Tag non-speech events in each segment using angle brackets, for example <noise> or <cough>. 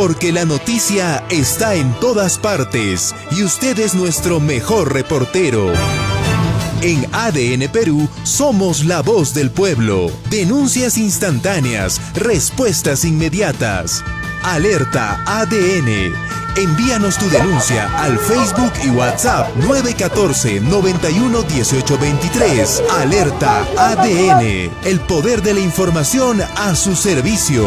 Porque la noticia está en todas partes y usted es nuestro mejor reportero. En ADN Perú somos la voz del pueblo. Denuncias instantáneas, respuestas inmediatas. Alerta ADN. Envíanos tu denuncia al Facebook y WhatsApp 914 91 18 23. Alerta ADN. El poder de la información a su servicio.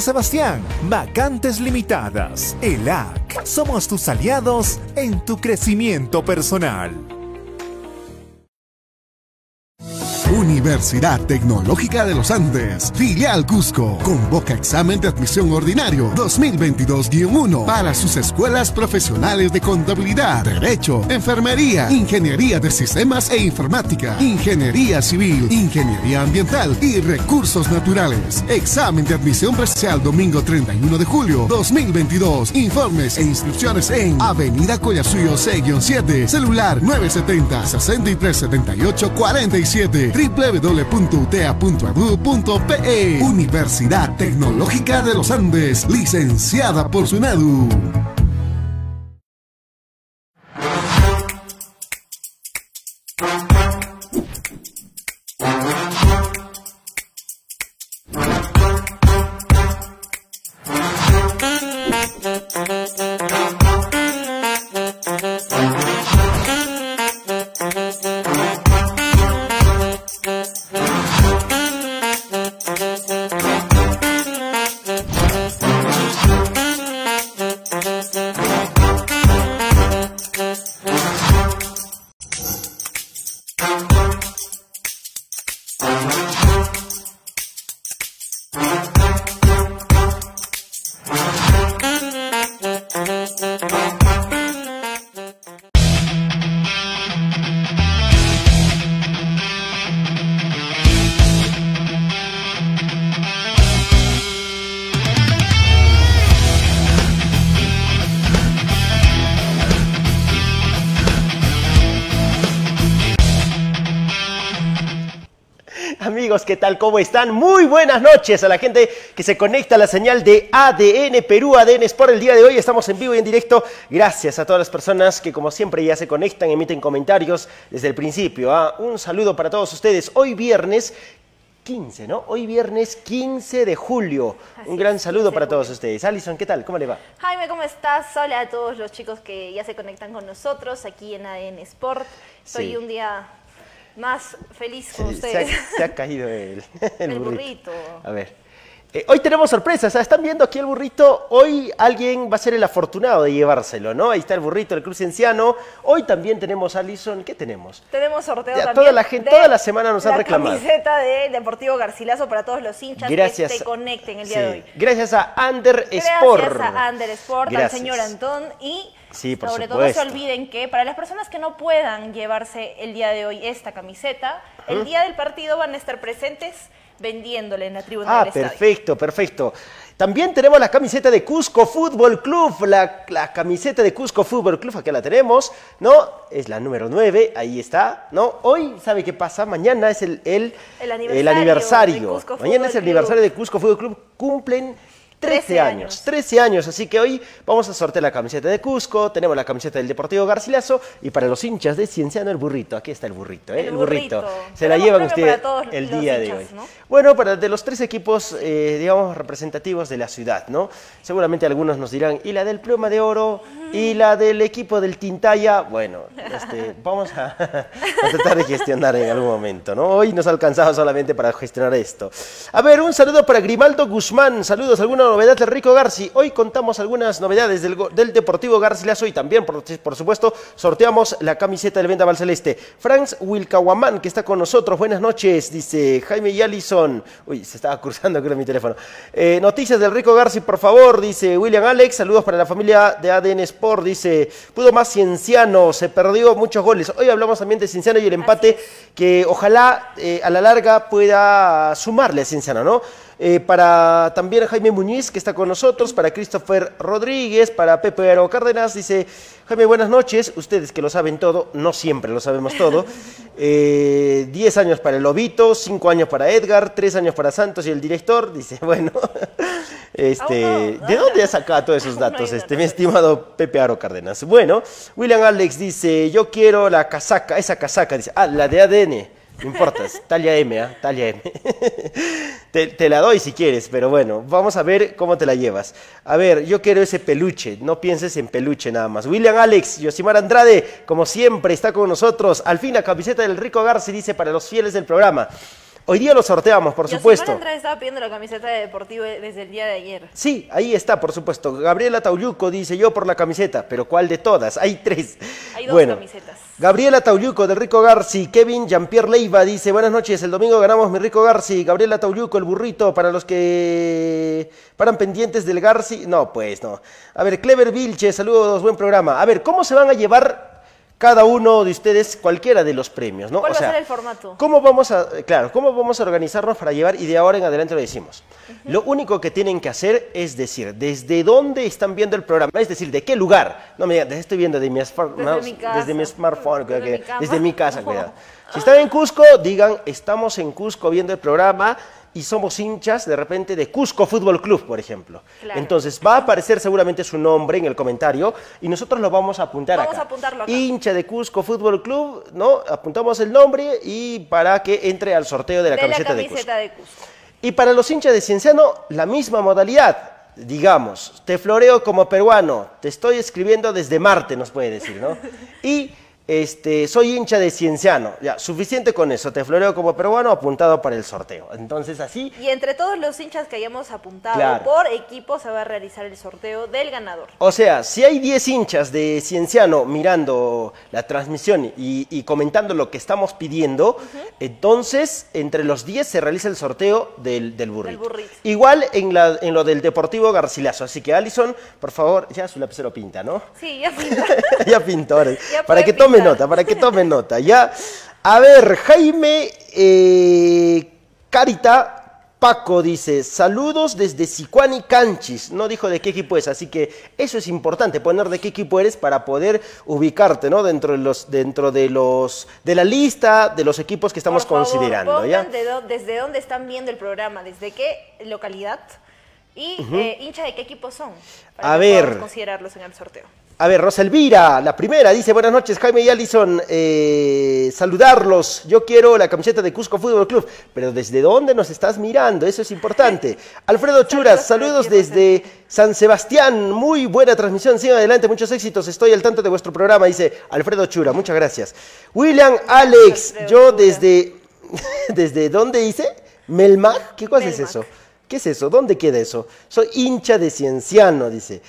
Sebastián. Vacantes limitadas. ELAC. Somos tus aliados en tu crecimiento personal. Universidad Tecnológica de los Andes, filial Cusco, convoca examen de admisión ordinario 2022-1 para sus escuelas profesionales de contabilidad, derecho, enfermería, ingeniería de sistemas e informática, ingeniería civil, ingeniería ambiental y recursos naturales. Examen de admisión presencial domingo 31 de julio 2022. Informes e inscripciones en Avenida Collasuyo C-7, celular 970 6378 47 www.utea.edu.pe Universidad Tecnológica de los Andes, licenciada por SUNADU. Amigos, ¿qué tal? ¿Cómo están? Muy buenas noches a la gente que se conecta a la señal de ADN Perú, ADN por el día de hoy. Estamos en vivo y en directo. Gracias a todas las personas que como siempre ya se conectan, emiten comentarios desde el principio. ¿ah? Un saludo para todos ustedes. Hoy viernes 15, ¿no? Hoy viernes 15 de julio. Así Un gran saludo 15 para todos ustedes. Alison, ¿qué tal? ¿Cómo le va? Jaime, ¿cómo estás? Hola a todos los chicos que ya se conectan con nosotros aquí en ADN Sport. Sí. un día más feliz con Se, ustedes. se ha, se ha caído el, <laughs> el El burrito. burrito. A ver. Eh, hoy tenemos sorpresas, ¿ah? están viendo aquí el burrito. Hoy alguien va a ser el afortunado de llevárselo, ¿no? Ahí está el burrito del Cruz Cienciano. Hoy también tenemos, Alison, ¿qué tenemos? Tenemos sorteo Ya, también. toda la gente- toda la semana nos han la reclamado. camiseta de Deportivo Garcilaso para todos los hinchas Gracias. que se conecten el día Sí. de hoy. Gracias a Under Gracias Sport. a Ander Sport, Gracias. al señor Antón y Sí, por sobre todo no se olviden que para las personas que no puedan llevarse el día de hoy esta camiseta, el día del partido van a estar presentes vendiéndole en la tribuna Ah, del estadio. perfecto, perfecto. También tenemos la camiseta de Cusco Fútbol Club, la, la camiseta de Cusco Fútbol Club, acá la tenemos, ¿no? Es la número 9, ahí está, ¿no? Hoy, ¿sabe qué pasa? Mañana es el, el, El aniversario el aniversario. Mañana Fútbol es el Club. aniversario de Cusco Fútbol Club, cumplen 13, 13 años. años. 13 años, así que hoy vamos a sortear la camiseta de Cusco, tenemos la camiseta del Deportivo Garcilaso y para los hinchas de Cienciano el burrito, aquí está el burrito, ¿eh? El burrito. Se la llevan ustedes el día de hoy. ¿no? Bueno, para de los tres equipos, eh, digamos, representativos de la ciudad, ¿no? Seguramente algunos nos dirán, ¿y la del Pluma de Oro? ¿Y la del equipo del Tintaya? Bueno, este, <laughs> vamos a, a tratar de gestionar en algún momento, ¿no? Hoy nos ha alcanzado solamente para gestionar esto. A ver, un saludo para Grimaldo Guzmán. Saludos, alguno novedad del Rico Garci. Hoy contamos algunas novedades del, del Deportivo Garcilaso y también, por, por supuesto, sorteamos la camiseta del Venda Celeste. Franz Wilcahuamán, que está con nosotros. Buenas noches, dice Jaime y Allison. Uy, se estaba cruzando creo mi teléfono. Eh, noticias del Rico Garci, por favor, dice William Alex. Saludos para la familia de ADN Sport. Dice, pudo más Cienciano, se perdió muchos goles. Hoy hablamos también de Cienciano y el empate que ojalá eh, a la larga pueda sumarle a Cienciano, ¿no? Eh, para también Jaime Muñiz, que está con nosotros, para Christopher Rodríguez, para Pepe Aro Cárdenas, dice, Jaime, buenas noches, ustedes que lo saben todo, no siempre lo sabemos todo, <laughs> Eh, 10 años para el Lobito, 5 años para Edgar, 3 años para Santos y el director, dice, <laughs> bueno, <laughs> este, no. ¿de dónde has sacado todos esos no datos, este, mi estimado Pepe Aro Cárdenas? Bueno, William Alex dice, yo quiero la casaca, esa casaca, dice, ah, la de ADN. No importa, es talla M, ¿ah? Talla M. <laughs> te, te la doy si quieres, pero bueno, vamos a ver cómo te la llevas. A ver, yo quiero ese peluche, no pienses en peluche nada más. William Alex, Yosimar Andrade, como siempre, está con nosotros. Al fin, la camiseta del Rico Garci dice para los fieles del programa. Hoy día lo sorteamos, por Yosimar supuesto. Estaba pidiendo la camiseta de Deportivo desde el día de ayer. Sí, ahí está, por supuesto. Gabriela Tauyuco dice yo por la camiseta, pero ¿cuál de todas? Hay tres. Hay dos bueno, camisetas. Gabriela Tauyuco del Rico Garci, Kevin Jean-Pierre Leiva dice buenas noches, el domingo ganamos mi Rico Garci, Gabriela Tauyuco, el burrito, para los que paran pendientes del Garci. No, pues no. A ver, Clever Vilche, saludos, buen programa. A ver, ¿cómo se van a llevar cada uno de ustedes cualquiera de los premios, ¿no? ¿Cuál O va a sea, ser el formato? ¿Cómo vamos a, claro, cómo vamos a organizarnos para llevar y de ahora en adelante lo decimos? Lo único que tienen que hacer es decir, desde dónde están viendo el programa, es decir, de qué lugar. No me digan, estoy viendo de mi, Desde mouse, mi casa, desde mi smartphone, desde mi desde mi casa, cuidado. <laughs> Si están en Cusco, digan, estamos en Cusco viendo el programa y somos hinchas de repente de Cusco Fútbol Club, por ejemplo. Claro. Entonces va a aparecer seguramente su nombre en el comentario y nosotros lo vamos a apuntar Vamos acá. a apuntarlo acá. Hincha de Cusco Fútbol Club, ¿no? Apuntamos el nombre y para que entre al sorteo de la de camiseta la de Cusco. camiseta de Cusco. Y para los hinchas de Cienciano, la misma modalidad. Digamos, te floreo como peruano, te estoy escribiendo desde Marte, nos puede decir, ¿no? <laughs> Y este, soy hincha de Cienciano. Ya, suficiente con eso, te floreo como peruano apuntado para el sorteo. Entonces, así, Y entre todos los hinchas que hayamos apuntado Claro. por equipo se va a realizar el sorteo del ganador. O sea, si hay 10 hinchas de Cienciano mirando la transmisión y, y comentando lo que estamos pidiendo, entonces entre los 10 se realiza el sorteo del, del burrito. Del burrito. Igual en, la- en lo del Deportivo Garcilaso. Así que Alison, por favor, ya su lapicero pinta, ¿no? Sí, ya pinta. <laughs> ya pintó. <laughs> ahora. Ya para que tome nota, para que tome nota. Ya. A ver, Jaime eh, Carita Paco dice, saludos desde Sicuani Canchis. No dijo de qué equipo es, así que eso es importante, poner de qué equipo eres para poder ubicarte, ¿no? Dentro de los, dentro de los, de la lista de los equipos que estamos Por favor, considerando, ¿ya? de dó- desde dónde están viendo el programa, desde qué localidad y eh, hincha de qué equipo son. Para A que ver. considerarlos en el sorteo. A ver, Rosa Elvira, la primera, dice, buenas noches, Jaime y Alison, eh, saludarlos, yo quiero la camiseta de Cusco Fútbol Club, pero ¿desde dónde nos estás mirando? Eso es importante. <laughs> Alfredo Churas, saludos desde San Sebastián, muy buena transmisión, sigan adelante, muchos éxitos, estoy al tanto de vuestro programa, dice Alfredo Chura, muchas gracias. William Alex, yo desde, <laughs> ¿desde dónde dice? ¿Melmac? ¿Qué cosa es eso? ¿Qué es eso? ¿Dónde queda eso? Soy hincha de Cienciano, dice.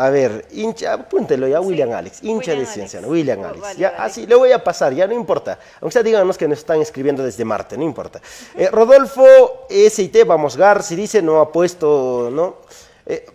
A ver, hincha, apúntelo ya, William Alex, hincha William de. Cienciano, William Oh, Alex. vale, ya, vale. así, le voy a pasar, ya no importa. Aunque sea, díganos que nos están escribiendo desde Marte, no importa. Eh, Rodolfo SIT, vamos, Garci, dice, no ha puesto, ¿no? Eh,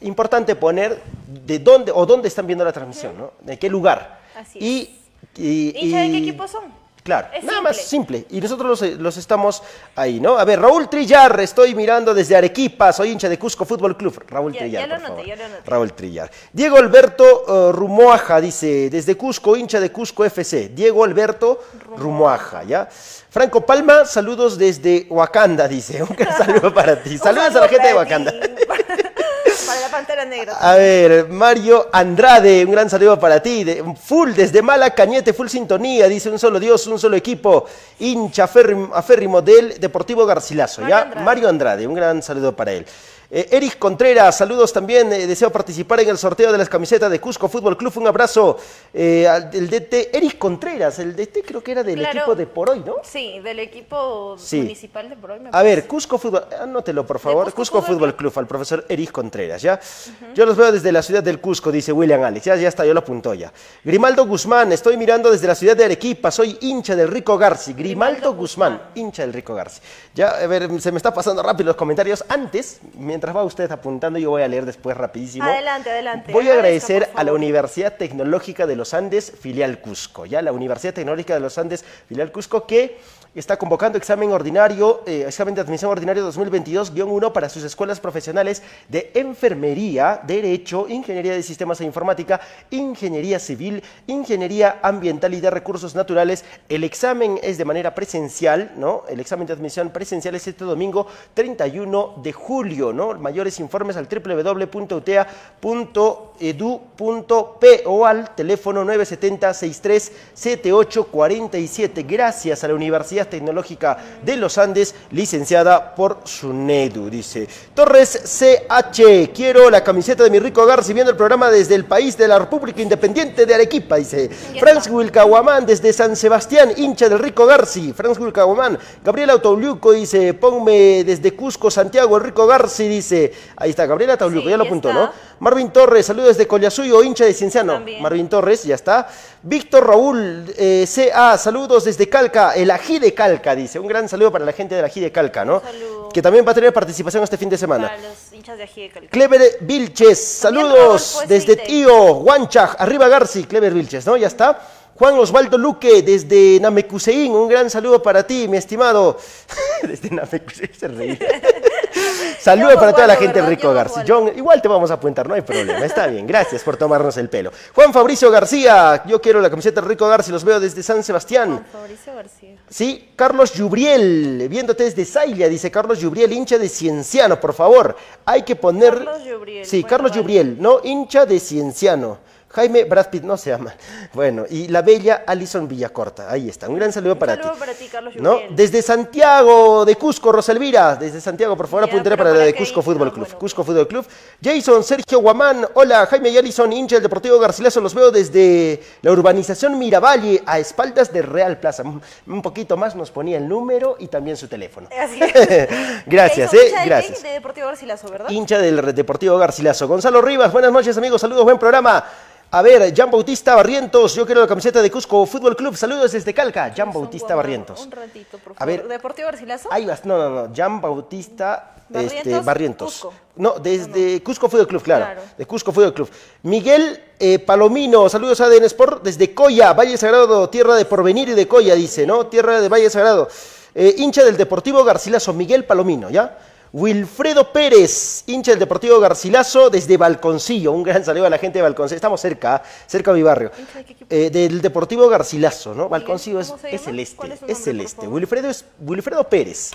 importante poner de dónde o dónde están viendo la transmisión, ¿no? De qué lugar. Así y, y- ¿Hincha de qué equipo son? Claro, Es nada más simple. Y nosotros los, los estamos ahí, ¿no? A ver, Raúl Trillar, estoy mirando desde Arequipa, soy hincha de Cusco Fútbol Club. Raúl Ya- Trillar, ya lo por favor. ya lo anoté. Raúl Trillar. Diego Alberto eh, Rumoaja dice, desde Cusco, hincha de Cusco FC. Diego Alberto Rumoaja, ¿ya? Franco Palma, saludos desde Wakanda, dice. <laughs> Un gran saludo para ti. Saludos a la gente de Wakanda. La Pantera Negra. A ver, Mario Andrade, un gran saludo para ti. De- full, desde Mala Cañete, full sintonía. Dice un solo Dios, un solo equipo. Hincha aférrim- aférrimo del Deportivo Garcilaso. Mario ¿ya? Andrade. Mario Andrade, un gran saludo para él. Eh, Eric Contreras, saludos también. eh, deseo participar en el sorteo de las camisetas de Cusco Fútbol Club. Un abrazo eh, al del DT Eric Contreras. El DT creo que era del Claro. equipo de por hoy, ¿no? Sí, del equipo Sí. municipal de por hoy. me A ver, Cusco Fútbol, anótelo por favor. Cusco Cusco, Fútbol Club, al profesor Eric Contreras, ¿ya? Yo los veo desde la ciudad del Cusco, dice William Alex. Ya, ya está, yo lo apuntó ya. Grimaldo Guzmán, estoy mirando desde la ciudad de Arequipa, soy hincha del Rico Garci. Grimaldo, Grimaldo Guzmán, Guzmán. hincha del Rico Garci. Ya, a ver, se me está pasando rápido los comentarios. Antes, mientras va usted apuntando, yo voy a leer después rapidísimo. Adelante, adelante. Voy a agradecer a la. Universidad Tecnológica de los Andes, filial Cusco, ya la Universidad Tecnológica de los Andes, filial Cusco, que está convocando examen ordinario, eh, examen de admisión ordinario 2022-1 para sus escuelas profesionales de enfermería, derecho, ingeniería de sistemas e informática, ingeniería civil, ingeniería ambiental y de recursos naturales. El examen es de manera presencial, ¿no? El examen de admisión presencial es este domingo 31 de julio, ¿no? Mayores informes al www.utea.edu.p o al teléfono 970-637847. Gracias a la Universidad Tecnológica de los Andes, licenciada por SUNEDU, dice. Torres CH, quiero la camiseta de mi rico Garci viendo el programa desde el país de la República Independiente de Arequipa, dice. Franz. Wilcahuamán desde San Sebastián, hincha del Rico Garci. Franz Wilcahuamán. Gabriela Tauluco dice, ponme desde Cusco, Santiago, el Rico Garci, dice. Ahí está, Gabriela Sí, ya lo apuntó. ¿no? Marvin Torres, saludos desde Collasuyo, hincha de Cienciano. También. Marvin Torres, ya está. Víctor Raúl, eh, CA, saludos desde Calca, el ají de Calca, dice. Un gran saludo para la gente del ají de Calca, ¿no? saludo. Que también va a tener participación este fin de semana. Para los hinchas de ají de Calca. Clever Vilches, saludos desde. Tío, Huanchaj, arriba Garci, Clever Vilches, ¿no? Ya está. Juan Osvaldo Luque, desde Namekuseín, un gran saludo para ti, mi estimado. <laughs> desde Namekuseín se reía. <laughs> Saludos para toda la gente ¿verdad? rico. Osvaldo. John, igual te vamos a apuntar, no hay problema, está bien, gracias por tomarnos el pelo. Juan Fabricio García, yo quiero la camiseta Rico Garci, los veo desde San Sebastián. Juan Fabricio García. Sí, Carlos Yubriel, viéndote desde Zailia, dice Carlos Yubriel, hincha de Cienciano, por favor. Hay que poner. Carlos Yubriel, Sí, bueno, Carlos vale. Yubriel, no hincha de Cienciano. Jaime Brad Pitt, no se llama. Bueno, y la bella Alison Villacorta, ahí está. Un gran saludo Un para saludo ti. para ti, Carlos. Desde Santiago de Cusco, Rosalvira. Desde Santiago, por favor, pero para la ¿para de? Cusco Fútbol Club. bueno. Cusco Fútbol Club. Jason, Sergio Guamán. Hola, Jaime y Alison, hincha del Deportivo Garcilaso. Los veo desde la urbanización Miravalle, a espaldas de Real Plaza. Un- Un poquito más nos ponía el número y también su teléfono. Así es. <laughs> Gracias, eh. hincha del Gracias. De Deportivo Garcilaso, ¿verdad? Hincha del Deportivo Garcilaso. Gonzalo Rivas, buenas noches, amigos. Saludos, buen programa. A ver, Jan Bautista Barrientos, yo quiero la camiseta de Cusco Fútbol Club. Saludos desde Calca, Son Bautista. Barrientos. Un ratito, por A favor. ver. ¿Deportivo Garcilaso? Ahí vas, no, no, no, Jan Bautista Barrientos, este, Barrientos. Cusco. No, desde Cusco Fútbol Club, claro, Claro. De Cusco Fútbol Club. Miguel eh, Palomino, saludos a ADN Sport desde Coya, Valle Sagrado, tierra de porvenir y de Coya, dice, ¿no? Tierra de Valle Sagrado. Eh, hincha del Deportivo Garcilaso, Miguel Palomino, ¿ya? Wilfredo Pérez, hincha del Deportivo Garcilaso desde Balconcillo. Un gran saludo a la gente de Balconcillo. Estamos cerca, cerca de mi barrio. Eh, del Deportivo Garcilaso, ¿no? Balconcillo es, celeste. ¿Cuál es celeste. favor? Wilfredo es Wilfredo Pérez.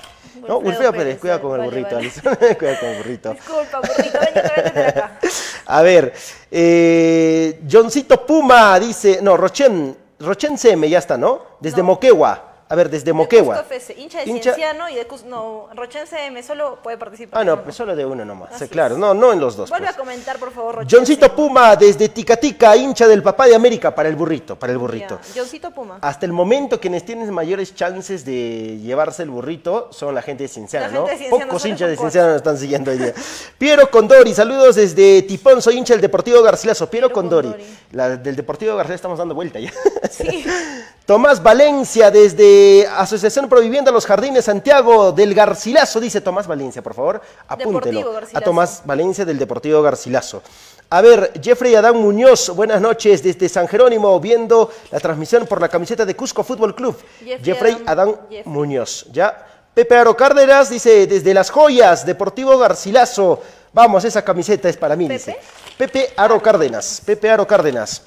¿no? Wilfredo Wilfredo Pérez, Pérez, cuidado con el burrito, vale. <laughs> Cuidado con el burrito. Disculpa, burrito, acá. <laughs> A ver, eh, Johncito Puma dice, no, Rochen, Rochen CM, ya está, ¿no? Desde No. Moquegua. A ver, desde Moquegua. De Cusco FC, hincha de Hincha- Cienciano y de Cusco. No, Rochen CM solo puede participar. Ah, no, pues solo de uno nomás. Así claro, es. no, no en los dos. Vuelve pues. a comentar, por favor, Rochen Johncito. Puma desde Ticatica, hincha del papá de América, para el burrito, para el burrito. Ya, Johncito Puma. Hasta el momento quienes tienen mayores chances de llevarse el burrito son la gente de Cienciano, La ¿no? gente de Cienciano, Pocos hinchas de Cienciano nos están siguiendo hoy día. Piero Condori, saludos desde Tipón, soy hincha del Deportivo Garcilaso. Piero, Piero Condori. Condori. La del Deportivo Garcilaso estamos dando vuelta ya. Sí. <laughs> Tomás Valencia desde Asociación Provivienda Los Jardines Santiago del Garcilaso, dice Tomás Valencia, por favor, apúntelo. A. Tomás Valencia del Deportivo Garcilaso. A ver, Jeffrey Adán Muñoz, buenas noches desde San Jerónimo, viendo la transmisión por la camiseta de Cusco Fútbol Club. Jeffrey Jeffrey Adán- Adán Jeffrey. Muñoz, ¿ya? Pepe Aro Cárdenas dice, desde Las Joyas, Deportivo Garcilaso. Vamos, esa camiseta es para mí, ¿Pepe? dice. Pepe Aro Cárdenas, Pepe Aro Cárdenas.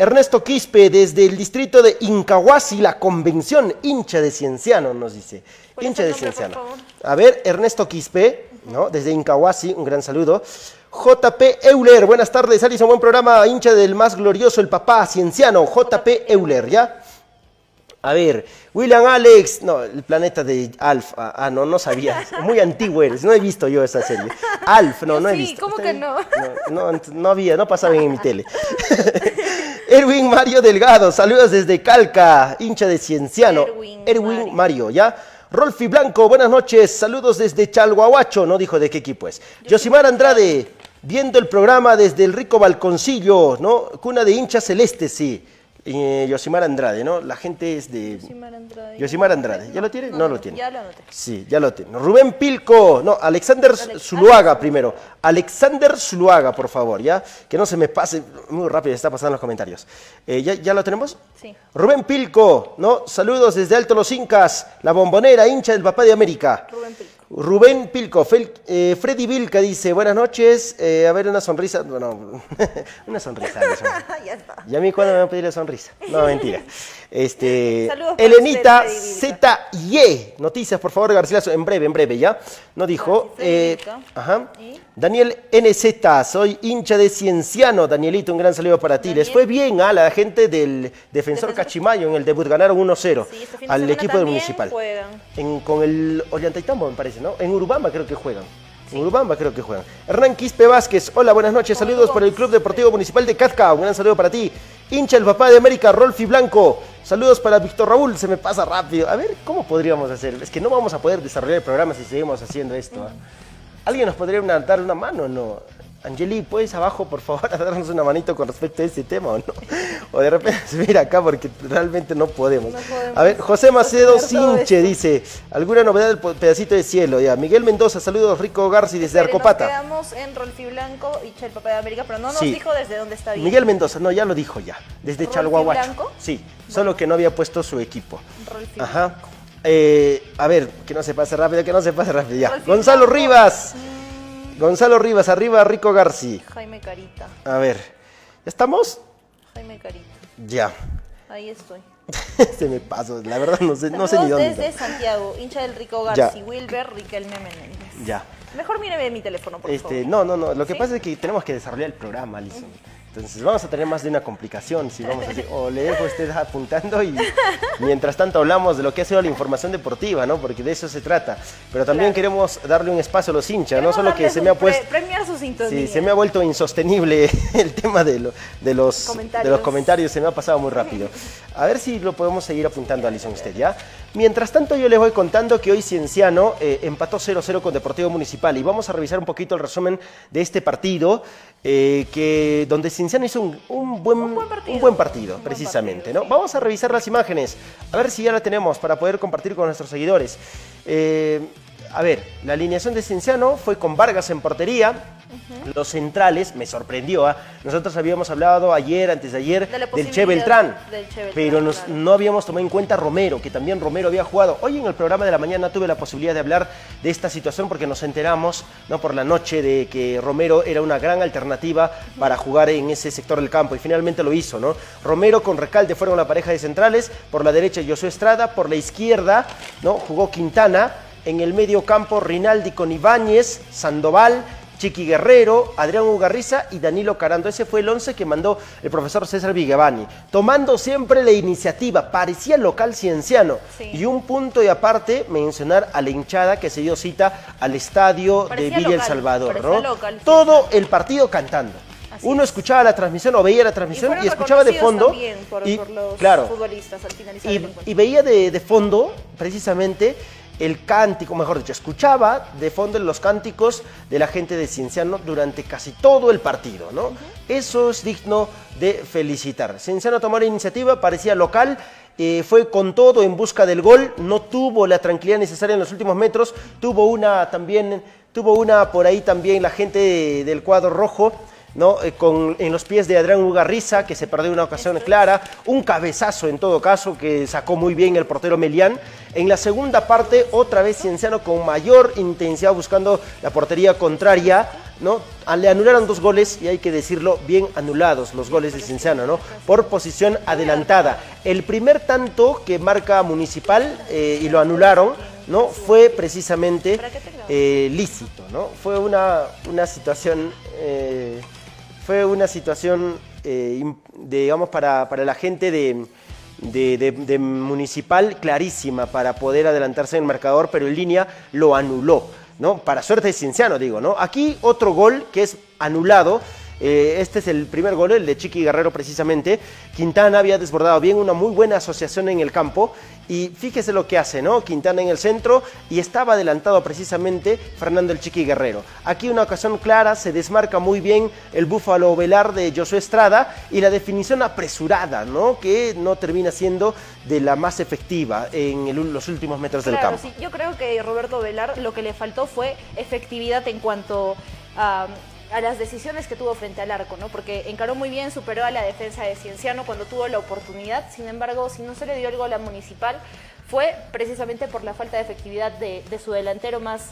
Ernesto Quispe, desde el distrito de Incahuasi, la convención, hincha de Cienciano, nos dice. ¿Cuál es Hincha de nombre, Cienciano. A ver, Ernesto Quispe, ¿no? Desde Incahuasi, un gran saludo. JP Euler, buenas tardes, Alison, buen programa, hincha del más glorioso, el papá cienciano, JP Euler, ¿ya? A ver, William Alex, no, el planeta de Alf, ah, ah, no, no sabía, <laughs> muy antiguo eres, no he visto yo esa serie. Alf, no, no he Sí, visto. ¿cómo Está que? No, no, no había, no pasaba en mi tele. <laughs> Erwin Mario Delgado, saludos desde Calca, hincha de Cienciano. Erwin Mario. Mario, ¿ya? Rolfi Blanco, buenas noches, saludos desde Chalhuahuacho, no dijo de qué equipo es. Yosimar Andrade, viendo el programa desde el rico balconcillo, ¿no? Cuna de hinchas celestes, sí. Eh, Yosimar Andrade, ¿no? La gente es de... Yosimar Andrade. Yosimar Andrade, ¿ya lo tiene? No, lo tiene. Ya lo anoté. Sí, ya lo tengo. Rubén Pilco, no, Alexander Zuluaga primero. Alexander Zuluaga, por favor, ¿ya? Que no se me pase muy rápido, está pasando en los comentarios. Eh, ¿ya, ¿Ya lo tenemos? Sí. Rubén Pilco, ¿no? Saludos desde Alto Los Incas, la bombonera, hincha del papá de América. Rubén Pilco. Rubén Pilco, Fel- eh, Freddy Vilca dice, buenas noches, eh, a ver una sonrisa, bueno, <laughs> una sonrisa. <laughs> ya está. ¿Y a mí cuándo me van a pedir la sonrisa? No, mentira. <laughs> Este, Saludos Elenita. ZY. Noticias, por favor, Garcilaso. En breve, en breve, ¿ya? No dijo. Eh, ajá. Daniel NZ, soy hincha de Cienciano. Danielito, un gran saludo para ti. Les fue bien a la gente del Defensor Cachimayo en el debut. Ganaron 1-0 Sí, este al equipo del Municipal. En- con el Ollantaytambo, me parece, ¿no? En Urubamba creo que juegan. En Urubamba creo que juegan. Hernán Quispe Vázquez, hola, buenas noches. Saludos para el Club Deportivo Municipal de Cazca. Un gran saludo para ti. Hincha el papá de América, Rolfi Blanco. Saludos para Víctor Raúl. Se me pasa rápido. A ver, ¿cómo podríamos hacer? Es que no vamos a poder desarrollar el programa si seguimos haciendo esto. ¿ah? ¿Alguien nos podría dar una mano o no? Angeli, ¿puedes abajo, por favor, <laughs> a darnos una manito con respecto a este tema o no? O de repente <laughs> subir acá porque realmente no podemos. No podemos A ver, José Macedo Sinche dice, ¿alguna novedad del pedacito de cielo? Ya, Miguel Mendoza, saludos, Rico Garci desde Pero Arcopata. Nos quedamos en Rolfi Blanco y papá de América, pero no nos Sí. dijo desde dónde está bien. Miguel Mendoza, no, ya lo dijo ya, desde ¿Rolfi Chalhuahuacho. Blanco? Sí, solo que no había puesto su equipo. Rolfi Ajá. Eh, a ver, que no se pase rápido, que no se pase rápido. Ya. Gonzalo. Rivas. Gonzalo Rivas, arriba Rico Garci. Jaime Carita. A ver, ¿ya estamos? Jaime Carita. Ya. Ahí estoy. <laughs> se me pasó, la verdad no sé, no sé ni dónde. desde está. Santiago, hincha del Rico. Garci, Wilber Riquelme Menéndez. Ya. Mejor míreme mi teléfono, por Este, favor. no, no, no. Lo que ¿Sí? pasa es que tenemos que desarrollar el programa, Alison. Entonces vamos a tener más de una complicación si vamos así. O le dejo a usted apuntando y mientras tanto hablamos de lo que ha sido la información deportiva, ¿no? Porque de eso se trata. Pero también Claro. queremos darle un espacio a los hinchas, no Queremos solo que se me ha pre- puesto. premiar su sintonía. Sí, se me ha vuelto insostenible <laughs> el tema de, lo- de los, de los comentarios, se me ha pasado muy rápido. A ver si lo podemos seguir apuntando, Alison, usted, ¿ya? Mientras tanto, yo les voy contando que hoy Cienciano eh, empató 0-0 con Deportivo Municipal y vamos a revisar un poquito el resumen de este partido, eh, que, donde Cienciano hizo un, un buen, Un buen partido. un buen partido, buen precisamente, partido, ¿no? sí. Vamos a revisar las imágenes, a ver si ya la tenemos para poder compartir con nuestros seguidores. Eh, a ver, la alineación de Cienciano fue con Vargas en portería. Los centrales, me sorprendió. ¿ah? Nosotros habíamos hablado ayer, antes de ayer, De del Che Beltrán. del Che Beltrán, pero nos- claro. no habíamos tomado en cuenta Romero, que también Romero había jugado. Hoy en el programa de la mañana tuve la posibilidad de hablar de esta situación porque nos enteramos no por la noche de que Romero era una gran alternativa para jugar en ese sector del campo y finalmente lo hizo, ¿no? Romero con Recalde fueron la pareja de centrales, por la derecha Josué Estrada, por la izquierda, ¿no? Jugó Quintana, en el medio campo Rinaldi con Ibáñez, Sandoval, Chiqui Guerrero, Adrián Ugarriza y Danilo Carando. Ese fue el 11 que mandó el profesor César Vigevani, tomando siempre la iniciativa, parecía local cienciano. Sí. Y un punto y aparte, mencionar a la hinchada que se dio cita al estadio Parecía de Villa El Salvador, ¿no? local. Todo el partido cantando. Así Uno es. escuchaba la transmisión o veía la transmisión y, escuchaba de fondo. por, y, por los claro, futbolistas al finalizar y, el encuentro. y veía de, de fondo, precisamente, el cántico, mejor dicho, escuchaba de fondo los cánticos de la gente de Cienciano durante casi todo el partido, ¿no? Eso es digno de felicitar. Cienciano tomó la iniciativa, parecía local, eh, fue con todo en busca del gol, no tuvo la tranquilidad necesaria en los últimos metros, tuvo una también, tuvo una por ahí también la gente de- del cuadro rojo, ¿no? Eh, con, en los pies de Adrián Ugarriza, que se perdió una ocasión clara, un cabezazo en todo caso que sacó muy bien el portero Melián. En la segunda parte, otra vez Cienciano con mayor intensidad buscando la portería contraria, ¿no? Le anularon dos goles, y hay que decirlo, bien anulados los goles de Cienciano, ¿no? Por posición adelantada. El primer tanto que marca Municipal, eh, y lo anularon, ¿no? Fue precisamente eh, lícito, ¿no? Fue una, una situación, eh, fue una situación, eh, im- digamos, para, para la gente de, de, de- de Municipal clarísima para poder adelantarse en el marcador, pero en línea lo anuló, ¿no? Para suerte de Cienciano, digo, ¿no? Aquí otro gol que es anulado. eh, este es el primer gol, el de Chiqui Guerrero precisamente. Quintana había desbordado bien, una muy buena asociación en el campo. Y fíjese lo que hace, ¿no? Quintana en el centro y estaba adelantado precisamente Fernando el Chiqui Guerrero. Aquí una ocasión clara, se desmarca muy bien el búfalo velar de Josué Estrada y la definición apresurada, ¿no? Que no termina siendo de la más efectiva en el- los últimos metros del Claro, campo. sí, yo creo que Roberto Velar lo que le faltó fue efectividad en cuanto a, a las decisiones que tuvo frente al arco, ¿no? Porque encaró muy bien, superó a la defensa de Cienciano cuando tuvo la oportunidad. Sin embargo, si no se le dio el gol a Municipal, fue precisamente por la falta de efectividad de, de su delantero más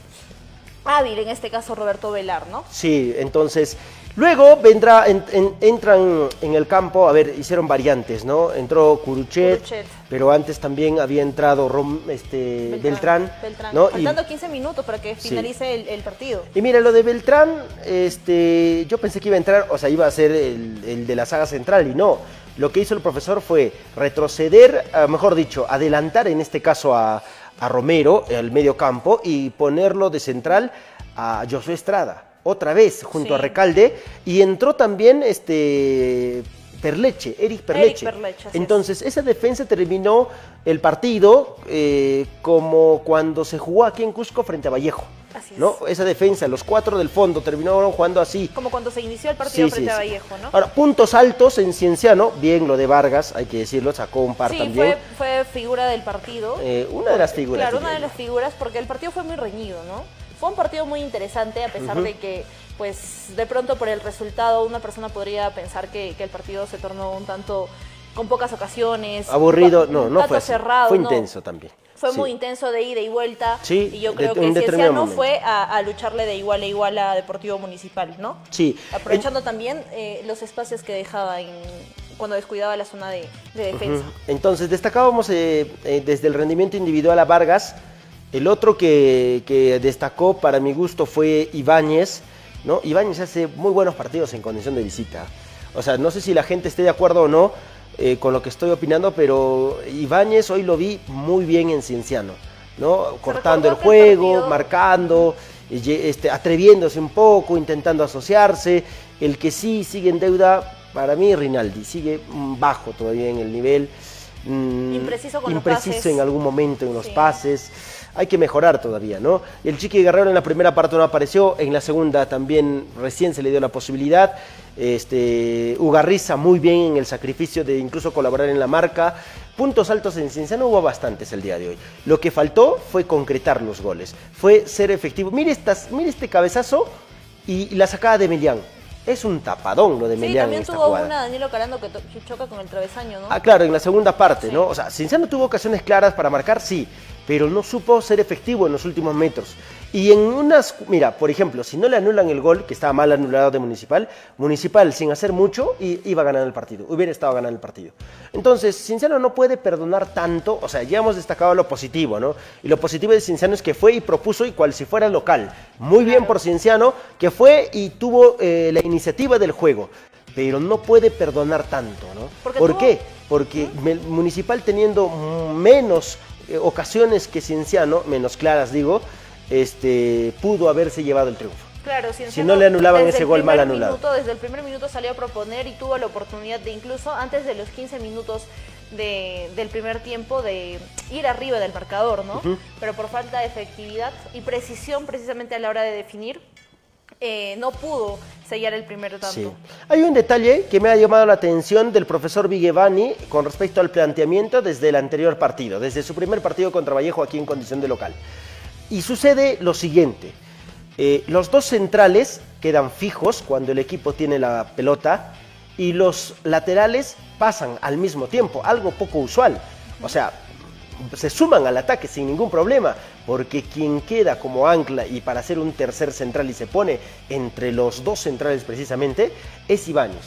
hábil, en este caso Roberto Velar, ¿no? Sí, entonces, luego vendrá, en- en- entran en el campo, a ver, hicieron variantes, ¿no? Entró Curuchet, Curuchet. pero antes también había entrado Rom- este, Beltrán, Beltrán. ¿no? Y- Faltando 15 minutos para que finalice el, el partido. Y mira, lo de Beltrán, este, yo pensé que iba a entrar, o sea, iba a ser el, el de la saga central y no. Lo que hizo el profesor fue retroceder, ah, mejor dicho, adelantar en este caso a, a Romero, al medio campo, y ponerlo de central a Josué Estrada, otra vez, junto Sí. a Recalde, y entró también este Perleche, Eric Perleche. Perleche, así es. Entonces, esa defensa terminó el partido eh, como cuando se jugó aquí en Cusco frente a Vallejo. Así es. ¿no? Esa defensa, los cuatro del fondo terminaron jugando así. Como cuando se inició el partido Sí, frente sí, a. Vallejo, ¿no? Ahora, puntos altos en Cienciano, bien lo de Vargas, hay que decirlo, sacó un par Sí, también. fue, fue figura del partido. Eh, una de las figuras. Claro, una de las figuras, porque el partido fue muy reñido, ¿no? Fue un partido muy interesante, a pesar de que, pues, de pronto por el resultado, una persona podría pensar que, que el partido se tornó un tanto con pocas ocasiones. Aburrido, un no, no fue así. cerrado. Fue no. intenso también. Fue Sí. muy intenso de ida y vuelta. Sí, y yo de- creo en que Cienciano fue a, a lucharle de igual a igual a Deportivo Municipal, ¿no? Sí. Aprovechando también eh, los espacios que dejaba en, cuando descuidaba la zona de, de defensa. Entonces, destacábamos eh, eh, desde el rendimiento individual a Vargas. El otro que, que destacó para mi gusto fue Ibáñez. ¿No? Ibáñez hace muy buenos partidos en condición de visita. O sea, no sé si la gente esté de acuerdo o no eh, con lo que estoy opinando, pero Ibáñez hoy lo vi muy bien en Cienciano. ¿no? Cortando el juego, marcando, este, atreviéndose un poco, intentando asociarse. El que sí sigue en deuda, para mí, Rinaldi. Sigue mm, bajo todavía en el nivel. Mm, Impreciso con los impreciso pases. en algún momento en los Sí. pases. Hay que mejorar todavía, ¿no? El Chiqui Guerrero en la primera parte no apareció, en la segunda también recién se le dio la posibilidad. Este, Ugarriza muy bien en el sacrificio de incluso colaborar en la marca. Puntos altos en Cinciano hubo bastantes el día de hoy. Lo que faltó fue concretar los goles, fue ser efectivo. Mire, estas, mire este cabezazo y, la sacada de Melián. Es un tapadón lo de Sí, Melián en también esta tuvo jugada. una Danilo Carando que choca con el travesaño, ¿no? Ah, claro, en la segunda parte, Sí. ¿no? O sea, Cinciano tuvo ocasiones claras para marcar, sí, pero no supo ser efectivo en los últimos metros. Y en unas, mira, por ejemplo, si no le anulan el gol, que estaba mal anulado de Municipal, Municipal sin hacer mucho iba a ganar el partido, hubiera estado ganando el partido. Entonces, Cinciano no puede perdonar tanto, o sea, ya hemos destacado lo positivo, ¿no? Y lo positivo de Cinciano es que fue y propuso y cual si fuera local. Muy bien por Cinciano, que fue y tuvo eh, la iniciativa del juego, pero no puede perdonar tanto, ¿no? Porque ¿Por qué? Porque me- Municipal teniendo mm, menos eh, ocasiones que Cienciano, menos claras digo, este, pudo haberse llevado el triunfo. Claro, Si no le anulaban ese gol mal anulado. minuto, desde el primer minuto salió a proponer y tuvo la oportunidad de incluso antes de los 15 minutos de- del primer tiempo de ir arriba del marcador, ¿no? Pero por falta de efectividad y precisión precisamente a la hora de definir, eh, no pudo sellar el primer tanto. Sí. Hay un detalle que me ha llamado la atención del profesor Vigevani con respecto al planteamiento desde el anterior partido, desde su primer partido contra Vallejo aquí en condición de local. Y sucede lo siguiente. eh, los dos centrales quedan fijos cuando el equipo tiene la pelota y los laterales pasan al mismo tiempo, algo poco usual. O sea, se suman al ataque sin ningún problema, porque quien queda como ancla y para hacer un tercer central y se pone entre los dos centrales precisamente es Ibáñez.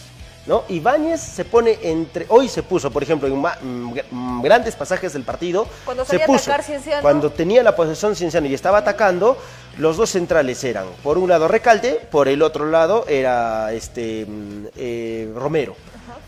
¿No? Ibáñez se pone entre. Hoy se puso, por ejemplo, en ma- mm, mm, grandes pasajes del partido. Cuando se puso. atacar Cienciano. Cuando tenía la posesión Cienciano y estaba atacando, los dos centrales eran, por un lado Recalde, por el otro lado era este mm, eh, Romero.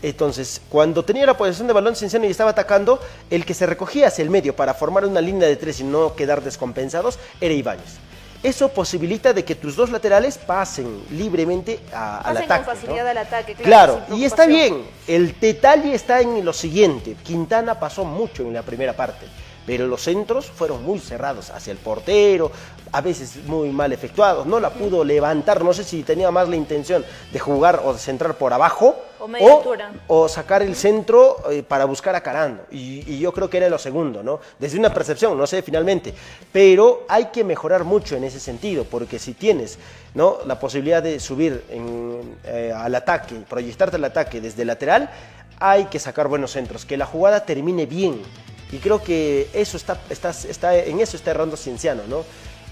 Entonces, cuando tenía la posesión de balón Cienciano y estaba atacando, el que se recogía hacia el medio para formar una línea de tres y no quedar descompensados era Ibáñez. Eso posibilita de que tus dos laterales pasen libremente a- al ataque. con facilidad ¿no? al ataque, claro, Claro, y está bien. El detalle está en lo siguiente. Quintana pasó mucho en la primera parte, pero los centros fueron muy cerrados hacia el portero, a veces muy mal efectuados. No la pudo levantar, no sé si tenía más la intención de jugar o de centrar por abajo O media altura. o sacar el centro eh, para buscar a Carando. Y, y yo creo que era lo segundo, ¿no? Desde una percepción, no sé finalmente. Pero hay que mejorar mucho en ese sentido, porque si tienes ¿no? la posibilidad de subir en, eh, al ataque, proyectarte al ataque desde lateral, hay que sacar buenos centros, que la jugada termine bien. Y creo que eso está, está, está, en eso está errando Cienciano, ¿no?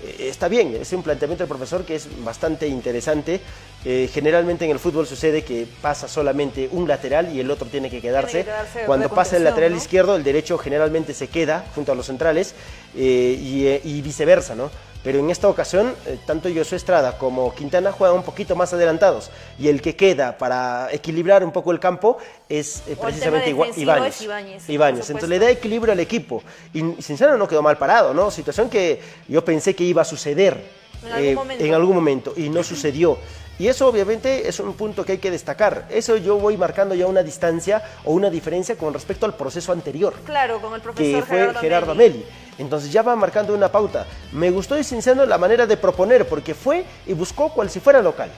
Eh, Está bien, es un planteamiento del profesor que es bastante interesante. Eh, generalmente en el fútbol sucede que pasa solamente un lateral y el otro tiene que quedarse. que quedarse de Cuando pasa el lateral ¿no? izquierdo, el derecho generalmente se queda junto a los centrales eh, y, eh, y viceversa, ¿no? Pero en esta ocasión, eh, tanto Josué Estrada como Quintana juegan un poquito más adelantados y el que queda para equilibrar un poco el campo es eh, precisamente Ibáñez. Ibáñez. Entonces le da equilibrio al equipo. Y Cienciano no quedó mal parado, ¿no? Situación que yo pensé que iba a suceder En algún eh, momento. en algún momento y no sucedió. Y eso obviamente es un punto que hay que destacar. Eso yo voy marcando ya una distancia o una diferencia con respecto al proceso anterior Claro, con el que profesor fue Gerardo, Gerardo. Meli. Entonces ya va marcando una pauta. Me gustó y sincero la manera de proponer, porque fue y buscó cual si fuera local.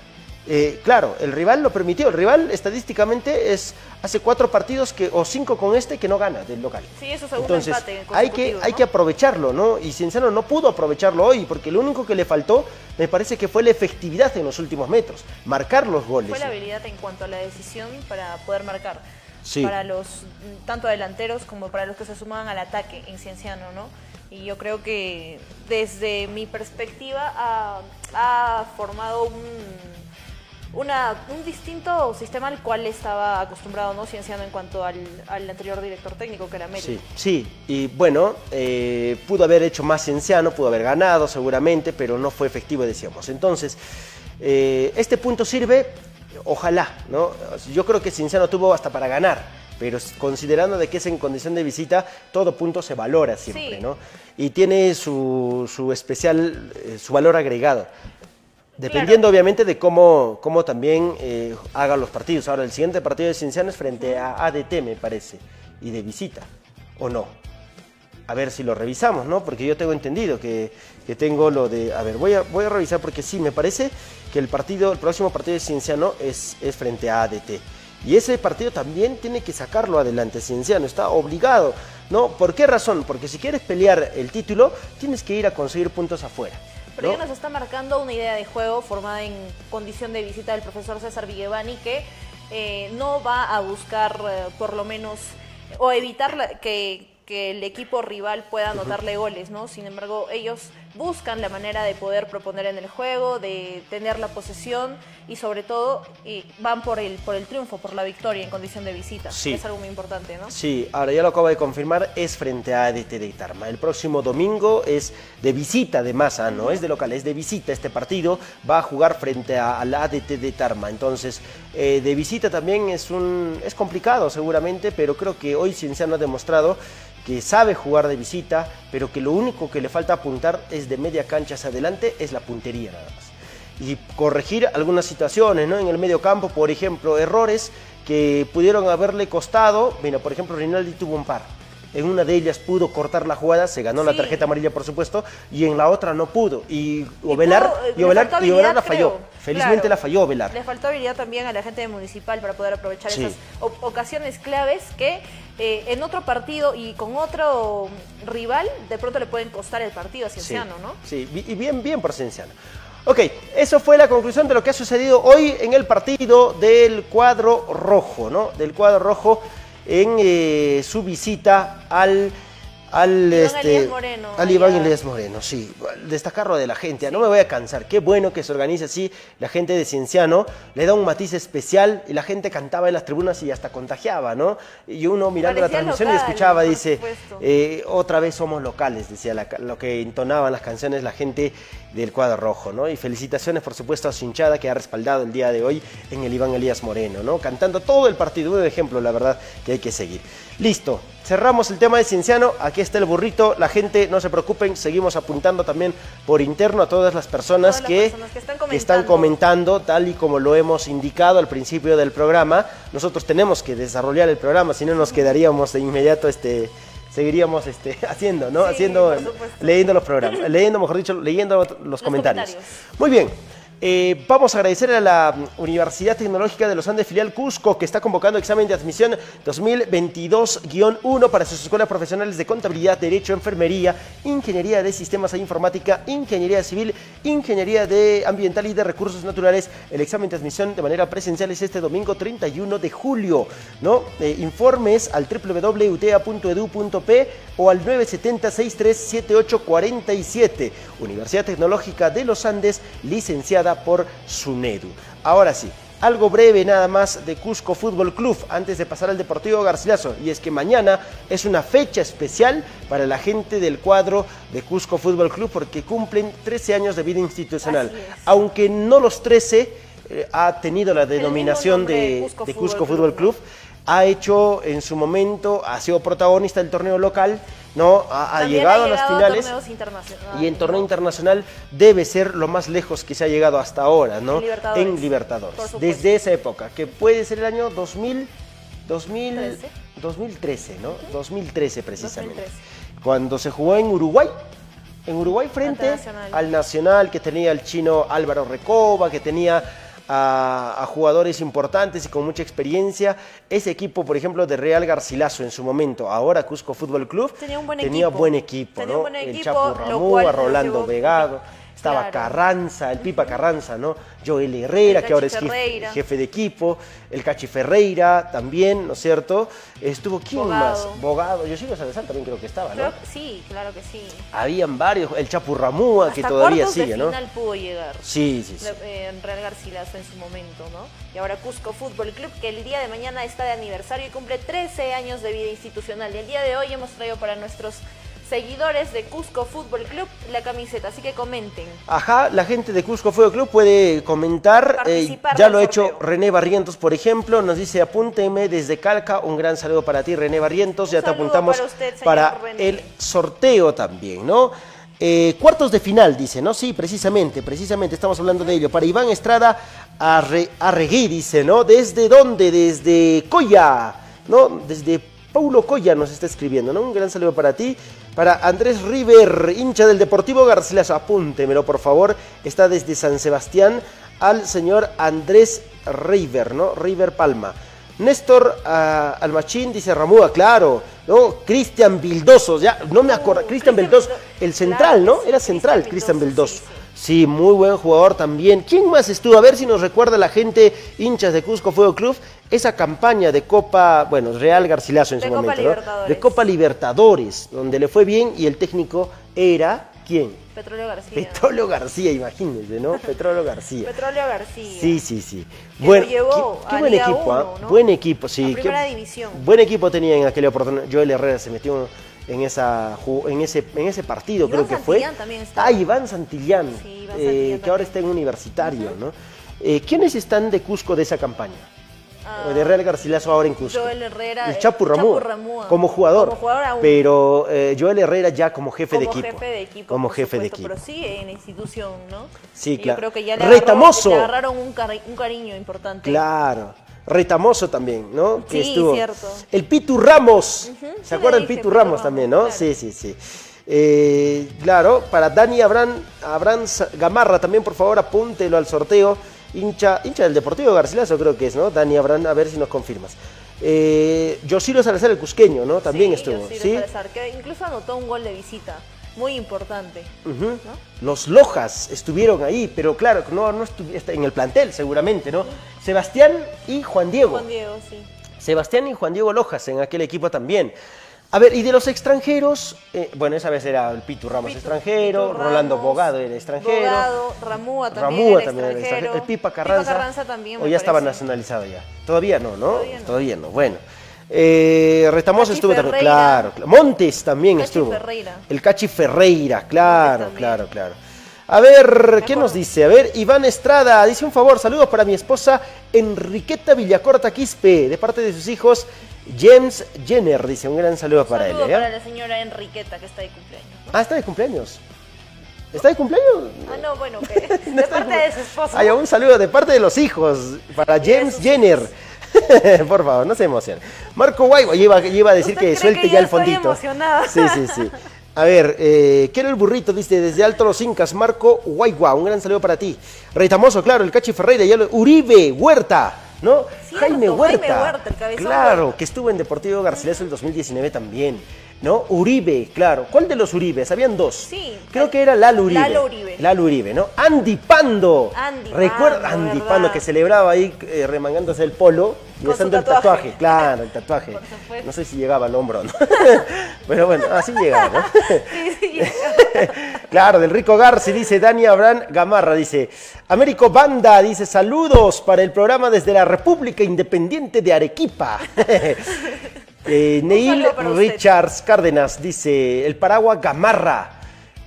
Eh, claro, el rival lo permitió. El rival estadísticamente es hace cuatro partidos que, o cinco con este que no gana del local. Sí, eso segundo Entonces empate hay que, hay que aprovecharlo, ¿no? Y Cienciano no pudo aprovecharlo hoy, porque lo único que le faltó me parece que fue la efectividad en los últimos metros, marcar los goles. Fue la habilidad en cuanto a la decisión para poder marcar. Sí. Para los tanto delanteros como para los que se sumaban al ataque en Cienciano, ¿no? Y yo creo que desde mi perspectiva ha, ha formado un, una, un distinto sistema al cual estaba acostumbrado, ¿no? Cienciano en cuanto al, al anterior director técnico que era Meli. Sí, sí, y bueno, eh, pudo haber hecho más Cienciano, pudo haber ganado seguramente, pero no fue efectivo, decíamos. Entonces, eh, este punto sirve, ojalá, ¿no? Yo creo que Cienciano tuvo hasta para ganar, pero considerando de que es en condición de visita, todo punto se valora siempre, Sí. ¿no? Y tiene su, su especial, eh, su valor agregado. Dependiendo obviamente de cómo, cómo también eh, hagan los partidos. Ahora, el siguiente partido de Cienciano es frente a ADT, me parece, y de visita, ¿o no? A ver si lo revisamos, ¿no? Porque yo tengo entendido que, que tengo lo de... A ver, voy a, voy a revisar porque sí, me parece que el partido, el próximo partido de Cienciano es, es frente a ADT. Y ese partido también tiene que sacarlo adelante Cienciano, está obligado, ¿no? ¿Por qué razón? Porque si quieres pelear el título, tienes que ir a conseguir puntos afuera. Pero ¿no? ya nos está marcando una idea de juego formada en condición de visita del profesor César Villevani que eh, no va a buscar eh, por lo menos o evitar la- que, que el equipo rival pueda anotarle goles, ¿no? Sin embargo, ellos buscan la manera de poder proponer en el juego, de tener la posesión y sobre todo van por el, por el triunfo, por la victoria en condición de visita. Sí. que es algo muy importante, ¿no? Sí, ahora ya lo acabo de confirmar, es frente a ADT de Tarma. El próximo domingo es de visita de masa, no es de local, es de visita este partido. Va a jugar frente a- al ADT de Tarma. Entonces, eh, de visita también es, un, es complicado seguramente, pero creo que hoy Cienciano ha demostrado que sabe jugar de visita, pero que lo único que le falta apuntar es de media cancha hacia adelante, es la puntería nada más y corregir algunas situaciones, ¿no? En el medio campo, por ejemplo, errores que pudieron haberle costado. Mira, por ejemplo, Rinaldi tuvo un par. En una de ellas pudo cortar la jugada, se ganó la tarjeta amarilla, por supuesto, y en la otra no pudo. Y Ovelar, y Ovelar, y Ovelar la falló. creo. Felizmente Claro. la falló Ovelar. Le faltó habilidad también a la gente de municipal para poder aprovechar Sí. esas ocasiones claves que eh, en otro partido y con otro rival de pronto le pueden costar el partido a Cienciano, sí, ¿no? Sí, y bien, bien por Cienciano. Ok, eso fue la conclusión de lo que ha sucedido hoy en el partido del cuadro rojo, ¿no? Del cuadro rojo en eh, su visita al al Iván este Elías Moreno, al Iván. Elías Moreno, sí, destacarlo de la gente, no me voy a cansar, qué bueno que se organice así, la gente de Cienciano le da un matiz especial y la gente cantaba en las tribunas y hasta contagiaba, ¿no? Y uno mirando la transmisión y escuchaba, dice, eh, otra vez somos locales, decía la lo que entonaban las canciones la gente del cuadro rojo, ¿no? Y felicitaciones, por supuesto, a su hinchada que ha respaldado el día de hoy en el Iván Elías Moreno, ¿no? Cantando todo el partido, un ejemplo, la verdad, que hay que seguir. Listo, cerramos el tema de Cienciano, aquí está el burrito, la gente, no se preocupen, seguimos apuntando también por interno a todas las personas, Todas las que, personas que están que están comentando, tal y como lo hemos indicado al principio del programa. Nosotros tenemos que desarrollar el programa, si no nos quedaríamos de inmediato este seguiríamos este, <laughs> haciendo, ¿no? Sí, haciendo, leyendo los programas, leyendo, mejor dicho, leyendo los, comentarios. comentarios. Muy bien. Eh, vamos a agradecer a la Universidad Tecnológica de los Andes Filial Cusco que está convocando examen de admisión 2022-1 para sus escuelas profesionales de contabilidad, derecho, enfermería, ingeniería de sistemas e informática, ingeniería civil, ingeniería de ambiental y de recursos naturales. El examen de admisión de manera presencial es este domingo 31 de julio. ¿no? Eh, informes al www.utea.edu.p o al 970-637847. Universidad Tecnológica de los Andes, licenciada por SUNEDU. Ahora sí, algo breve nada más de Cusco Fútbol Club antes de pasar al Deportivo Garcilaso. Y es que mañana es una fecha especial para la gente del cuadro de Cusco Fútbol Club porque cumplen 13 años de vida institucional. Aunque no los 13 eh, ha tenido la denominación de, de Cusco de Fútbol. Club. Ha hecho en su momento, ha sido protagonista del torneo local, ¿no? Ha, llegado ha a las finales. Y en torneo internacional debe ser lo más lejos que se ha llegado hasta ahora, ¿no? En Libertadores. En. Desde esa época, que puede ser el año 2000, 2000, 13. 2013, ¿no? 2013 precisamente. 2013. Cuando se jugó en Uruguay. En Uruguay frente Nacional. al Nacional, que tenía el chino Álvaro Recoba, que tenía a, a jugadores importantes y con mucha experiencia. Ese equipo, por ejemplo, de Real Garcilaso en su momento, ahora Cusco Fútbol Club, Tenía un buen tenía equipo. buen equipo, Tenía ¿no? buen el equipo, Chapo Ramúa, cual nos Rolando Vegado, estaba Claro. Carranza, el Pipa Carranza, ¿no? Joel Herrera, que ahora es jefe, de equipo, el Cachi Ferreira también, ¿no es cierto? Estuvo, ¿quién Bogado. más? Bogado, Yoshiro Salazar también creo que estaba, ¿no? Creo sí, claro que sí. Habían varios, el Chapurramúa, que todavía sigue, de ¿no? final pudo llegar. Sí, sí, sí. eh, en Real Garcilaso en su momento, ¿no? Y ahora Cusco Fútbol Club, que el día de mañana está de aniversario y cumple 13 años de vida institucional. Y el día de hoy hemos traído para nuestros seguidores de Cusco Fútbol Club la camiseta, así que comenten. Ajá, la gente de Cusco Fuego Club puede comentar. eh, ya lo ha hecho. René Barrientos, por ejemplo. Nos dice, apúnteme desde Calca. Un gran saludo para ti, René Barrientos. Ya te apuntamos para usted, el sorteo también, ¿no? Eh, cuartos de final, dice, ¿no? Sí, precisamente, precisamente estamos hablando de ello. Para Iván Estrada Arre- Arregui, dice, ¿no? ¿Desde dónde? Desde Coya, ¿no? Desde Paulo Coya nos está escribiendo, ¿no? Un gran saludo para ti. Para Andrés River, hincha del Deportivo Garcilaso, apúntemelo por favor. Está desde San Sebastián al señor Andrés River, ¿no? River Palma. Néstor ah, Almachín dice Ramúa, claro, ¿no? Cristian Vildoso, ya no me acuerdo, Uh, Cristian Vildoso, Vildo- el central, ¿no? Era central, Cristian Vildoso. Sí, muy buen jugador también. ¿Quién más estuvo? A ver si nos recuerda la gente, hinchas de Cusco Fuego Club, esa campaña de Copa, bueno, Real Garcilaso en De su Copa momento. De Copa Libertadores, donde le fue bien y el técnico era, ¿quién? Petróleo García. Petróleo García, imagínense, ¿no? <laughs> Petróleo García. Petróleo García. Sí, sí, sí. Bueno, llevó qué, qué a buen Liga equipo, ¿ah? ¿no? Buen equipo, sí. Qué- Primera División. Buen equipo tenía en aquella oportunidad. Joel Herrera se metió en esa en ese en ese partido, Iván creo que fue. Santillán también estaba. Ah, Iván Santillán, Sí, Iván eh, Santillán que ahora está en universitario, ¿no? Eh, ¿Quiénes están de Cusco de esa campaña? Ah, de Real Garcilaso ahora en Cusco. Joel Herrera, El eh, Chapu Ramúa, Ramúa. como jugador. Como jugador aún. Pero eh, Joel Herrera ya como jefe de equipo. jefe de equipo. Como jefe de equipo. Pero sí en la institución, ¿no? Sí, Y claro. Yo creo que ya le, Retamoso. agarró- le agarraron un, cari- un cariño importante. Claro. Retamoso también, ¿no? Que estuvo. cierto. El Pitu Ramos. ¿Se sí acuerda le el dije, Pitu Pitu Ramos Ramos, también, no? claro. Sí, sí, sí. Eh, claro, para Dani Abraham Sa- Gamarra también, por favor, apúntelo al sorteo. Hincha, hincha del Deportivo Garcilaso creo que es, ¿no? Dani Abraham, a ver si nos confirmas. Eh, Yosiro Salazar, el cusqueño, ¿no? También Sí, estuvo, Yosiro ¿sí? Salazar, que incluso anotó un gol de visita. Muy importante. ¿no? Los Lojas estuvieron ahí, pero claro, no, no en el plantel seguramente, ¿no? Sebastián y Juan Diego. Juan Diego, sí. Sebastián y Juan Diego Lojas en aquel equipo también. A ver, y de los extranjeros, eh, bueno, esa vez era el Pitu Ramos Pitu- extranjero, Pitu Rolando Bogado era extranjero. Bogado, Ramúa también Ramúa era también era extranjero. El Pipa Carranza. Pipa Carranza también, O ya estaba nacionalizado ya. Todavía no, ¿no? Todavía no. Bueno. Eh, Cachi estuvo también, claro, claro. Montes también Cachi estuvo. Ferreira. El Cachi Ferreira, claro, claro, claro. A ver, ¿qué nos dice? A ver, Iván Estrada dice un favor, saludos para mi esposa Enriqueta Villacorta Quispe, de parte de sus hijos James Jenner, dice un gran saludo para Saludo él. ¿ya? para la señora Enriqueta que está de cumpleaños. ¿no? Ah, está de cumpleaños. ¿Está de cumpleaños? Ah, no, bueno, <laughs> que de parte de su esposo. Hay un saludo de parte de los hijos para James Jenner. <laughs> Por favor, no se emocionen. Marco Guay, iba, iba a decir ¿Usted que suelte que ya yo el fondito. emocionada? Sí, sí, sí. A ver, eh, quiero el burrito, dice desde Alto Los Incas, Marco Guaygua, un gran saludo para ti. Reitamoso, claro, el Cachi Ferreira, ya lo- Uribe, Huerta, ¿no? Cierto, Jaime Jaime Huerta. Huerta, el claro, Huerta. que estuvo en Deportivo Garcilaso el 2019 también, ¿no? Uribe, claro. ¿Cuál de los Uribes? Habían dos. Sí. Creo que era Lalo Uribe. Lalo Uribe. Lalo Uribe, ¿no? Andy Pando. Andy Recuerda Pando, Andy ¿verdad? Pando que celebraba ahí eh, remangándose el polo y besando el tatuaje. Claro, el tatuaje. Por. No sé si llegaba al hombro o no. <laughs> Pero bueno, así llegaba, ¿no? <laughs> Sí, sí. <laughs> Claro, del Rico Garci, dice Dani Abraham Gamarra, dice, Américo Banda, dice, saludos para el programa desde la República Independiente de Arequipa. Eh, Neil. Richards Cárdenas dice, el paraguas Gamarra.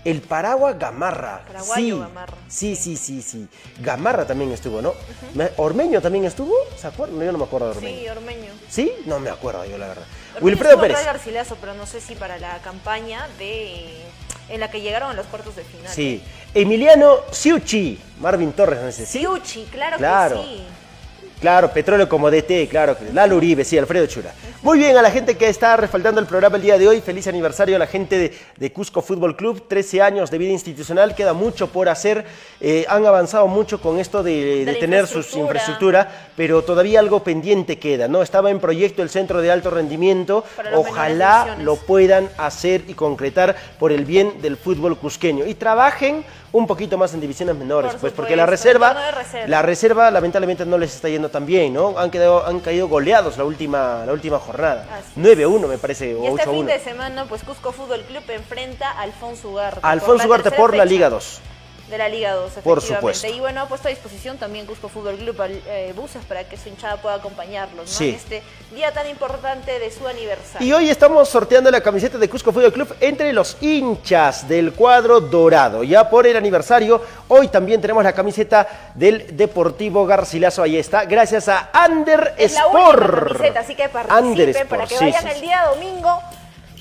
El paraguas Gamarra. Paraguayo sí, Gamarra. Sí, sí, sí, sí. Gamarra también estuvo, ¿no? Me- ¿Ormeño también estuvo? ¿Se acuerdan? Yo no me acuerdo de Ormeño. Sí, Ormeño. ¿Sí? No me acuerdo yo, la verdad. Ormeño Wilfredo Pérez. Garcilaso, pero no sé si para la campaña de en la que llegaron a los cuartos de final. Sí. Emiliano Siuchi. Marvin Torres, no sé. Claro, Claro. que sí. Claro, petróleo como DT, claro. Lalo Uribe, sí, Alfredo Chura. Muy bien, a la gente que está respaldando el programa el día de hoy, feliz aniversario a la gente de, de Cusco Fútbol Club, 13 años de vida institucional, queda mucho por hacer, eh, han avanzado mucho con esto de, tener sus infraestructura. infraestructura, pero todavía algo pendiente queda, ¿no? Estaba en proyecto el centro de alto rendimiento, ojalá lo puedan hacer y concretar por el bien del fútbol cusqueño. Y trabajen un poquito más en divisiones menores, Por pues porque la reserva, la reserva lamentablemente no les está yendo tan bien, ¿no? Han, quedado, han caído goleados la última, la última jornada. Así 9-1 me parece, o Y este 8-1. fin de semana, pues Cusco Fútbol Club enfrenta a Alfonso Ugarte. Alfonso la Ugarte por la fecha Liga 2. De la Liga 2, Por efectivamente. supuesto. Y bueno, ha puesto a disposición también Cusco Fútbol Club eh, buses para que su hinchada pueda acompañarlos, ¿no? Sí. En este día tan importante de su aniversario. Y hoy estamos sorteando la camiseta de Cusco Fútbol Club entre los hinchas del cuadro dorado. Ya por el aniversario, hoy también tenemos la camiseta del Deportivo Garcilaso. Ahí está, gracias a Under es la única camiseta, así que Under participen Sport, para que vayan sí, el día domingo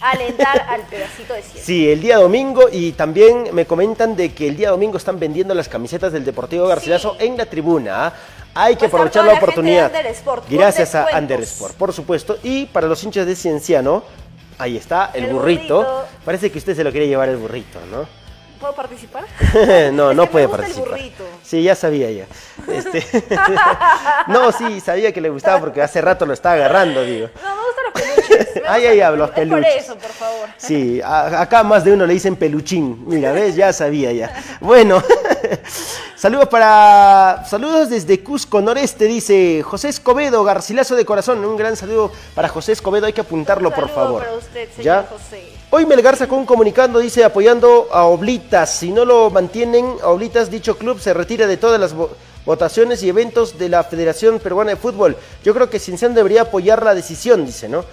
alentar al pedacito de cielo. Sí, el día domingo y también me comentan de que el día domingo están vendiendo las camisetas del Deportivo Garcilaso en la tribuna. ¿ah? Hay que aprovechar la oportunidad. Under Sport, con Gracias a descuentos. Under Sport, por supuesto. Y para los hinchas de Cienciano, ahí está el, El burrito. burrito. Parece que usted se lo quiere llevar el burrito, ¿no? ¿Puedo participar? <laughs> no, no puede participar. burrito. Sí, ya sabía ya. Este, <laughs> no, sí, sabía que le gustaba porque hace rato lo estaba agarrando, digo. No, me gustan los peluches. <laughs> Ay, ay, Es peluches. por eso, por favor. Sí, a- acá más de uno le dicen peluchín. Mira, ¿ves? Ya sabía ya. Bueno, saludos para. Saludos desde Cusco Noreste, dice José Escobedo, Garcilaso de Corazón. Un gran saludo para José Escobedo, hay que apuntarlo, Un por favor. para usted, señor ¿Ya? José. Hoy Melgar sacó un comunicando, dice, apoyando a Oblitas. Si no lo mantienen, a Oblitas, dicho club se retira de todas las vo- votaciones y eventos de la Federación Peruana de Fútbol. Yo creo que Cienciano debería apoyar la decisión, dice, ¿no?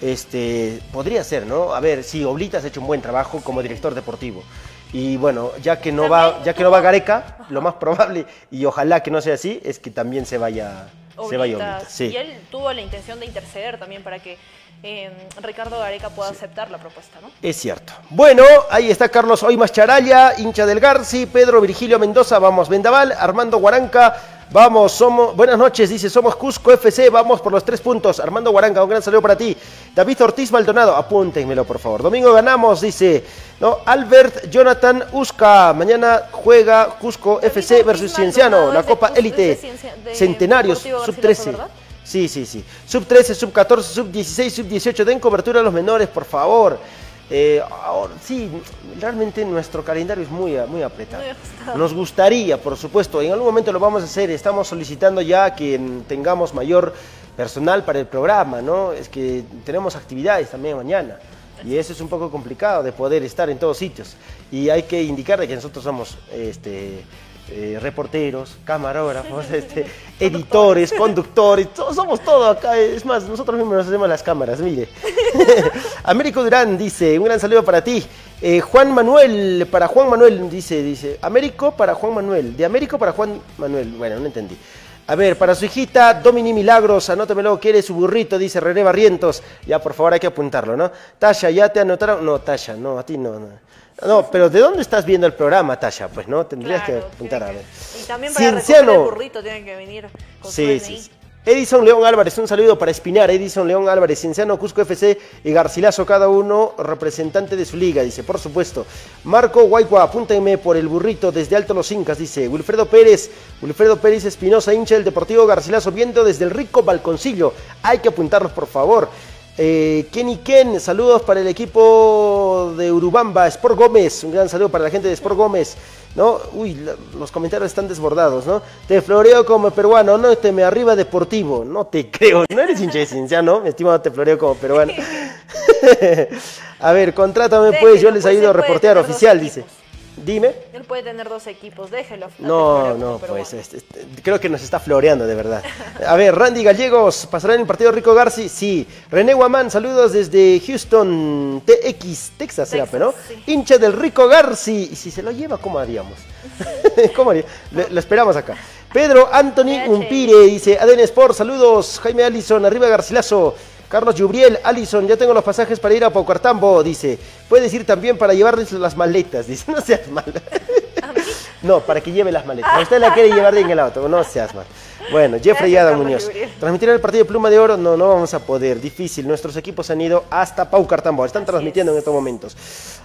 Este, podría ser, ¿no? A ver, sí, Oblitas ha hecho un buen trabajo como director deportivo. Y bueno, ya que no va, ya que no va Gareca, lo más probable, y ojalá que no sea así, es que también se vaya, se. Sí. Y él tuvo la intención de interceder también para que eh, Ricardo Gareca pueda aceptar la propuesta, ¿no? Es cierto. Bueno, ahí está Carlos Oimas Charalla, hincha del Garci, Pedro Virgilio Mendoza, vamos Vendaval, Armando Guaranca, vamos, somos, buenas noches, dice, somos Cusco FC, vamos por los tres puntos. Armando Guaranca, un gran saludo para ti. David Ortiz Maldonado, apúntenmelo por favor. Domingo ganamos, dice, ¿no? Albert Jonathan Usca, mañana juega Cusco FC versus Cienciano, la Copa Élite, Centenarios, sub Garcilaso, 13. ¿verdad? Sí, sí, sí. Sub 13, sub 14, sub 16, sub 18. Den cobertura a los menores, por favor. Eh, ahora, sí, realmente nuestro calendario es muy, muy apretado. Muy. Nos gustaría, por supuesto, en algún momento lo vamos a hacer. Estamos solicitando ya que tengamos mayor personal para el programa, ¿no? Es que tenemos actividades también mañana. Y eso es un poco complicado de poder estar en todos sitios. Y hay que indicar de que nosotros somos este, eh, reporteros, camarógrafos, este, editores, conductores, todos somos todo acá. Es más, nosotros mismos nos hacemos las cámaras, mire. <laughs> Américo Durán dice, un gran saludo para ti. Eh, Juan Manuel, para Juan Manuel, dice, dice, Américo para Juan Manuel, de Américo para Juan Manuel, bueno, no entendí. A ver, para su hijita Domini Milagros, anótemelo, quiere su burrito, dice René Barrientos. Ya, por favor, hay que apuntarlo, ¿no? Tasha, ¿ya te anotaron? No, Tasha, no, a ti no. No, no pero ¿de dónde estás viendo el programa, Tasha? Pues no, tendrías que apuntar a ver. Y también para el burrito tienen que venir con sí, sí, sí. Edison León Álvarez, un saludo para Espinar, Edison León Álvarez, Cienciano Cusco FC y Garcilaso, cada uno representante de su liga, dice, por supuesto. Marco Guaycua, apúntenme por el burrito desde Alto Los Incas, dice. Wilfredo Pérez, Wilfredo Pérez Espinosa, hincha del Deportivo Garcilaso, viendo desde el rico balconcillo. Hay que apuntarlos, por favor. Eh, Kenny Ken, saludos para el equipo de Urubamba, Sport Gómez, un gran saludo para la gente de Sport Gómez. ¿no? Uy, los comentarios están desbordados, ¿no? Te floreo como peruano, no te me arriba deportivo, no te <laughs> creo, no eres hincha de ciencia, ¿no? Mi estimado, te floreo como peruano. <laughs> a ver, contrátame pues, yo les pues, ayudo a reportear oficial, dice. Dime. Él puede tener dos equipos, déjelo. No, no, pues este, este, creo que nos está floreando de verdad. A ver, Randy Gallegos, ¿pasará en el partido Rico Garci? Sí. René Guamán, saludos desde Houston, TX, Texas, Texas ¿no? Hincha del Rico Garci. Y si se lo lleva, ¿cómo haríamos? <laughs> ¿Cómo haríamos? Lo, esperamos acá. Pedro Anthony Umpire dice, Aden Sport, saludos. Jaime Allison, arriba Garcilaso. Carlos Yubriel, Alison, ya tengo los pasajes para ir a Paucartambo, dice. Puedes ir también para llevarles las maletas, <laughs> dice. No seas mal. No, para que lleve las maletas. Usted la quiere llevar en el auto, no seas mal. Bueno, Jeffrey Adam Muñoz. Transmitir el partido de Pluma de Oro, no, no vamos a poder. Difícil. Nuestros equipos han ido hasta Paucartambo. Están transmitiendo en estos momentos.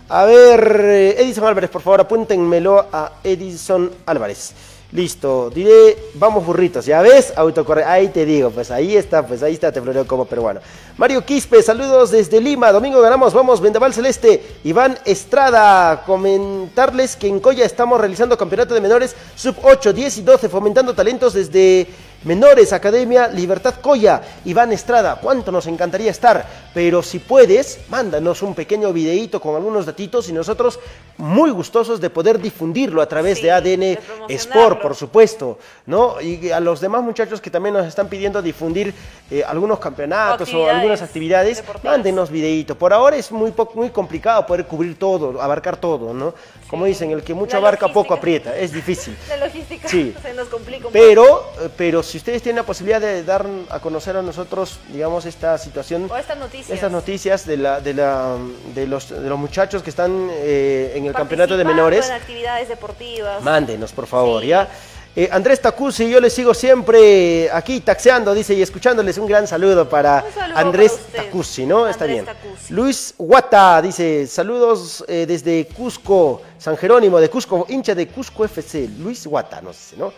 A ver, eh, Edison Álvarez, por favor, apúntenmelo a Edison Álvarez. Listo, diré, vamos burritos, ¿ya ves? Autocorre, ahí te digo, pues ahí está, pues ahí está, te floreo como peruano. Mario Quispe, saludos desde Lima, domingo ganamos, vamos, Vendaval Celeste. Iván Estrada, comentarles que en Coya estamos realizando campeonato de menores sub 8, 10 y 12, fomentando talentos desde Menores, Academia Libertad Coya, Iván Estrada, cuánto nos encantaría estar, pero si puedes, mándanos un pequeño videíto con algunos datitos y nosotros muy gustosos de poder difundirlo a través de ADN Sport, por supuesto, ¿no? Y a los demás muchachos que también nos están pidiendo difundir eh, algunos campeonatos o, algunas actividades, mándenos videíto. Por ahora es muy, muy complicado poder cubrir todo, abarcar todo, ¿no? Como dicen, el que mucho abarca poco aprieta, es difícil. <laughs> La logística se nos complica un pero, poco. Pero si ustedes tienen la posibilidad de dar a conocer a nosotros, digamos, esta situación, o estas noticias, estas noticias de, la, de, la, de, los, de los muchachos que están eh, en el campeonato de menores, en actividades deportivas, mándenos, por favor, ¿ya? Eh, Andrés Tacuzzi, yo le sigo siempre aquí taxeando, dice, y escuchándoles un gran saludo para Andrés Tacuzzi, ¿no? Está bien. Luis Guata dice, saludos eh, desde Cusco, San Jerónimo de Cusco, hincha de Cusco FC. Luis Guata, no sé, ¿no?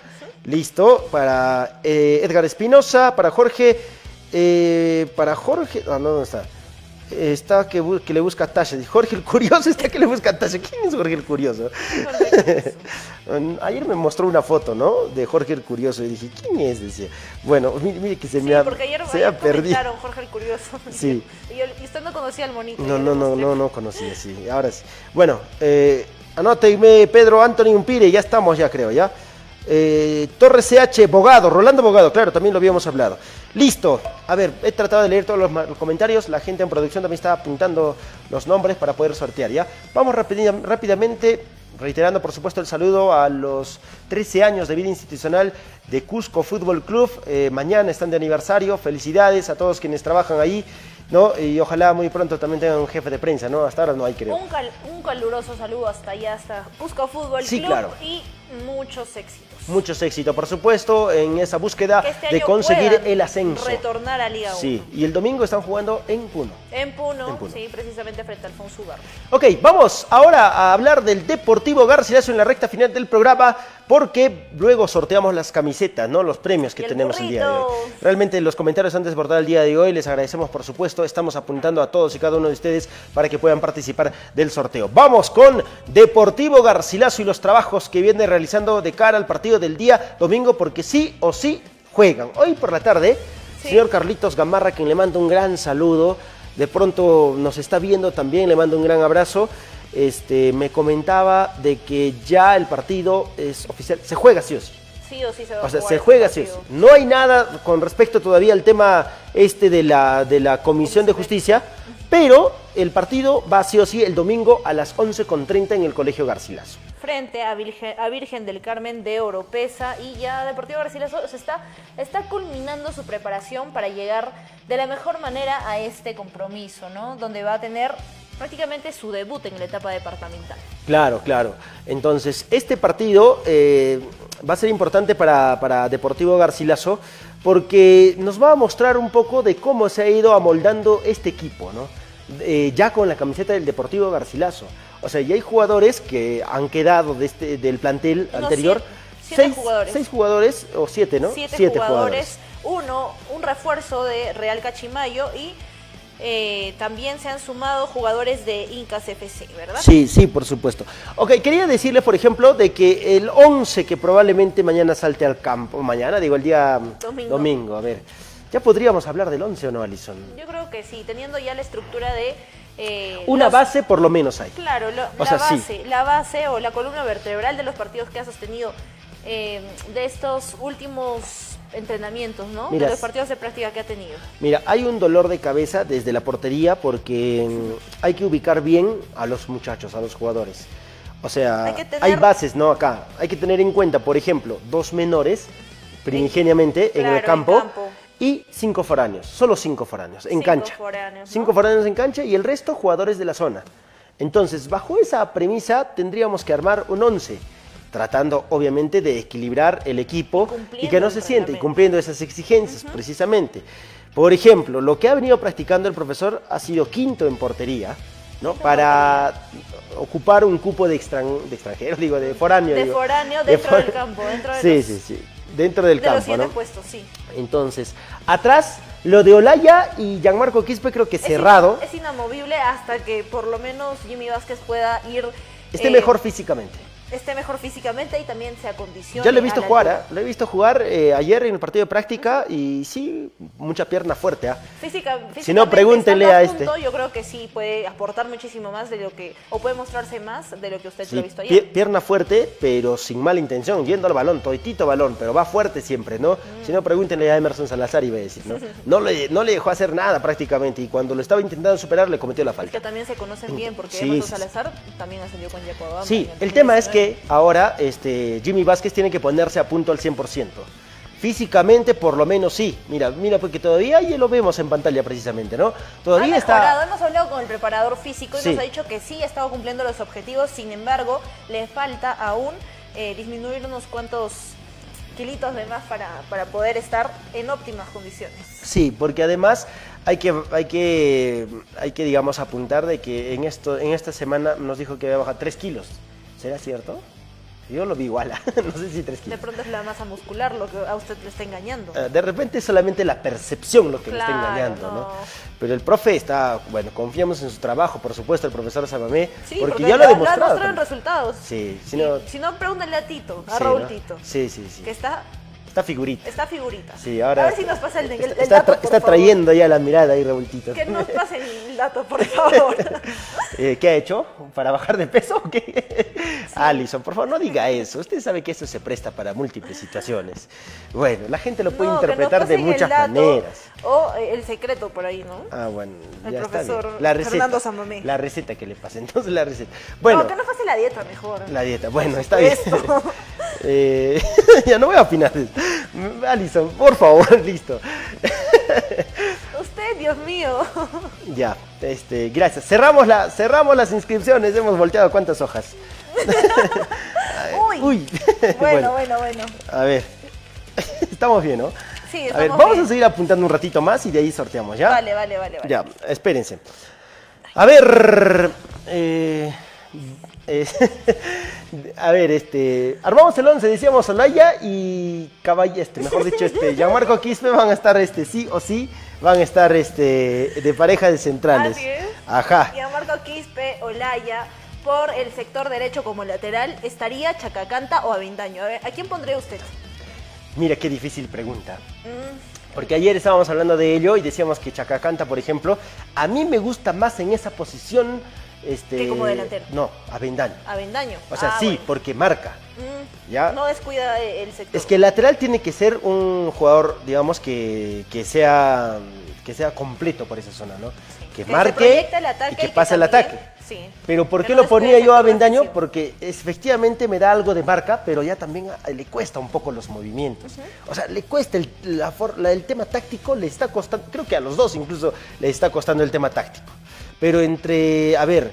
Listo, para eh, Edgar Espinosa, para Jorge, para Jorge, ah, no, ¿dónde está? Está que, que le busca Tasha. Jorge el Curioso está que le busca Tasha. ¿Quién es Jorge el Curioso? <laughs> Ayer me mostró una foto, ¿no? De Jorge el Curioso y dije, ¿quién es? Decía. Bueno, mire, mire que se me ha, porque ayer, se ha perdido. Jorge el Curioso. <laughs> Sí. <laughs> Y, usted no conocía al monito. No, no, no, no, no conocía, sí. Ahora sí. Bueno, eh, anóteme Pedro Anthony Umpire, ya estamos ya creo, ¿ya? Eh, Torres CH, Bogado, Rolando Bogado, claro, también lo habíamos hablado. Listo. A ver, he tratado de leer todos los, comentarios. La gente en producción también está apuntando los nombres para poder sortear, ¿ya? Vamos rápidamente, reiterando por supuesto el saludo a los 13 años de vida institucional de Cusco Fútbol Club. Eh, mañana están de aniversario. Felicidades a todos quienes trabajan ahí. ¿no? Y ojalá muy pronto también tengan un jefe de prensa, ¿no? Hasta ahora no hay, creo. Un, caluroso saludo hasta allá, hasta Cusco Fútbol Club y muchos éxitos. Muchos éxitos, por supuesto, en esa búsqueda este de conseguir el ascenso. Retornar a Liga 1. Sí, y el domingo están jugando en Puno. En Puno, sí, precisamente frente al Alfonso Ugarro. Ok, vamos ahora a hablar del Deportivo Garcilaso en la recta final del programa, porque luego sorteamos las camisetas, ¿no? Los premios que tenemos el día de hoy. Realmente los comentarios antes de abordar el día de hoy, les agradecemos por supuesto. Estamos apuntando a todos y cada uno de ustedes para que puedan participar del sorteo. Vamos con Deportivo Garcilaso y los trabajos que viene realizando de cara al partido del día domingo porque sí o sí juegan. Hoy por la tarde, señor Carlitos Gamarra, quien le manda un gran saludo, de pronto nos está viendo también, le mando un gran abrazo. Este, me comentaba de que ya el partido es oficial, se juega sí o sí. Sí o sí se va O sea, se juega sí o sí. No hay nada con respecto todavía al tema este de la, de la Comisión de Justicia, pero el partido va sí o sí el domingo a las 11.30 en el Colegio Garcilaso. frente a Virgen, a Virgen del Carmen de Oropesa y ya Deportivo Garcilaso se está, está culminando su preparación para llegar de la mejor manera a este compromiso, ¿no? Donde va a tener prácticamente su debut en la etapa departamental. Claro, claro. Entonces, este partido eh, va a ser importante para, para Deportivo Garcilaso porque nos va a mostrar un poco de cómo se ha ido amoldando este equipo, ¿no? Eh, ya con la camiseta del Deportivo Garcilaso. O sea, ya hay jugadores que han quedado de este, del plantel anterior. siete- siete seis, jugadores. seis jugadores, o siete, ¿no? Siete, jugadores, uno, un refuerzo de Real Cachimayo y eh, también se han sumado jugadores de Incas FC, ¿verdad? Sí, sí, por supuesto. Ok, quería decirle, por ejemplo, de que el 11 que probablemente mañana salte al campo, mañana, digo el día mm, Domingo. a ver, ¿ya podríamos hablar del 11 o no, Alison? Yo creo que sí, teniendo ya la estructura de... eh, Una los- base por lo menos hay. Claro, lo- la, sea, sí. base, la base o la columna vertebral de los partidos que ha sostenido eh, de estos últimos entrenamientos, ¿no? Mira, de los partidos de práctica que ha tenido. Mira, hay un dolor de cabeza desde la portería porque mm, hay que ubicar bien a los muchachos, a los jugadores. O sea, Hay que tener- hay bases, ¿no? Acá. Hay que tener en cuenta, por ejemplo, dos menores primigeniamente en Claro, el en campo, campo. y cinco foráneos, solo cinco foráneos, en Cinco cancha. foráneos, ¿no? Cinco foráneos en cancha y el resto jugadores de la zona. Entonces, bajo esa premisa tendríamos que armar un 11, tratando obviamente de equilibrar el equipo y, que no se siente, y cumpliendo esas exigencias precisamente. Por ejemplo, lo que ha venido practicando el profesor ha sido quinto en portería, ¿no? Para ocupar un cupo de, extran- de extranjeros, <laughs> digo, de foráneo. De digo. foráneo De dentro del campo, dentro de sí, los- sí, sí, dentro del de los campo, siete ¿no? puestos, sí. Entonces, atrás, lo de Olaya y Gianmarco Quispe creo que Es cerrado, Es, inamovible hasta que por lo menos Jimmy Vázquez pueda ir... esté eh, mejor físicamente. Esté mejor físicamente y también se acondicione. Ya lo he visto jugar. ¿ah? lo he visto jugar eh, ayer en el partido de práctica y sí, mucha pierna fuerte. ¿ah? Física, Si no, pregúntenle a este. yo creo que sí puede aportar muchísimo más de lo que, o puede mostrarse más de lo que usted Sí, lo ha visto ayer. pierna fuerte, pero sin mala intención, yendo al balón, toitito balón, pero va fuerte siempre, ¿no? Si no, pregúntenle a Emerson Salazar, iba a decir, ¿no? <laughs> No le, no le dejó hacer nada prácticamente y cuando lo estaba intentando superar le cometió la que falta. también se conocen bien porque Sí, Emerson. Salazar también ascendió con Abamba Sí, el tema es 2019. Que ahora este, Jimmy Vázquez tiene que ponerse a punto al 100%. Físicamente, por lo menos sí. Mira, mira, porque todavía ya lo vemos en pantalla precisamente, ¿no? Todavía ha está. Hemos hablado con el preparador físico y Sí. nos ha dicho que sí ha estado cumpliendo los objetivos, sin embargo, le falta aún eh, disminuir unos cuantos kilitos de más para, para poder estar en óptimas condiciones. Sí, porque además hay que, hay que, hay que digamos, apuntar de que en, esto, en esta semana nos dijo que había bajado 3 kilos. ¿Será cierto? Yo lo vi igual, <laughs> no sé si 3 De kilos. pronto es la masa muscular lo que a usted le está engañando. Eh, De repente es solamente la percepción lo que le está engañando, ¿no? no. Pero el profe está, bueno, confiamos en su trabajo, por supuesto, el profesor Samamé, Sí, porque, ya lo ha demostrado. también. resultados. Sí, si no- si no, pregúntale a Tito, a Sí, Raúl ¿no? Tito, Sí, sí, sí. que está, Está figurita. está figurita. Sí, ahora. A ver si nos pasa el, el, el está, dato, por está favor. trayendo ya la mirada ahí, revoltito. Que nos <laughs> pasen el dato, por favor. <laughs> Eh, ¿Qué ha hecho? ¿Para bajar de peso o qué? Alison, por favor, no diga eso. Usted sabe que eso se presta para múltiples situaciones. Bueno, la gente lo puede No, interpretar de muchas dato maneras. O eh, el secreto por ahí, ¿no? Ah, bueno, El ya está profesor bien. La receta, Fernando Samamé. La receta que le pase. Entonces, la receta. Bueno, no, que nos pase la dieta mejor. la dieta. Bueno, está bien. <laughs> Eh, <laughs> ya no voy a opinar. Alison, por favor, <laughs> listo. Usted, Dios mío. Ya, este, gracias. Cerramos, la, cerramos las inscripciones. Hemos volteado cuántas hojas. <laughs> Uy. Uy. Bueno, bueno, bueno. A ver. Estamos bien, ¿no? Sí, A ver, estamos vamos bien. a seguir apuntando un ratito más y de ahí sorteamos, ¿ya? Vale, vale, vale, vale. Ya, espérense. A ver. eh, eh, a ver, este. Armamos el 11, decíamos Olaya y Caball, este, mejor dicho, este. Gianmarco Quispe van a estar, este, sí o sí, van a estar, este, de pareja de centrales. Así es. Ajá. Y a Marco Quispe, Olaya, por el sector derecho como lateral, ¿estaría Chacacanta o Avindaño? A ver, ¿a quién pondría usted? Mira qué difícil pregunta. Mm, Porque ayer estábamos hablando de ello y decíamos que Chacacanta, por ejemplo, a mí me gusta más en esa posición. Este, Que como delantero. No, Avendaño. Avendaño. O sea, Ah, sí, bueno. porque marca. Mm, Ya. No descuida eh, el sector. Es que el lateral tiene que ser un jugador, digamos, que, que sea que sea completo por esa zona, ¿no? Que, Que marque proyecte el ataque y que y que pase el ataque. sí. Pero ¿por qué no lo ponía yo a transición. Porque efectivamente me da algo de marca, pero ya también a- le cuesta un poco los movimientos. O sea, le cuesta el, la for- la- el tema táctico, le está costando, creo que a los dos incluso le está costando el tema táctico. Pero entre, a ver,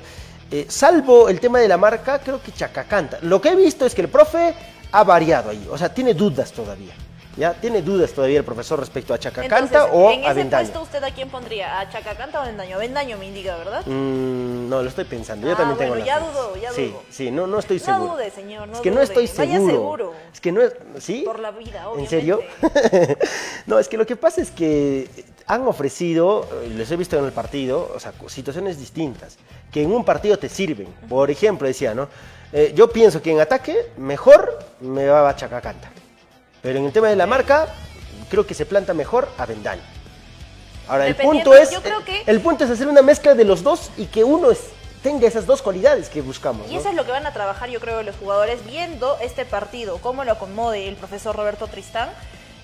eh, salvo el tema de la marca, creo que Chacacanta. Lo que he visto es que el profe ha variado ahí, o sea, tiene dudas todavía. ¿Ya? Tiene dudas todavía el profesor respecto a Chacacanta Entonces, o en a ese Avendaño. puesto usted a quién pondría, a Chacacanta o a. Avendaño me indica, ¿verdad? Mm, no, lo estoy pensando. Yo Ah, también tengo bueno, las ya dudó, ya sí, dudó. Sí, no, no estoy No seguro. dude, señor, no es que no estoy Vaya seguro. Es que no es, ¿sí? Por la vida, ¿En serio? obviamente. <laughs> no, es que lo que pasa es que han ofrecido, eh, les he visto en el partido, o sea, situaciones distintas, que en un partido te sirven. Por ejemplo, decía, ¿no? Eh, yo pienso que en ataque mejor me va a Chacacanta. Pero en el tema de la marca, creo que se planta mejor a Vendaño. Ahora, el punto es, que- el punto es hacer una mezcla de los dos y que uno es- tenga esas dos cualidades que buscamos. Y ¿no? eso es lo que van a trabajar, yo creo, los jugadores viendo este partido, cómo lo acomode el profesor Roberto Tristán,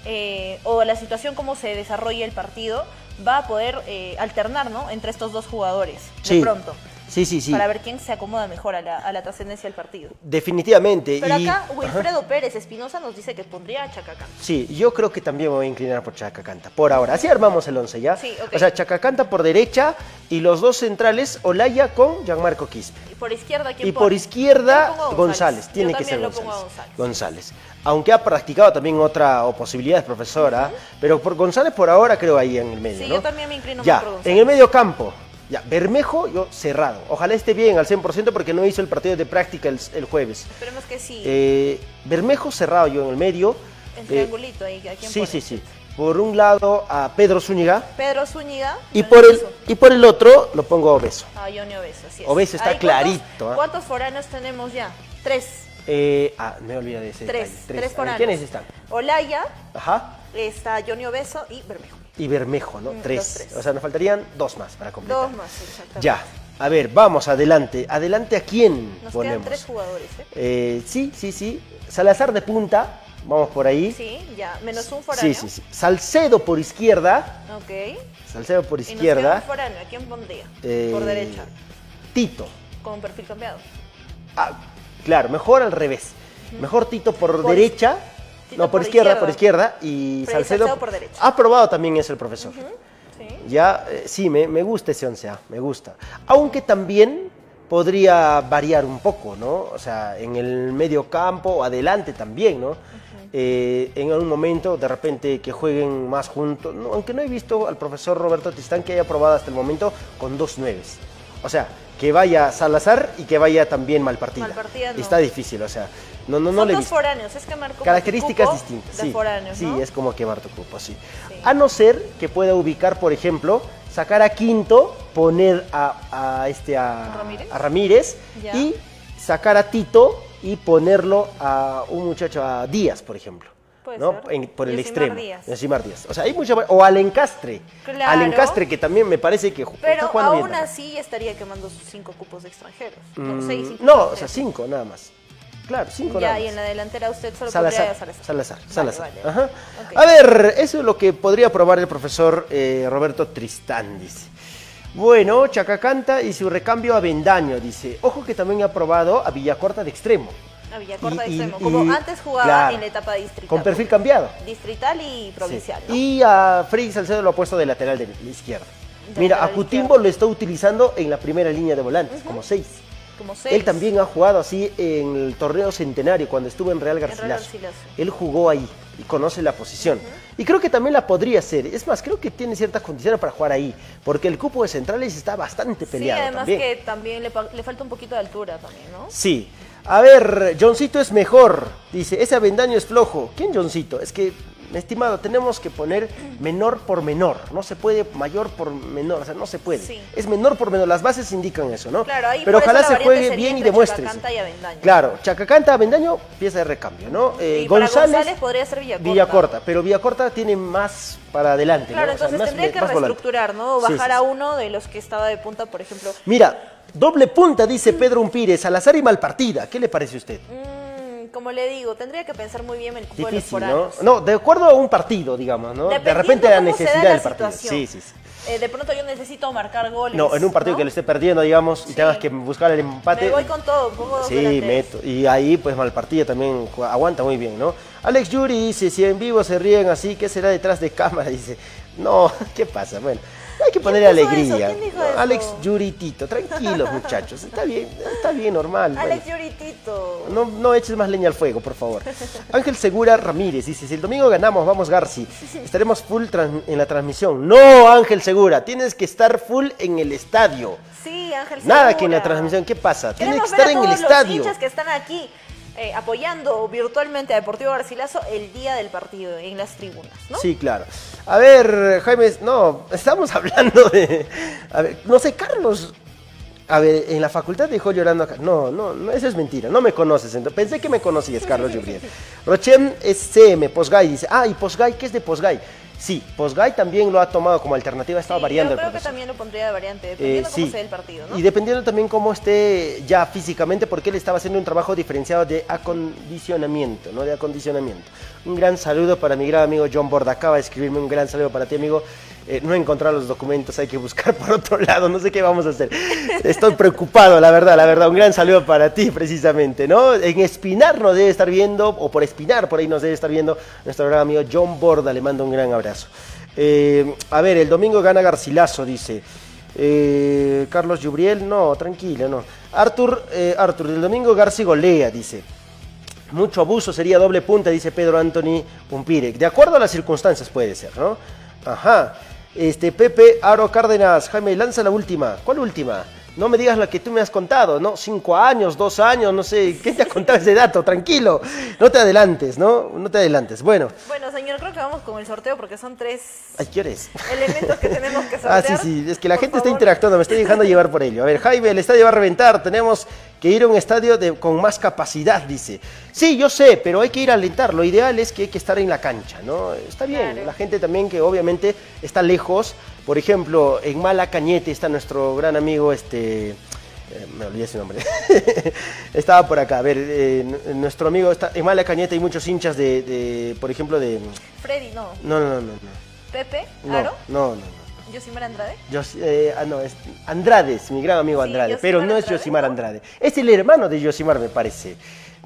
eh, o la situación, cómo se desarrolla el partido, va a poder eh, alternar, ¿no? Entre estos dos jugadores, de Sí. pronto, Sí, sí, sí. para ver quién se acomoda mejor a la, a la trascendencia del partido. Definitivamente. Pero y- acá Ajá. Wilfredo Pérez Espinosa nos dice que pondría a Chacacán. Sí, yo creo que también me voy a inclinar por Chacacanta, por ahora. Así armamos el 11 ya. Sí. O sea, Chacacanta por derecha y los dos centrales, Olaya con Gianmarco Quispe. Y por izquierda, ¿quién Y pone? por izquierda, González. Tiene Yo que ser González. lo pongo a González. González. Aunque ha practicado también otra o posibilidad, profesora, pero por González por ahora creo ahí en el medio. Sí, ¿no? yo también me inclino ya, por. En el medio campo, ya, Bermejo, yo cerrado. Ojalá esté bien al 100% porque no hizo el partido de práctica el, el jueves. Esperemos que sí. Eh, Bermejo cerrado yo en el medio. el Eh, triangulito ahí, ¿a quién Sí, pone? sí, sí. Por un lado a Pedro Zúñiga Pedro Zúñiga. y por el, y por el otro lo pongo a Obeso. A Johnny Obeso, así es. Obeso está Ahí, ¿cuántos- clarito, ¿ah? ¿Cuántos foráneos tenemos ya? Tres. Eh, ah, me olvidé de ese Tres. detalle. Tres, A ver, foráneos. ¿Quiénes están? Olaya, Ajá. está Johnny Obeso y Bermejo. Y Bermejo, ¿no? Mm, tres. tres. O sea, nos faltarían dos más para completar. Dos más, exactamente. Ya. A ver, vamos adelante. ¿Adelante a quién Nos ponemos? quedan tres jugadores, ¿eh? Eh, sí, sí, sí. Salazar de punta. Vamos por ahí. Sí, ya. Menos un foráneo. sí, sí, sí. Salcedo por izquierda. Ok. Salcedo por Y nos queda izquierda. un foráneo. ¿A quién pondría? Eh, Por derecha. Tito. Con perfil cambiado. Ah, claro, mejor al revés. Mejor Tito por, Por derecha. Tito no, por, por izquierda, izquierda. por izquierda. Y Freddy Salcedo, Salcedo por derecha. Ha probado también eso el profesor. Sí. Ya, eh, sí, me, me gusta ese 11A, me gusta. Aunque también podría variar un poco, ¿no? O sea, en el medio campo o adelante también, ¿no? Eh, en algún momento, de repente, que jueguen más juntos. No, aunque no he visto al profesor Roberto Tistán que haya probado hasta el momento con dos nueves. O sea, que vaya Salazar y que vaya también Malpartida. Malpartida no. Está difícil, o sea, no, no, no Son le dos foráneos. Es que marcó Características distintas. De sí, foráneos, sí, es como quemar tu cupo, sí. Sí. A no ser que pueda ubicar, por ejemplo, sacar a Quinto, poner a, a este a ¿Ramírez? a Ramírez Ya. y sacar a Tito y ponerlo a un muchacho a Díaz, por ejemplo. Puede ¿no? ser. En- por el extremo. Yosimar Díaz. O sea, hay mucha o al encastre. Claro. Al encastre que también me parece que está Pero bien aún así estaría quemando sus cinco cupos de extranjeros. Mm, No, seis, cinco no, o sea, cinco nada más. Claro, cinco Ya, y en la delantera usted solo Salazar, podría Salazar. Salazar, Vale, Salazar. vale. Ajá. Ok. A ver, eso es lo que podría probar el profesor eh, Roberto Tristán, dice. Bueno, Chacacanta y su recambio a Vendaño, dice. Ojo que también ha probado a Villacorta de extremo. A Villacorta de Y- y- extremo, como y- antes jugaba claro, en la etapa distrital. Con perfil cambiado. Distrital y provincial. Sí. ¿no? Y a Freddy Salcedo lo ha puesto de lateral de la izquierda. De Mira, a Cutimbo lo está utilizando en la primera línea de volantes, como seis. Como seis. Él también ha jugado así en el torneo centenario cuando estuvo en Real Real Garcilaso. Garcilaso. Él jugó ahí y conoce la posición. Y creo que también la podría hacer. Es más, creo que tiene ciertas condiciones para jugar ahí, porque el cupo de centrales está bastante Sí, peleado además también. que también le, le falta un poquito de altura también, ¿no? Sí. A ver, Johncito es mejor. Dice, ese avendaño es flojo. ¿Quién Johncito? Es que, estimado, tenemos que poner menor por menor. No se puede mayor por menor. O sea, no se puede. Sí. Es menor por menor. Las bases indican eso, ¿no? Claro, ahí Pero por eso ojalá la se juegue bien y demuestre. Chacacanta y Avendaño. Claro, Chacacanta, Avendaño, pieza de recambio, ¿no? Eh, y para González, González podría ser Villacorta. Villacorta. Pero Villacorta tiene más para adelante. Claro, ¿no? O sea, entonces más- tendría que reestructurar, ¿no? Bajar sí, a uno de los que estaba de punta, por ejemplo. Mira, doble punta, dice Pedro Umpires, Salazar y Malpartida. ¿Qué le parece a usted? Mm, como le digo, tendría que pensar muy bien el cupo de los Difícil, ¿no? de acuerdo a un partido, digamos, ¿no? de repente la necesidad la del partido. Sí, sí, sí. Eh, de pronto yo necesito marcar goles. No, en un partido ¿no? que lo esté perdiendo, digamos, y tengas que buscar el empate. Me voy con todo, pongo dos Sí, meto. Y ahí, pues, mal partido también juega- aguanta muy bien, ¿no? Alex Yuri dice, si en vivo se ríen así, ¿qué será detrás de cámara? <laughs> Dice, no, <laughs> ¿qué pasa? Bueno, hay que poner puso alegría. eso? ¿Quién dijo ¿no? eso? Alex Yuri Tito, tranquilos, muchachos. Está bien, está bien, normal. Alex bueno. Yuritito. No, no eches más leña al fuego, por favor. Ángel Segura Ramírez dice, si el domingo ganamos, vamos Garci, estaremos full en la transmisión. No, Ángel Segura, tienes que estar full en el estadio. Sí, Ángel Nada que en la Segura. transmisión, ¿qué pasa? Tienes que estar ver en a el estadio. los hinchas que están aquí eh, apoyando virtualmente a Deportivo Garcilaso el día del partido en las tribunas, ¿no? Sí, claro. A ver, Jaime, no, estamos <laughs> hablando de... A ver, no sé, Carlos... A ver, en la facultad dejó llorando acá. No, no, no, eso es mentira. No me conoces. entonces- Pensé que me conocías, Carlos Jubriel. <laughs> Rochem es CM, Posgay. Dice, ah, ¿y Posgay? ¿Qué es de Posgay? Sí, Posgay también lo ha tomado como alternativa. Ha estado Sí, variando yo el creo que profesor. también lo pondría de variante, Eh, dependiendo cómo sí. el partido, ¿no? Y dependiendo también cómo esté ya físicamente, porque él estaba haciendo un trabajo diferenciado de acondicionamiento, ¿no? De acondicionamiento. Un gran saludo para mi gran amigo John Borda. Acaba de escribirme un gran saludo para ti, amigo. Eh, no he encontrado los documentos, hay que buscar <laughs> por otro lado, no sé qué vamos a hacer. Estoy preocupado, la verdad, la verdad. Un gran saludo para ti, precisamente, ¿no? En Espinar nos debe estar viendo, o por Espinar, por ahí nos debe estar viendo nuestro gran amigo John Borda. Le mando un gran abrazo. Eh, a ver, el domingo gana Garcilaso, dice. Eh, Carlos Jubriel, no, tranquilo, no. Arthur, Arthur, del domingo Garci golea, dice. Mucho abuso sería doble punta, dice Pedro Anthony Pumpirek. De acuerdo a las circunstancias puede ser, ¿no? Ajá. Este, Pepe Aro Cárdenas, Jaime, lanza la última. ¿Cuál última? No me digas la que tú me has contado, ¿no? Cinco años, dos años, no sé. ¿Qué te ha contado ese dato? Tranquilo. No te adelantes, ¿no? No te adelantes. Bueno, Bueno, señor, creo que vamos con el sorteo porque son tres ay, ¿qué hora es? elementos que tenemos que sortear. <laughs> Ah, sí, sí, es que la Por gente está interactuando, me estoy dejando llevar por ello. A ver, Jaime, el estadio va a reventar, tenemos que ir a un estadio de- con más capacidad, dice. Sí, yo sé, pero hay que ir a alentar, lo ideal es que hay que estar en la cancha, ¿no? Está bien, Claro. la gente también que obviamente está lejos, por ejemplo, en Malacañete está nuestro gran amigo, este... eh, me olvidé su nombre. <laughs> Estaba por acá. A ver, eh, nuestro amigo está en Malacañete hay muchos hinchas de, de, por ejemplo, de. Freddy, no. No, no, no, no. Pepe, Aro, no, no. no. Yosimar Andrade. Yos- eh, ah, no, es Andrades, mi gran amigo Sí, Andrade, Yosimar pero no es Andrade, Yosimar. Andrade. Es el hermano de Yosimar, me parece.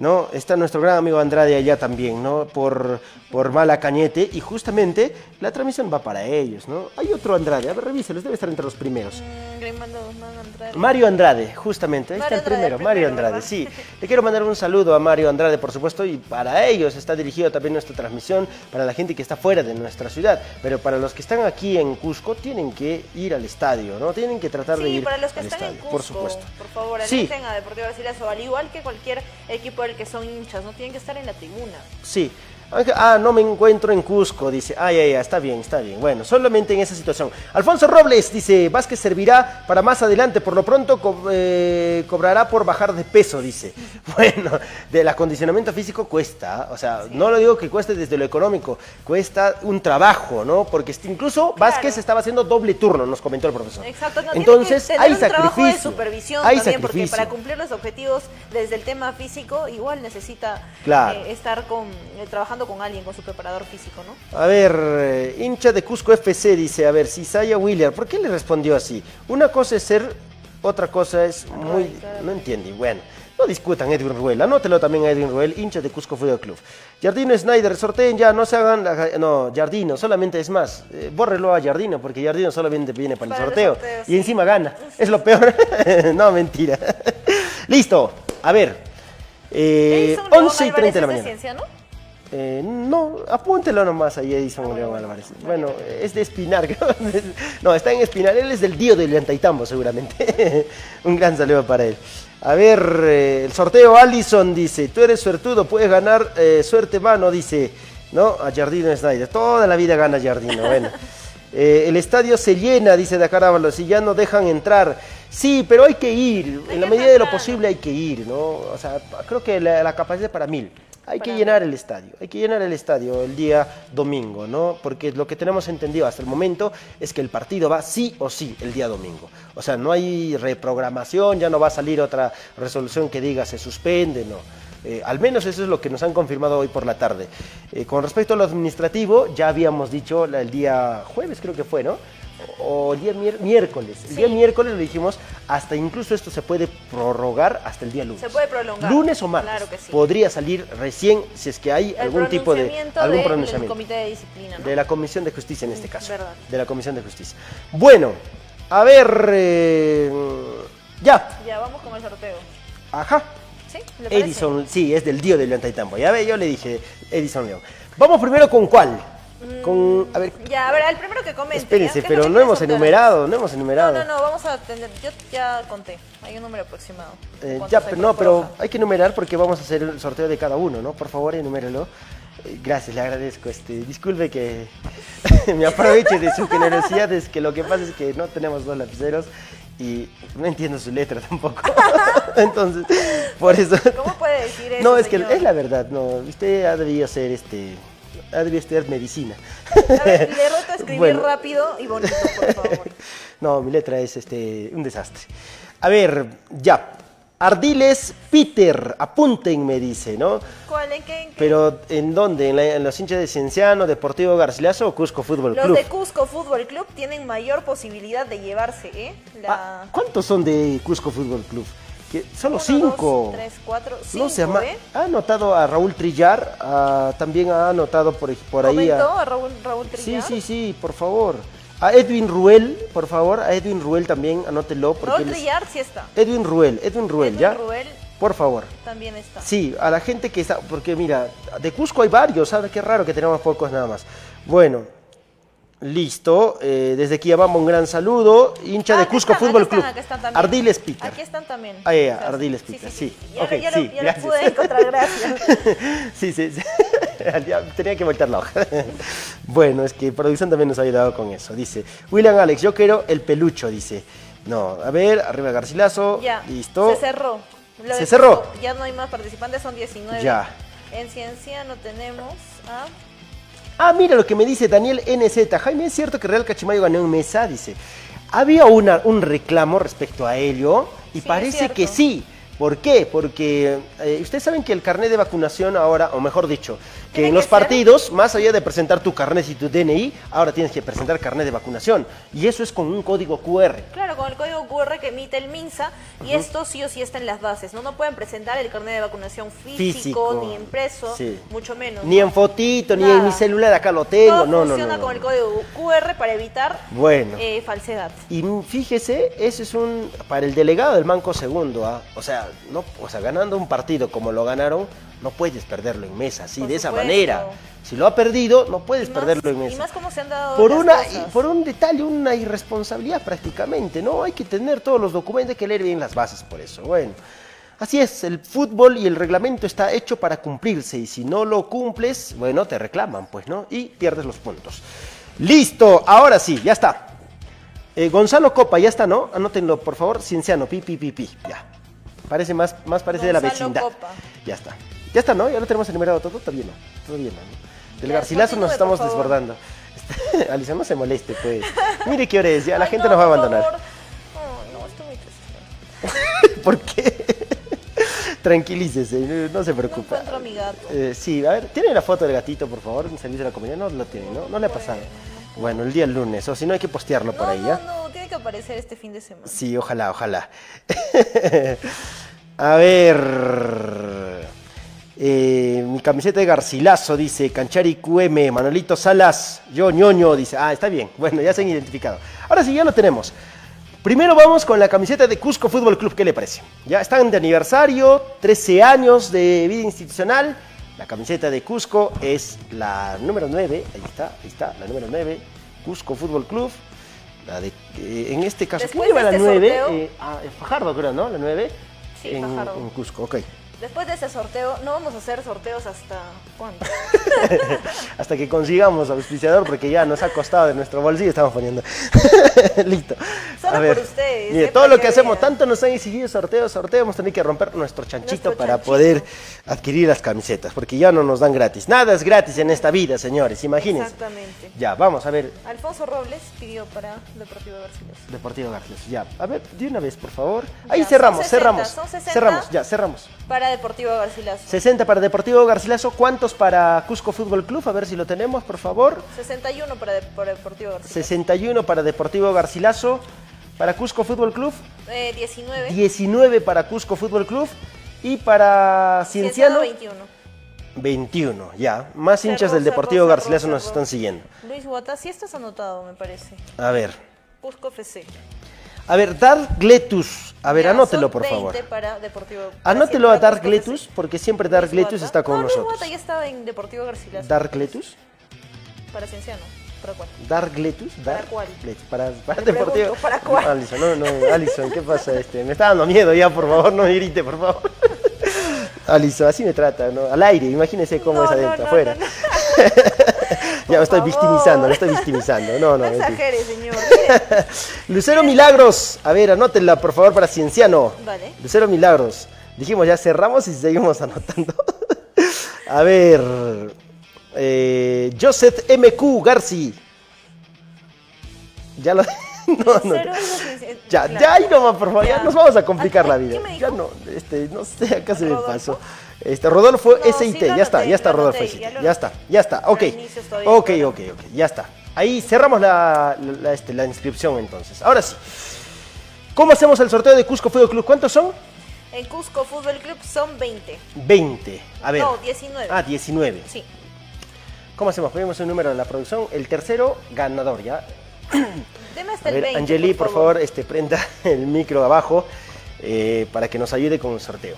¿No? Está nuestro gran amigo Andrade allá también, ¿no? Por, por Malacañete, y justamente la transmisión va para ellos, ¿no? Hay otro Andrade, a ver, revíselos, debe estar entre los primeros. Andrade. Mario Andrade, justamente, ahí Mario está el primero, Mario Andrade, ¿verdad? sí. Le quiero mandar un saludo a Mario Andrade, por supuesto, y para ellos está dirigido también nuestra transmisión, para la gente que está fuera de nuestra ciudad, pero para los que están aquí en Cusco, tienen que ir al estadio, ¿no? Tienen que tratar de ir para los que al están estadio, en Cusco, por supuesto. por favor, Sí. a Deportivo Garcilaso, al igual que cualquier equipo del que son hinchas, no tienen que estar en la tribuna. Sí. Ah, no me encuentro en Cusco, dice. Ay, ay, ay, está bien, está bien. Bueno, solamente en esa situación. Alfonso Robles dice, Vázquez servirá para más adelante, por lo pronto co- eh, cobrará por bajar de peso, dice. <laughs> Bueno, del acondicionamiento físico cuesta, o sea, no lo digo que cueste desde lo económico, cuesta un trabajo, ¿no? Porque incluso Vázquez estaba haciendo doble turno, nos comentó el profesor. Exacto, no, Entonces, tiene que hay un trabajo de sacrificio. supervisión hay también, porque sacrificio. para cumplir los objetivos desde el tema físico, igual necesita Claro. eh, estar con, eh, trabajando con alguien, con su preparador físico, ¿no? A ver, eh, hincha de Cusco FC dice, a ver, Cisaya Wheeler, ¿por qué le respondió así? Una cosa es ser, otra cosa es muy... No entiende, bueno. No discutan Edwin Ruel, anótelo también a Edwin Ruel, hincha de Cusco Fútbol Club. Jardino Snyder, sorteen ya, no se hagan... la- no, Jardino, solamente es más, eh, bórrelo a Jardino, porque Jardino solamente viene para, Para el el sorteo. y encima gana, es lo peor. <laughs> no, mentira. <laughs> Listo, a ver. Eh, Edison León 11 y 30 de la Álvarez es mañana. Eh, no, apúntelo nomás ahí, Edison León Álvarez. Bueno, es de Espinar. <laughs> No, está en Espinar. Él es del Dio del Llantaitambo, seguramente. <laughs> Un gran saludo para él. A ver, eh, el sorteo Allison dice, tú eres suertudo, puedes ganar eh, suerte mano, dice, ¿no? A Jardino Snyder. Toda la vida gana Jardino, bueno. <laughs> Eh, el estadio se llena, dice Dakar Ábalos, y ya no dejan entrar. Sí, pero hay que ir, en la medida de lo posible hay que ir, ¿no? O sea, creo que la, la capacidad es para mil. Hay que llenar el estadio, hay que llenar el estadio el día domingo, ¿no? Porque lo que tenemos entendido hasta el momento es que el partido va sí o sí el día domingo. O sea, no hay reprogramación, ya no va a salir otra resolución que diga se suspende, no. Eh, al menos eso es lo que nos han confirmado hoy por la tarde. Eh, con respecto a lo administrativo, ya habíamos dicho el día jueves, creo que fue, ¿no? O el día miércoles. El día miércoles lo dijimos, hasta incluso esto se puede prorrogar hasta el día lunes. Se puede prolongar. Lunes o martes. Claro que sí. Podría salir recién si es que hay El algún tipo de algún del pronunciamiento. comité de disciplina, ¿no? De la Comisión de Justicia en este caso. verdad. De la Comisión de Justicia. Bueno, a ver. eh, ya. Ya, vamos con el sorteo. Ajá. ¿Sí? Edison, sí, es del Dio de León Taitambo. Ya ve, yo le dije Edison León. Vamos primero con cuál. Con. A ver. Ya, a ver, el primero que comente. Espérense, ¿ya? ¿Qué es lo pero no hemos enumerado, no hemos No, enumerado. no, no, vamos a tener. Yo ya conté. Hay un número aproximado. Eh, ¿Cuántos ya, pero no, pero hay que enumerar porque vamos a hacer el sorteo de cada uno, ¿no? Por favor, enumérelo. Eh, Gracias, le agradezco. Este, disculpe que <laughs> me aproveche de su generosidad, es que lo que pasa es que no tenemos dos lapiceros y no entiendo su letra tampoco. <laughs> Entonces, por eso. ¿Cómo puede decir eso? No, es que es la verdad, no. Usted ha debido ser este. Ha debido estudiar medicina. A ver, le reto a escribir Bueno. rápido y bonito, por favor. <laughs> No, mi letra es este un desastre. A ver, ya. Ardiles Peter, apúntenme, dice, ¿no? ¿Cuál? ¿En qué? en qué? Pero ¿en dónde? ¿En, la- en los hinchas de Cienciano, Deportivo Garcilaso o Cusco Fútbol Los Club? de Cusco Fútbol Club tienen mayor posibilidad de llevarse, ¿eh? Ah. ¿Cuántos son de Cusco Fútbol Club? Que solo Uno, cinco. dos, tres, cuatro, cinco, no se llama. ¿eh? Ha anotado a Raúl Trillar, ah, también ha anotado por, por ahí a. ¿Comentó a Raúl, Raúl Sí, Trillar? sí, sí, por favor. A Edwin Ruel, por favor, a Edwin Ruel también, anótelo. Porque Raúl Trillar sí está. Edwin Ruel, Edwin Ruel, Edwin ¿ya? Ruel Por favor. también está. Sí, a la gente que está, porque mira, de Cusco hay varios, ¿sabes? Qué raro que tenemos pocos nada más. Bueno, listo. eh, desde aquí vamos un gran saludo. Hincha Ah, de acá Cusco están, Fútbol Club. están, acá están también. Ardiles Peter. Aquí están también. Ah, ya, sea, Ardiles Peter, sí. Ya, ya, sí, lo, ya lo pude encontrar, gracias. sí, sí, sí. Ya tenía que voltear la hoja. <laughs> bueno, es que producción también nos ha ayudado con eso. Dice, William Alex, yo quiero el pelucho, dice. No, a ver, arriba Garcilaso. Ya, Listo. se cerró. Lo Se cerró. Cusco, Ya no hay más participantes, son 19. Ya. En Ciencia no tenemos a... Ah, mira lo que me dice Daniel NZ. Jaime, ¿es cierto que Real Cachimayo ganó en mesa? Dice. Había una, un reclamo respecto a ello y Sí, parece que sí. ¿Por qué? Porque eh, ustedes saben que el carnet de vacunación ahora, o mejor dicho, que en que los ser- partidos, más allá de presentar tu carnet y tu DNI, ahora tienes que presentar carnet de vacunación. Y eso es con un código QR. Claro, con el código QR que emite el MINSA y esto sí o sí está en las bases. No, no pueden presentar el carnet de vacunación físico, Físico. ni impreso, Sí. mucho menos. Ni ¿no? en fotito, ni en mi celular, acá lo tengo. Todo no, no, no, funciona no, con el código QR para evitar Bueno. eh, falsedad. Y fíjese, eso es un para el delegado del Banco Segundo, ¿ah? o sea, no, o sea, ganando un partido como lo ganaron, no puedes perderlo en mesa, así de esa manera. Si lo ha perdido, no puedes más- perderlo en Y mesa. más como se han dado Por una, cosas. por un detalle, una irresponsabilidad prácticamente, ¿no? Hay que tener todos los documentos, hay que leer bien las bases por eso. Bueno, así es, el fútbol y el reglamento está hecho para cumplirse y si no lo cumples, bueno, te reclaman, pues, ¿no? Y pierdes los puntos. Listo, ahora sí, ya está. Eh, Gonzalo Copa, ya está, ¿no? Anótenlo, por favor. Cienciano, pi, pi, pi, pi. Ya. Parece más, más parece de la vecindad. Copa. Ya está. Ya está, ¿no? Ya lo tenemos enumerado todo. Todavía no. Todavía no. ¿no? Del Ya, Garcilaso nos estamos por desbordando. <laughs> Alicia, no se moleste, pues. Mire qué hora es, ya la Ay, gente no, nos va a por abandonar. favor. No, no, estoy muy triste. <laughs> ¿Por qué? <laughs> Tranquilícese, no, no se No preocupe. encuentro a mi gato. Eh, sí, a ver, ¿tiene la foto del gatito, por favor? En servicio de la comunidad. No lo tiene, ¿no? No le ha pasado. Bueno, el día lunes, o si no hay que postearlo por No, ahí, no, ¿ya? Aparecer este fin de semana. Sí, ojalá, ojalá. <laughs> A ver. eh, mi camiseta de Garcilaso dice Canchari QM, Manolito Salas, yo ñoño, dice. Ah, está bien. Bueno, ya se han identificado. Ahora sí, ya lo tenemos. Primero vamos con la camiseta de Cusco Fútbol Club. ¿Qué le parece? Ya están de aniversario, 13 años de vida institucional. La camiseta de Cusco es la número 9. Ahí está, ahí está, la número 9. Cusco Fútbol Club. La de, eh, en este caso, ¿quién lleva de la este 9? sorteo- Eh, ah, eh, Fajardo, creo, ¿no? La 9. Sí, en, Fajardo. en Cusco, ok. Después de ese sorteo, no vamos a hacer sorteos hasta cuándo. <laughs> Hasta que consigamos auspiciador, porque ya nos ha costado de nuestro bolsillo, estamos poniendo. <laughs> Listo. Solo A ver, por ustedes, mire, eh, todo lo que que hacemos, tanto nos han exigido sorteo, sorteo, hemos tenido que romper nuestro chanchito Nuestro para chanchito. poder adquirir las camisetas, porque ya no nos dan gratis. Nada es gratis en esta vida, señores, imagínense. Exactamente. Ya, vamos a ver, Alfonso Robles pidió para Deportivo Garcilaso. Deportivo Garcilaso. Ya, a ver, de una vez, por favor. Ahí Ya, cerramos, son 60, cerramos. son 60. Cerramos, ya, cerramos. Para Deportivo Garcilaso. 60 para Deportivo Garcilaso. ¿Cuántos para Cusco Fútbol Club? A ver si lo tenemos, por favor. 61 para, de- para Deportivo Garcilaso. 61 para Deportivo Garcilaso. Para Cusco Fútbol Club, Eh, 19. 19 para Cusco Fútbol Club. Y para Cienciano, 21. 21. Ya, más hinchas del Deportivo Garcilaso nos están siguiendo. Luis Guata, sí estás anotado, me parece. A ver. Cusco FC. A ver, Dark Gletus. A ver, anótelo, por 20 favor. para Deportivo Anótelo a para Dark Gletus, porque siempre Dark Gletus está con Luis nosotros. Ya estaba en Deportivo Garcilaso. Dark Gletus. Para Cienciano. ¿Para cuál? Dark Gletus. ¿Para Dark cuál? Gletus, Para, para Te Deportivo. pregunto, ¿para cuál? No, Alison, no, no, Alison, ¿qué pasa? Este, me está dando miedo ya, por favor, no me grite, por favor. Alison, así me trata, ¿no? Al aire, imagínese cómo No, es no, adentro, no, afuera. <laughs> ya me estoy victimizando, me estoy victimizando. No, no, No exagere, señor. <laughs> Lucero Milagros, a ver, anótenla por favor para Cienciano. Vale. Lucero Milagros. Dijimos, ya cerramos y seguimos anotando. <laughs> a ver. Eh, Joseph MQ Garci. Ya lo. <laughs> no, no. Ya, ya ahí nomás, por favor, ya, nos vamos a complicar Ay, la vida. ¿qué me Ya no, este, no sé, acá se me pasó. Este, Rodolfo No, SIT, sí lo ya está, ya está Rodolfo SIT, ya está, ya está, ok. Ok, ok, ok, ya está. Ahí cerramos la, la- este, la inscripción entonces. Ahora sí. ¿Cómo hacemos el sorteo de Cusco Fútbol Club? ¿Cuántos son? En Cusco Fútbol Club son 20. 20. A ver. No, 19. Ah, 19. Sí. ¿Cómo hacemos? Pedimos un número de la producción. El tercero, ganador, ¿ya? <clears throat> Deme hasta A el ver, 20. Angeli, por favor, este, prenda <laughs> el micro abajo eh, para que nos ayude con el sorteo.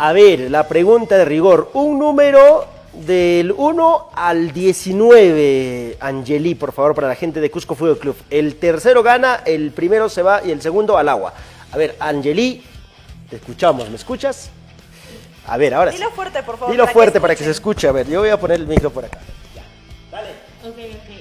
A ver, la pregunta de rigor. Un número del 1 al 19, Angeli, por favor, para la gente de Cusco Fútbol Club. El tercero gana, el primero se va y el segundo al agua. A ver, Angeli, te escuchamos, ¿me escuchas? A ver, ahora sí. Dilo fuerte, por favor. Dilo para fuerte para que se escuche. A ver, yo voy a poner el micro por acá. Ok, ok. Eh, número 13.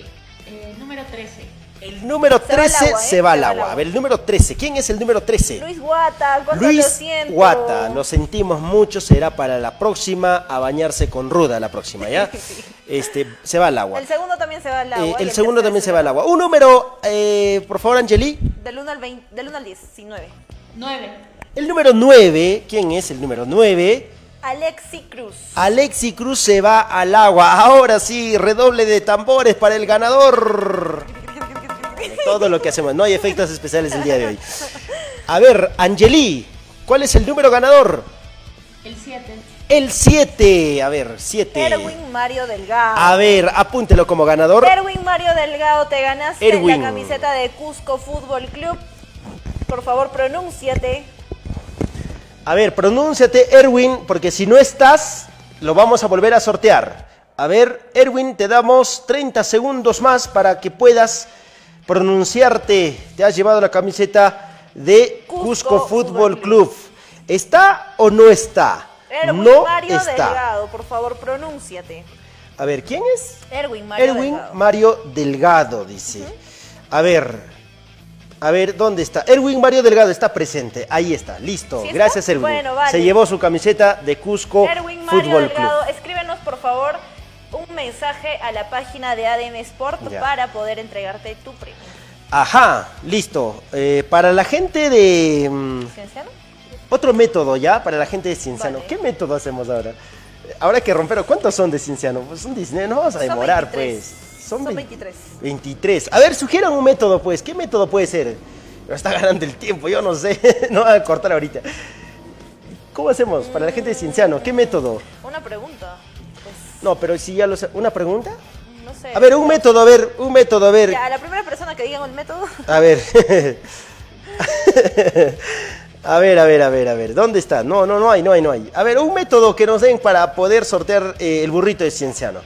El número Se va al 13 agua, ¿eh? se va al Se va al agua. agua. A ver, el número 13. ¿Quién es el número 13? Luis Guata, ¿cuánto Luis lo siento? Guata, lo sentimos mucho, será para la próxima, a bañarse con ruda la próxima, ¿ya? <laughs> Este, se va al agua. El segundo también se va al Eh, agua. y el segundo tercero también se va al agua. Un número, eh, por favor, Angeli. Del 1 al 20, del 1 al 19. 9. El número 9, ¿quién es el número 9? Alexi Cruz. Alexi Cruz se va al agua. Ahora sí, redoble de tambores para el ganador. Todo lo que hacemos. No hay efectos especiales el día de hoy. A ver, Angeli, ¿cuál es el número ganador? El 7. El 7. A ver, 7. Erwin Mario Delgado. A ver, apúntelo como ganador. Erwin Mario Delgado, te ganaste Erwin. la camiseta de Cusco Fútbol Club. Por favor, pronúnciate. A ver, pronúnciate, Erwin, porque si no estás, lo vamos a volver a sortear. A ver, Erwin, te damos 30 segundos más para que puedas pronunciarte. Te has llevado la camiseta de Cusco Cusco, Fútbol Club. ¿Está o no está? Erwin no Mario está. Delgado, por favor, pronúnciate. A ver, ¿quién es? Erwin Mario Erwin Delgado. Mario Delgado, dice. A ver. A ver, ¿dónde está? Erwin Mario Delgado está presente. Ahí está, listo. ¿Sí está? Gracias, Erwin. Bueno, vale. Se llevó su camiseta de Cusco Erwin Mario Fútbol Delgado, Club. escríbenos por favor mensaje a la página de ADN Sport Ya. para poder entregarte tu premio. Ajá, listo. Eh, para la gente de. mm, ¿Cienciano? otro método ya, para la gente de Cienciano. Vale. ¿Qué método hacemos ahora? Ahora que romper. ¿Cuántos son de Cienciano? Pues son 19, no vamos a demorar, 23. pues. Son vein- 23. 23. A ver, sugieran un método, pues. ¿Qué método puede ser? Está ganando el tiempo, yo no sé. <laughs> no voy a cortar ahorita. ¿Cómo hacemos para la gente de Cienciano? ¿Qué método? Una pregunta. No, pero si ya lo sé. ¿Una pregunta? no sé. A ver, un método, a ver, un método, a ver. Ya, a la primera persona que diga el método. A ver. <laughs> a ver, a ver, a ver, a ver. ¿Dónde está? No, no, no hay, no hay, no hay. A ver, un método que nos den para poder sortear eh, el burrito de Cienciano.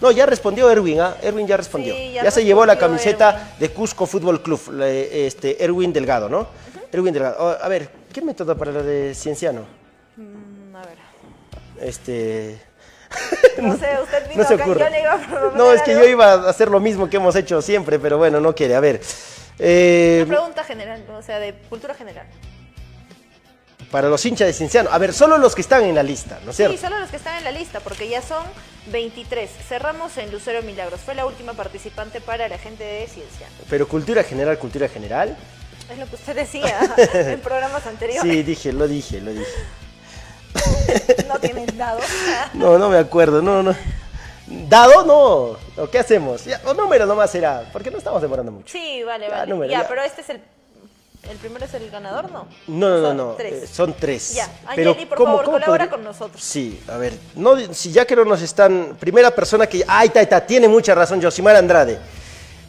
No, ya respondió Erwin, ¿ah? Erwin ya respondió. Sí, ya ya se llevó la respondió camiseta Erwin. de Cusco Fútbol Club, la, eh, este, Erwin Delgado, ¿no? Erwin Delgado. Oh, a ver, ¿qué método para lo de Cienciano? Mm, a ver. Este... <laughs> No sé, usted vino No se acá, ocurre. yo le iba a No, es que algo. yo iba a hacer lo mismo que hemos hecho siempre, pero bueno, no quiere. A ver. eh, Una pregunta general, o sea, de cultura general. para los hinchas de Cienciano. A ver, solo los que están en la lista, ¿no es cierto? Sí, solo los que están en la lista, porque ya son 23. Cerramos en Lucero Milagros. Fue la última participante para la gente de Ciencia. Pero cultura general, cultura general. Es lo que usted decía <laughs> en programas anteriores. Sí, dije, lo dije, lo dije. <laughs> no tienen dado. <laughs> No, no me acuerdo, no, no. ¿Dado? No. ¿O qué hacemos? Ya, o número nomás será, porque no estamos demorando mucho. Sí, vale, Ya, vale. número, ya, ya. pero este es el. El primero es el ganador, ¿no? No, no, no, Son no. Tres. eh, son tres. Ya, Pero Angeli, por ¿cómo- favor, cómo colabora con nosotros. Sí, a ver, no, si ya que no nos están, primera persona que, ahí está, está, tiene mucha razón, Josimar Andrade.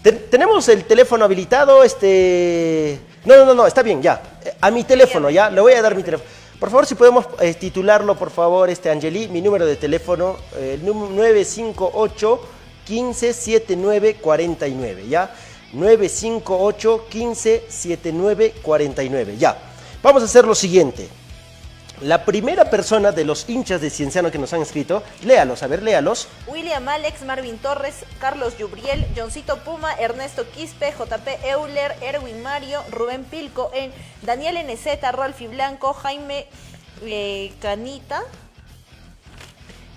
Ten- tenemos el teléfono habilitado, este, no, no, no, no, está bien, ya, Eh, a mi teléfono, ya, le voy a dar mi teléfono. Por favor, si podemos eh, titularlo, por favor, este Angeli, mi número de teléfono, eh, el número 958 1579 49, ya, 958 1579 49, ya. Vamos a hacer lo siguiente. La primera persona de los hinchas de Cienciano que nos han escrito, léalos, a ver, léalos. William Alex, Marvin Torres, Carlos Yubriel, Johncito Puma, Ernesto Quispe, JP Euler, Erwin Mario, Rubén Pilco, en Daniel NZ, Rolfi Blanco, Jaime eh, Canita,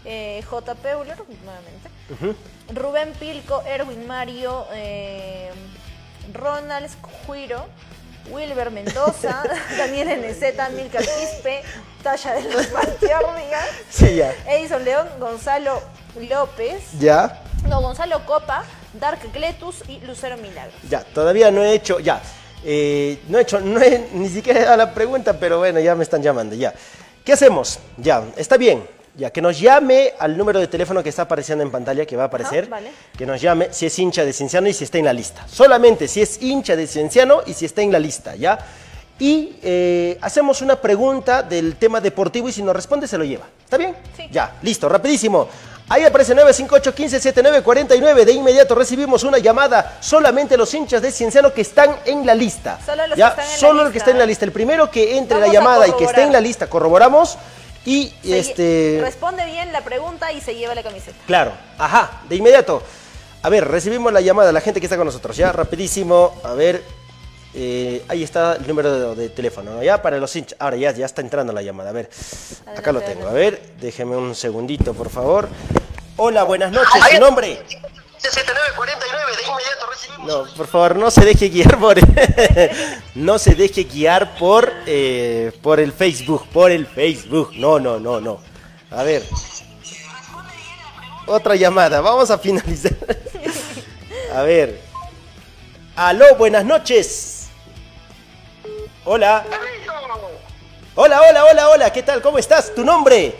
eh, JP Euler, nuevamente, Rubén Pilco, Erwin Mario, eh, Ronald Juiro, Wilber Mendoza, <laughs> Daniel NZ, Milka Quispe, Tasha de los Panteórdigas, Sí, ya. Edison León, Gonzalo López, Ya, no, Gonzalo Copa, Dark Gletus y Lucero Milagro. ya, todavía no he hecho, ya. Eh, no he hecho, no he <laughs> ni siquiera dado la pregunta, pero bueno, ya me están llamando, ya. ¿Qué hacemos? Ya, está bien. Ya, que nos llame al número de teléfono que está apareciendo en pantalla, que va a aparecer. vale. Que nos llame si es hincha de Cienciano y si está en la lista. Solamente si es hincha de Cienciano y si está en la lista, ¿ya? Y eh, hacemos una pregunta del tema deportivo y si nos responde se lo lleva. ¿Está bien? Sí. Ya, listo, rapidísimo. Ahí aparece 958 1579 49. De inmediato recibimos una llamada. Solamente los hinchas de Cienciano que están en la lista. Solo los ¿Ya? que están en la Solo el lista, que está en la lista. El primero que entre Vamos la llamada y que esté en la lista, corroboramos. Y Se este. Responde bien la pregunta y se lleva la camiseta. Claro, ajá, de inmediato. A ver, recibimos la llamada de la gente que está con nosotros, ya, rapidísimo. A ver, eh, ahí está el número de, de teléfono, ¿no? Ya para los hinchas. Ahora ya, ya está entrando la llamada. A ver, acá lo Adelante, tengo. A ver, déjeme un segundito, por favor. Hola, buenas noches, ¿su nombre? 6949, de inmediato. No, por favor, no se deje guiar por <laughs> no se deje guiar por eh, por el Facebook, por el Facebook. No, no, no, no. A ver. Otra llamada, vamos a finalizar. <laughs> A ver. Aló, buenas noches. Hola. Hola, hola, hola, hola. ¿Qué tal? ¿Cómo estás? ¿Tu nombre?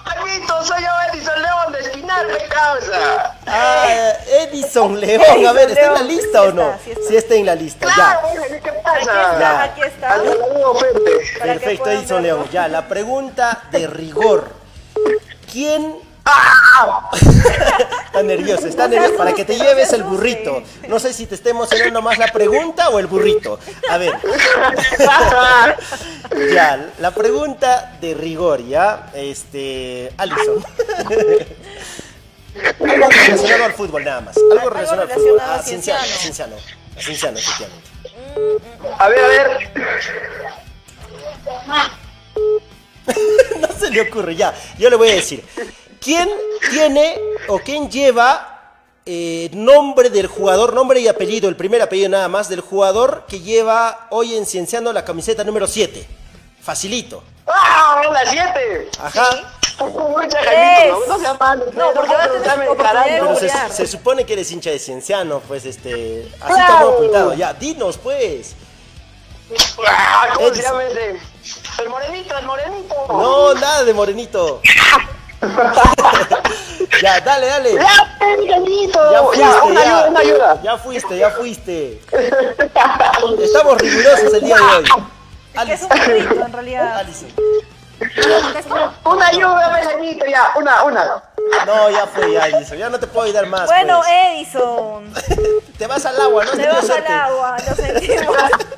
¡Oh, Carlito! Soy yo, Edison León, de Espinal, de causa. Ah, Edison León. A ver, ¿está en la lista Sí o no? está, sí está. Sí está en la lista, ya. Claro, ¿qué pasa? Ya. Aquí está. Para que Perfecto, Edison. León. Ya, la pregunta de rigor. ¿Quién... <laughs> está nervioso, está nervioso. Para que te lleves el burrito. No sé si te está emocionando más la pregunta o el burrito. A ver. <laughs> ya, la pregunta de rigor, ¿ya? Este... Alison. <laughs> Algo relacionado al fútbol nada más. Algo Algo relacionado al fútbol. relacionado A a Cienciano, a Cienciano. Cienciano. A Cienciano, efectivamente. A ver, a ver. no se le ocurre, ya. Yo le voy a decir. ¿Quién tiene o quién lleva eh, nombre del jugador, nombre y apellido, el primer apellido nada más, del jugador que lleva hoy en Cienciano la camiseta número 7? Facilito. ¡Ah! ¡La 7! Ajá. Mucha Es. Carlito, no, no sea malo. No, porque va a tener Dame oportunidad de carajo. Pero se, se supone que eres hincha de Cienciano, pues este. Así Claro. como apuntado. Ya, dinos pues. Ah, ¿Cómo se Edison. llama ese? El morenito, el morenito. No, nada de morenito. <laughs> <laughs> ya, dale, dale. ¡Ya, Carlito! Ya fuiste, Ya, una ya. ayuda, una ayuda. Ya fuiste, ya fuiste. <laughs> Estamos rigurosos el día de hoy. Que es un burrito, en realidad. Alison. <laughs> Una ayuda, Benito, ya. Una, una. No, ya fue, ya, Alison. Ya no te puedo ayudar más. Bueno, pues. Edison, <laughs> Te vas al agua, ¿no? Te vas al agua, lo sentimos.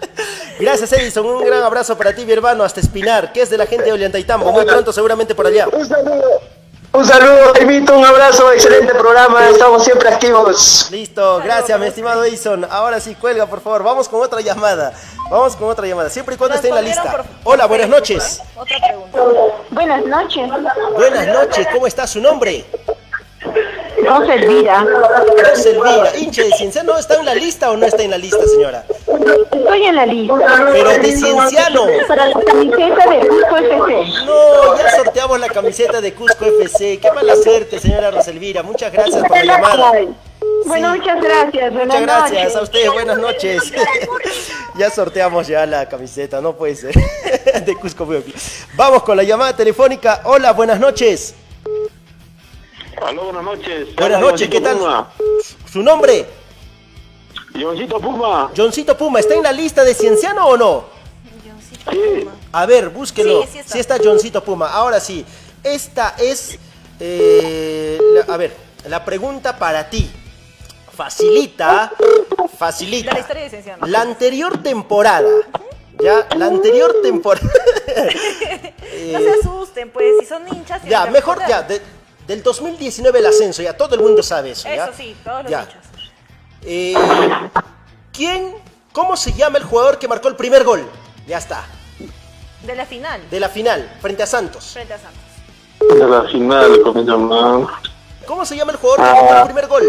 <laughs> Gracias, Edison. Un gran abrazo para ti, mi hermano, hasta Espinar, que es de la gente de Ollantaytambo. Muy pronto, seguramente por allá. Un saludo. Un saludo, Jaimito, un abrazo, excelente programa, estamos siempre activos. Listo, gracias, mi estimado Edison. Ahora sí, cuelga, por favor. Vamos con otra llamada. Vamos con otra llamada, siempre y cuando esté en la lista. Hola, buenas noches. Otra pregunta. Buenas noches. Buenas noches, ¿cómo está su nombre? Rosa Elvira. Rosa Elvira, hincha de Cienciano, ¿está en la lista o no está en la lista, señora? Estoy en la lista. Pero de Cienciano. Para la camiseta de Cusco FC. No, ya sorteamos la camiseta de Cusco FC. Qué mala suerte, señora Roselvira. Muchas gracias por la llamada. Bueno, Sí. muchas gracias. Buenas Muchas gracias noches. a ustedes, buenas noches. <laughs> ya sorteamos ya la camiseta, no puede ser. <laughs> de Cusco FC. Vamos con la llamada telefónica. Hola, buenas noches. Aló, buenas noches. Buenas noches, ¿qué Johncito tal? Puma. ¿Su nombre? Johncito Puma. Johncito Puma, ¿está en la lista de Cienciano o no? Sí. A ver, búsquelo. Sí, sí está. Sí está Johncito Puma. Ahora sí, esta es, eh, la- a ver, la pregunta para ti. Facilita, facilita. La historia de Cienciano. La anterior temporada, ya, la anterior temporada. <laughs> No se asusten, pues, si son hinchas. ya, mejor ya, de- del 2019 el ascenso, ya todo el mundo sabe eso. ¿ya? Eso sí, todos los Ya. hinchas. Eh, ¿Quién, cómo se llama el jugador que marcó el primer gol? Ya está, De la final, de la final, frente a Santos. frente a Santos. De la final, ¿cómo se llama? ¿Cómo se llama el jugador que marcó el primer gol?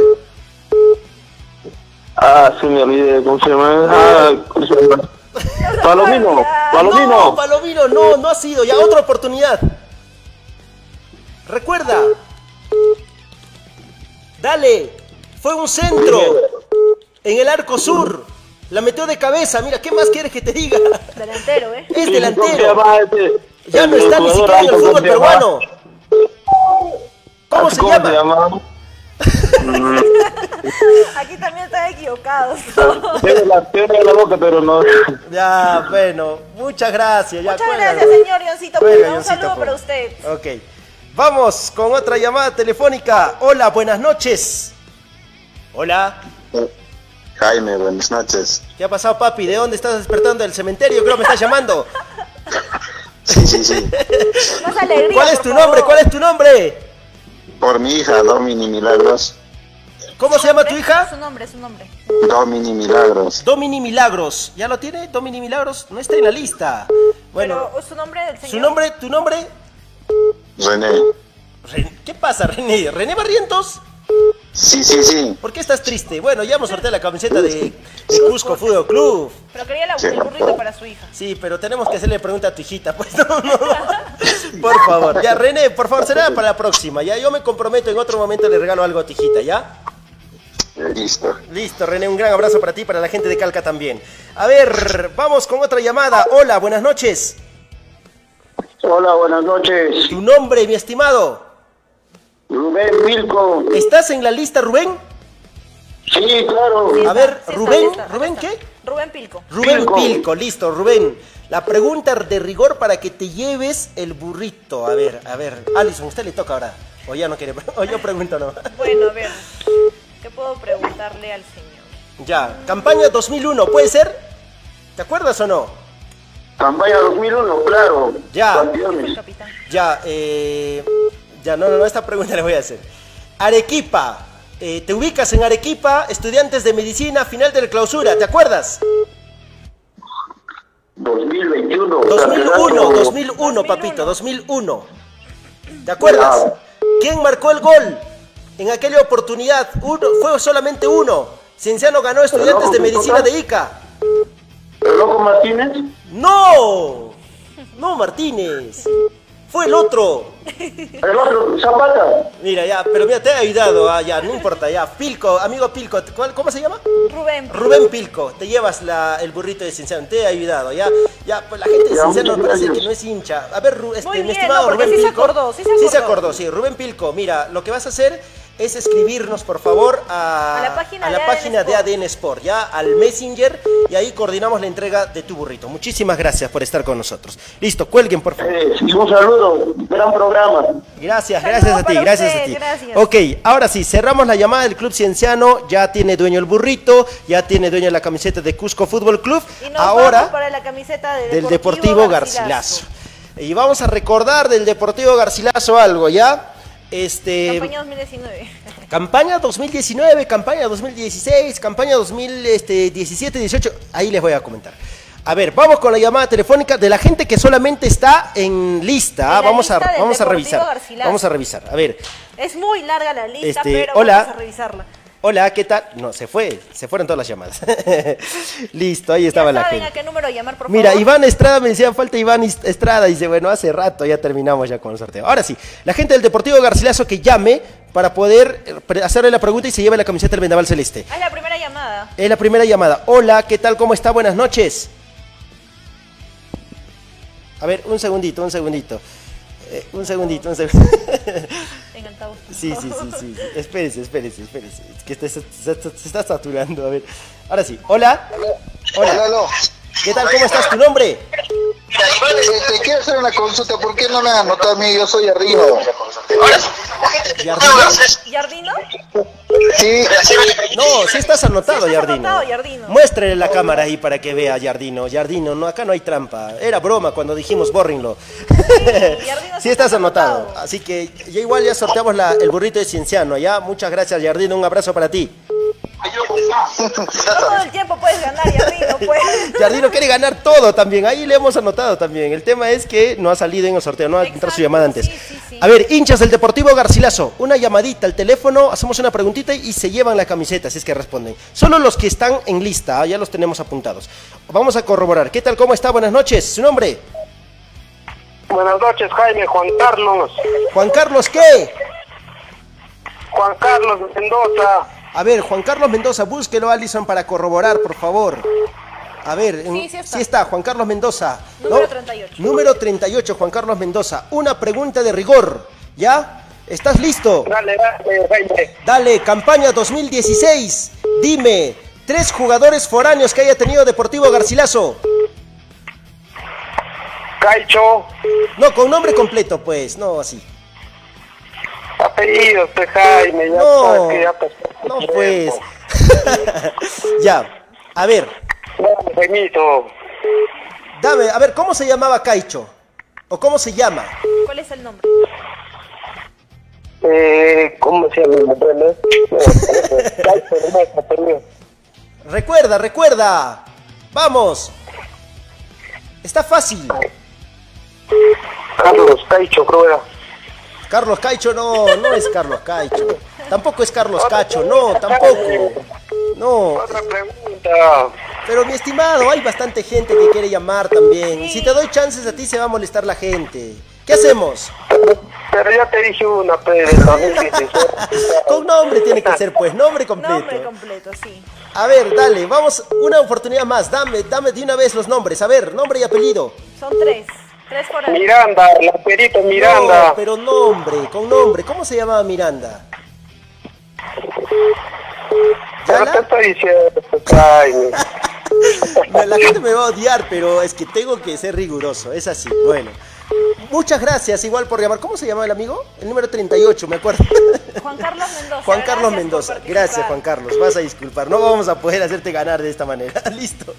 Ah, sí, me olvidé, ¿cómo se llama? Ah, ¿cómo se llama? <laughs> Palomino, Palomino. No, Palomino, no, no ha sido. Ya otra oportunidad. Recuerda. Dale. Fue un centro. En el arco sur. La metió de cabeza. Mira, ¿qué más quieres que te diga? Delantero, ¿eh? Es ¿Cómo se delantero. Ya no está ni siquiera en el fútbol ¿cómo se llama? peruano. ¿Cómo se ¿Cómo llama? <laughs> Aquí también están equivocados. <laughs> Tiene la, tiene la boca, pero no. Ya, bueno. Muchas gracias. Ya, Muchas cuélgalo. gracias, señor Ioncito Cuelga, Puma. Un Ioncito saludo para usted. Ok. Vamos con otra llamada telefónica. Hola, buenas noches. Hola. Jaime, buenas noches. ¿Qué ha pasado, papi? ¿De dónde estás despertando? ¿Del cementerio? Creo que me estás llamando. Sí, sí, sí. <laughs> Más alegría. ¿Cuál es tu favor. nombre? ¿Cuál es tu nombre? Por mi hija, Domini Milagros. ¿Cómo se llama tu Su hija? nombre, su nombre. Domini Milagros. Domini Milagros. ¿Ya lo tiene? Domini Milagros no está en la lista. Bueno, Pero su nombre del señor. ¿su nombre? ¿Tu nombre? René. Ren- ¿Qué pasa, René? ¿René Barrientos? Sí, sí, sí. ¿Por qué estás triste? Bueno, ya hemos sorteado la camiseta de, de Cusco Fútbol Club. Pero quería la- el burrito para su hija. Sí, pero tenemos que hacerle pregunta a tu hijita, pues <laughs> no, no. Por favor, ya René, por favor, será para la próxima. Ya yo me comprometo, en otro momento le regalo algo a tu hijita, ¿ya? Listo. Listo, René, un gran abrazo para ti y para la gente de Calca también. A ver, vamos con otra llamada. Hola, buenas noches. Hola, buenas noches. Tu nombre, mi estimado. Rubén Milco. ¿Estás en la lista, Rubén? Sí, claro. Sí A ver, sí Rubén, está, ¿Rubén está. qué? Rubén Pilco. Rubén Pilco. Pilco, listo, Rubén. La pregunta de rigor para que te lleves el burrito. A ver, a ver. Alison, usted le toca ahora. O ya no quiere. <laughs> O yo pregunto, no. Bueno, a ver. ¿Qué puedo preguntarle al señor? Ya, campaña 2001, ¿puede ser? ¿Te acuerdas o no? Campaña 2001, claro. Ya. Campeones. capitán. Ya, eh, ya, no, no, no, esta pregunta <laughs> la voy a hacer. Arequipa, eh, te ubicas en Arequipa, estudiantes de medicina, final de la clausura, ¿te acuerdas? 2021. 2001, campeonato. 2001, papito, 2001. ¿Te acuerdas? ¿Quién marcó el gol en aquella oportunidad? Uno, fue solamente uno. Cienciano ganó estudiantes de medicina de Ica. ¿El Loco Martínez? ¡No! No, Martínez. Fue el otro. El otro, Zapata. Mira, ya, pero mira, te he ayudado, ah, ya, no importa, ya. Pilco, amigo Pilco, ¿cuál- ¿cómo se llama? Rubén. Pilco. Rubén Pilco, te llevas la- el burrito de Cienciano, te he ayudado, ya. Ya, pues la gente de muchas parece que no es hincha. A ver, Ru- este, Muy mi bien, estimado no, Rubén sí se Pilco. acordó, sí se Sí se acordó. acordó, sí. Rubén Pilco, mira, lo que vas a hacer es escribirnos, por favor, a, A la página a de ADN de Sport. ADN Sport, ya, al Messenger, y ahí coordinamos la entrega de tu burrito. Muchísimas gracias por estar con nosotros. Listo, cuelguen, por favor. Eh, un saludo, gran programa. Gracias, Saludo gracias a ti, gracias a ti. gracias. Ok, ahora sí, cerramos la llamada del Club Cienciano, ya tiene dueño el burrito, ya tiene dueño la camiseta de Cusco Fútbol Club. Y nos Ahora vamos para la camiseta de del Deportivo Garcilaso. Y vamos a recordar del Deportivo Garcilaso algo, ¿ya? Este, Campaña 2019. <laughs> Campaña 2019, campaña 2016, campaña 2017, 18, ahí les voy a comentar. A ver, vamos con la llamada telefónica de la gente que solamente está en lista. En vamos a, lista vamos a revisar. Garcilaso. Vamos a revisar. A ver, Es muy larga la lista, Este, pero hola. vamos a revisarla. Hola, ¿qué tal? No, se fue, se fueron todas las llamadas. <laughs> Listo, ahí estaba ya la gente. a qué número llamar, por Mira, favor. Iván Estrada me decía, falta Iván Estrada. Dice, bueno, hace rato ya terminamos ya con el sorteo. Ahora sí, la gente del Deportivo Garcilaso que llame para poder eh, hacerle la pregunta y se lleve la camiseta del Vendaval Celeste. Es la primera llamada. Es la primera llamada. Hola, ¿qué tal? ¿Cómo está? Buenas noches. A ver, un segundito, un segundito. Eh, un segundito, un segundito. <laughs> Altavoz. Sí, sí, sí, sí. Espérese, espérese, espérese. Es que este se, se- se- se está saturando. A ver. Ahora sí. Hola. Hola. ¿Qué tal? ¿Cómo estás? ¿Tu nombre? Te quiero hacer una consulta, ¿por qué no me han anotado a mí? Yo soy Arrino. ¿Yardino? Sí. No, sí estás anotado, Yardino. anotado, Yardino. Muéstrele la cámara ahí para que vea, Yardino. Yardino, no, acá no hay trampa. Era broma cuando dijimos bórrenlo. Sí, <laughs> estás anotado. Así que ya igual ya sorteamos la- el burrito de Cienciano, ¿ya? Muchas gracias, Yardino. Un abrazo para ti. No todo el tiempo puedes ganar, Yardino, pues. <laughs> Yardino quiere ganar todo también. Ahí le hemos anotado también. El tema es que no ha salido en el sorteo, no ha entrado su llamada antes. A ver, hinchas del Deportivo Garcilaso, una llamadita al teléfono, hacemos una preguntita y se llevan la camiseta, si es que responden. Solo los que están en lista, ah, ya los tenemos apuntados. Vamos a corroborar. ¿Qué tal? ¿Cómo está? Buenas noches. ¿Su nombre? Buenas noches, Jaime, Juan Carlos. Juan Carlos, ¿qué? Juan Carlos Mendoza. A ver, Juan Carlos Mendoza, búsquelo, Alison, para corroborar, por favor. A ver, sí está. Juan Carlos Mendoza. Número ¿no? 38. Número 38, Juan Carlos Mendoza. Una pregunta de rigor, ¿ya? ¿Estás listo? Dale, dale, Jaime. Dale, campaña 2016. Dime, tres jugadores foráneos que haya tenido Deportivo Garcilaso. Caicho. No, con nombre completo, pues, no así. Apellidos, pues, Jaime. Ya No, sabes que ya pasó No, pues. <laughs> ya, a ver, Jaimito. dame, a ver, ¿cómo se llamaba Caicho? ¿O cómo se llama? ¿Cuál es el nombre? Eh, ¿Cómo se llama. Recuerda, recuerda. Vamos. Está fácil. Carlos Caicho, creo era. Carlos Caicho no, no es Carlos Caicho. Tampoco es Carlos Cacho, no, tampoco. No. Otra pregunta. Pero mi estimado, hay bastante gente que quiere llamar también. Si te doy chances a ti se va a molestar la gente. ¿Qué hacemos? Pero ya te dije una, pero 2016. <laughs> Con nombre tiene que ser, pues, nombre completo. Nombre completo, sí. A ver, dale, vamos, una oportunidad más. Dame, dame de una vez los nombres. A ver, nombre y apellido. Son tres. Tres por ahí. Miranda, la perito Miranda. No, pero nombre, con nombre. ¿Cómo se llamaba Miranda? Ya te estoy diciendo, Jaime. <laughs> La gente me va a odiar, pero es que tengo que ser riguroso. Es así. Bueno. Muchas gracias igual por llamar. ¿Cómo se llamaba el amigo? El número 38, me acuerdo. <laughs> Juan Carlos Mendoza. Juan Carlos gracias Mendoza. Gracias, Juan Carlos. Vas a disculpar. No vamos a poder hacerte ganar de esta manera. <laughs> Listo.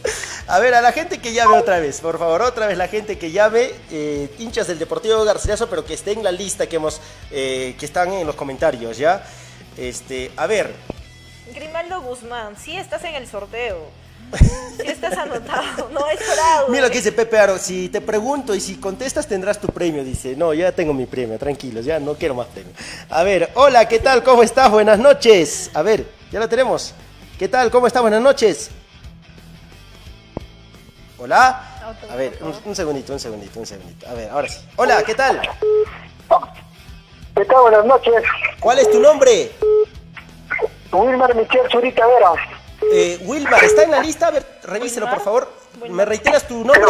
A ver, a la gente que llame otra vez. Por favor, otra vez la gente que llame. eh, hinchas del Deportivo Garcilaso, pero que esté en la lista que hemos, eh, que están en los comentarios, ¿ya? Este, a ver. Grimaldo Guzmán, sí estás en el sorteo. Sí estás anotado, no es fraude. Mira lo que dice Pepe Aro, si te pregunto y si contestas tendrás tu premio, dice. No, ya tengo mi premio, tranquilos, ya no quiero más premio. A ver, hola, ¿qué tal? ¿Cómo estás? Buenas noches. A ver, ya lo tenemos. ¿Qué tal? ¿Cómo estás? Buenas noches. Hola. A ver, un, un segundito, un segundito, un segundito. A ver, ahora sí. Hola, ¿qué tal? ¿Qué tal? Buenas noches. ¿Cuál es tu nombre? Wilmar Michel Zurita Vera. Eh, Wilmar, ¿está en la lista? A ver, revíselo, por favor. ¿Me reiteras tu nombre?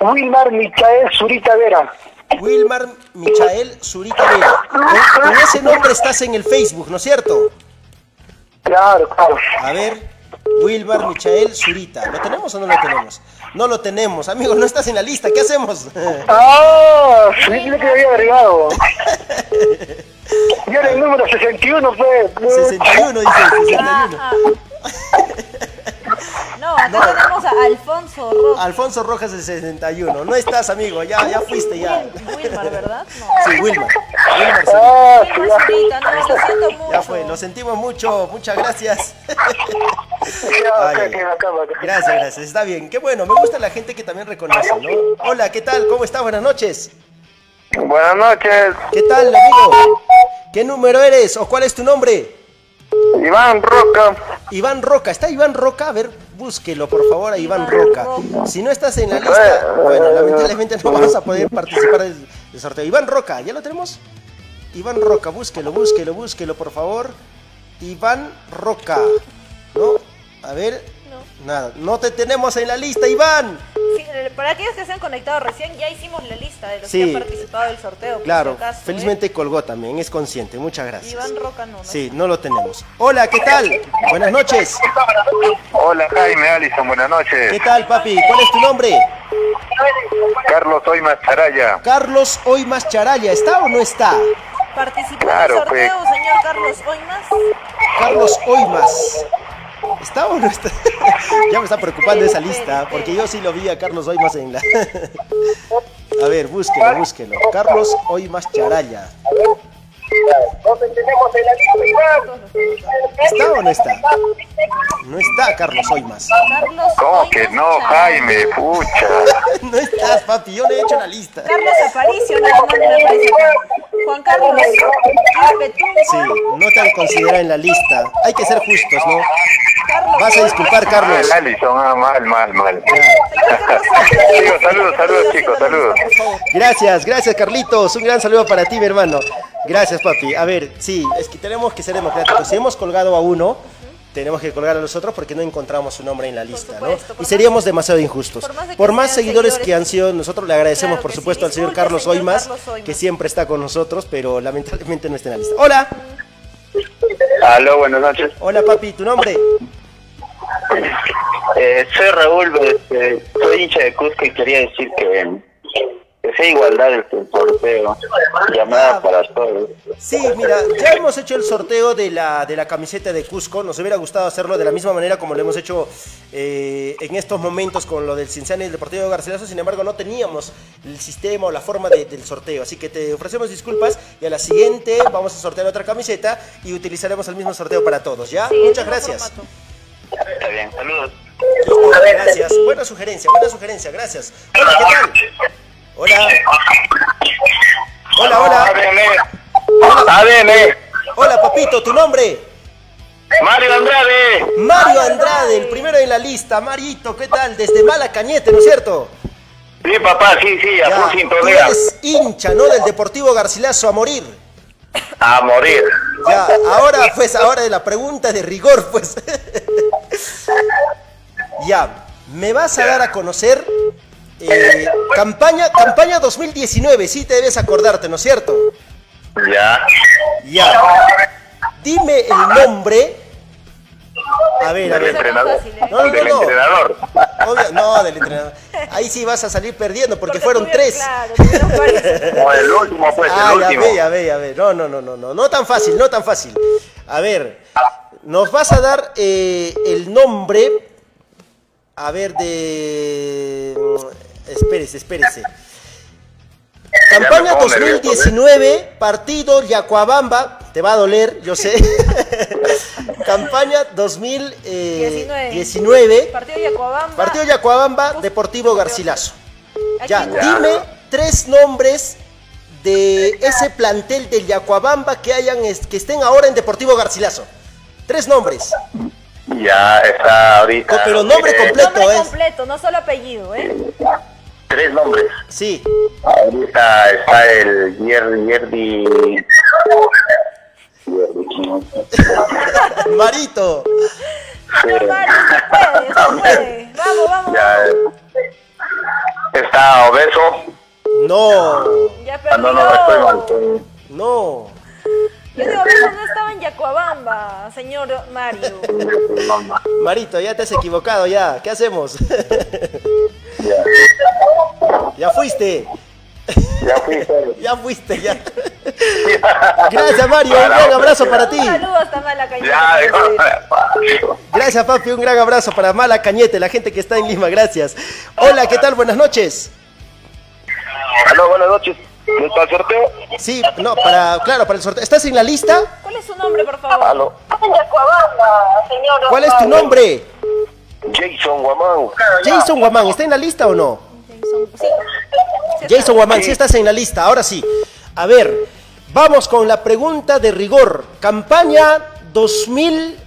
Wilmar Michael Zurita Vera. Wilmar Michael Zurita Vera. Con, con ese nombre estás en el Facebook, ¿no es cierto? Claro, claro. A ver, Wilmar Michael Zurita. ¿Lo tenemos o no lo tenemos? No lo tenemos, amigo, no estás en la lista, ¿qué hacemos? Ah, sí, dile que me había agregado. <laughs> Yo era el número 61, pues. 61, dice, 61. No, acá tenemos a Alfonso Rojas. Alfonso Rojas el 61. No estás, amigo, ya, ya fuiste, ya. Wilmar, ¿verdad? No. Sí, Wilmar. Wilmar Ah, Zurita. Wilmar Zurita, no, lo siento mucho. Ya fue, lo sentimos mucho, muchas gracias. <laughs> Ay, ay. Gracias, gracias. Está bien. Qué bueno. Me gusta la gente que también reconoce, ¿no? Hola, ¿qué tal? ¿Cómo está? Buenas noches. Buenas noches. ¿Qué tal, amigo? ¿Qué número eres o cuál es tu nombre? Iván Roca. Iván Roca. ¿Está Iván Roca? A ver, búsquelo, por favor, a Iván Roca. Si no estás en la lista, bueno, lamentablemente no vas a poder participar del, del sorteo. Iván Roca, ¿ya lo tenemos? Iván Roca, búsquelo, búsquelo, búsquelo, por favor. Iván Roca. ¿No? A ver. Nada, no te tenemos en la lista, Iván. Sí, eh, para aquellos que se han conectado recién, ya hicimos la lista de los Sí. que han participado del sorteo. por Claro, si acaso, ¿eh? felizmente colgó también, es consciente. Muchas gracias. Iván Roca no, ¿no? Sí, no lo tenemos. Hola, ¿qué tal? Buenas noches. Hola Jaime, Alison, buenas noches. ¿Qué tal, papi? ¿Cuál es tu nombre? Carlos Oimas Charaya. Carlos Oimas Charaya. ¿Está o no está? ¿Participó Claro, en el sorteo, pues. señor Carlos Oimas? Carlos Oimas. ¿Está o no está? <laughs> ya me está preocupando esa lista, porque yo sí lo vi a Carlos Oimas en la... <laughs> a ver, búsquelo, búsquelo. Carlos Oimas Charaya. ¿Está o no está? No está Carlos Oimas. ¿Cómo que no, Jaime? Pucha. <laughs> no estás, papi, yo le he hecho la lista. Carlos Aparicio, no, no. Juan Carlos. Sí, no te han considerado en la lista. Hay que ser justos, ¿no? Vas a disculpar, Carlos. Mal, Alison, ah, mal, mal, mal. chicos, saludos, saludos, chicos, saludos. Gracias, gracias Carlitos. Un gran saludo para ti, mi hermano. Gracias, papi. A ver, sí, es que tenemos que ser democráticos. Si hemos colgado a uno, tenemos que colgar a los otros porque no encontramos su nombre en la lista, ¿no? Y seríamos demasiado injustos. por más Por seguidores seguidores que han sido, nosotros le agradecemos, Claro por sí. supuesto, al señor Carlos señor Oimas, Carlos Oimas. que siempre está con nosotros, pero lamentablemente no está en la lista. Hola. Aló, buenas noches. Hola, papi, ¿tu nombre? Eh, soy Raúl, este, soy hincha de Cusco y quería decir que, que sea igualdad el sorteo. Llamada para todos. Sí, mira, ya hemos hecho el sorteo de la, de la camiseta de Cusco. Nos hubiera gustado hacerlo de la misma manera como lo hemos hecho eh, en estos momentos con lo del Cinciano y el Deportivo de Garcilaso. Sin embargo, no teníamos el sistema o la forma de- del sorteo. Así que te ofrecemos disculpas y a la siguiente vamos a sortear otra camiseta y utilizaremos el mismo sorteo para todos, ¿ya? Muchas gracias. Está bien, saludos. Gracias. Buena sugerencia, buena sugerencia, gracias. Hola, ¿qué tal? Hola. Hola, hola. ADN. Hola, papito, ¿tu nombre? Mario Andrade. Mario Andrade, el primero en la lista. Marito, ¿qué tal? Desde Malacañete, ¿no es cierto? Sí, papá, sí, sí, a Ya, full tú sintonía. eres hincha, ¿no? Del Deportivo Garcilaso a morir. A morir. Ya, ahora, pues, ahora de la pregunta de rigor, pues. <laughs> ya, me vas a dar a conocer eh, campaña, campaña 2019, sí te debes acordarte, ¿no es cierto? Ya. Ya. Dime el nombre. A ver, a Del ver. entrenador. No, no, Del no. entrenador. Obvio- no, del entrenador. Ahí sí vas a salir perdiendo porque, fueron tres. Como <laughs> el último, pues, Ah, el ya último. ve, ya ve, ya ve. No, no, no, no, no. No tan fácil, no tan fácil. A ver, nos vas a dar eh, el nombre. A ver, de. Espérese, espérese. Campaña me pongo nervioso, 2019, partido Yacuabamba. Te va a doler, yo sé. <laughs> Campaña 2019. Partido Yacuabamba. Partido Yacuabamba, Deportivo Garcilaso. Ya, dime tres nombres de ese plantel del Yacuabamba que hayan que estén ahora en Deportivo Garcilaso. Tres nombres. Ya está ahorita. Pero nombre eh, completo Nombre es. completo, no solo apellido, ¿eh? Tres nombres. Sí. Ahorita está el Yerdi. Yerdi. Marito. Señor Mario, usted puede, usted puede. Vamos, vamos, Ya. vamos. Está obeso. No. Ya Ah, perdió. no, no, estoy mal. No. Yo digo, eso no estaba en Yacuabamba, señor Mario. Marito, ya te has equivocado ya. ¿Qué hacemos? <laughs> ya fuiste. Ya fui. <laughs> Ya fuiste, ya. <laughs> Gracias, Mario. Un gran abrazo para ti. Un saludo hasta Malacañete. Ya, dijo. Gracias, papi. Un gran abrazo para Mala Cañete, la gente que está en Lima. Gracias. Hola, ¿qué tal? Buenas noches. Aló, buenas noches. ¿No para el sorteo? Sí, no, para, claro, para el sorteo. ¿Estás en la lista? ¿Cuál es su nombre, por favor? Aló. ¿Cuál es tu nombre? Jason Guamán. Jason Guamán, ¿está en la lista o no? Jason Guamán, sí estás en la lista, ahora sí. A ver, vamos con la pregunta de rigor. Campaña 2000...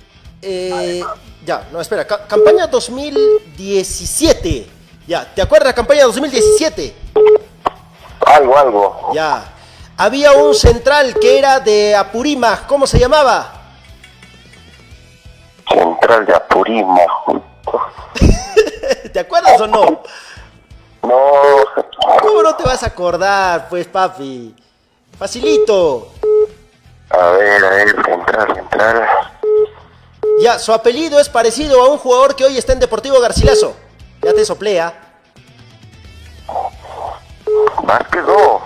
eh, ya, no, espera, ca- campaña 2017. Ya, ¿te acuerdas de la campaña 2017? Algo, algo. Ya. Había un central que era de Apurímac, ¿cómo se llamaba? Central de Apurismo. <laughs> ¿Te acuerdas o no? No. ¿Cómo no te vas a acordar, pues, papi? Facilito. A ver, a ver, central, central. Ya, su apellido es parecido a un jugador que hoy está en Deportivo Garcilaso. Ya te soplea. Vázquez, no.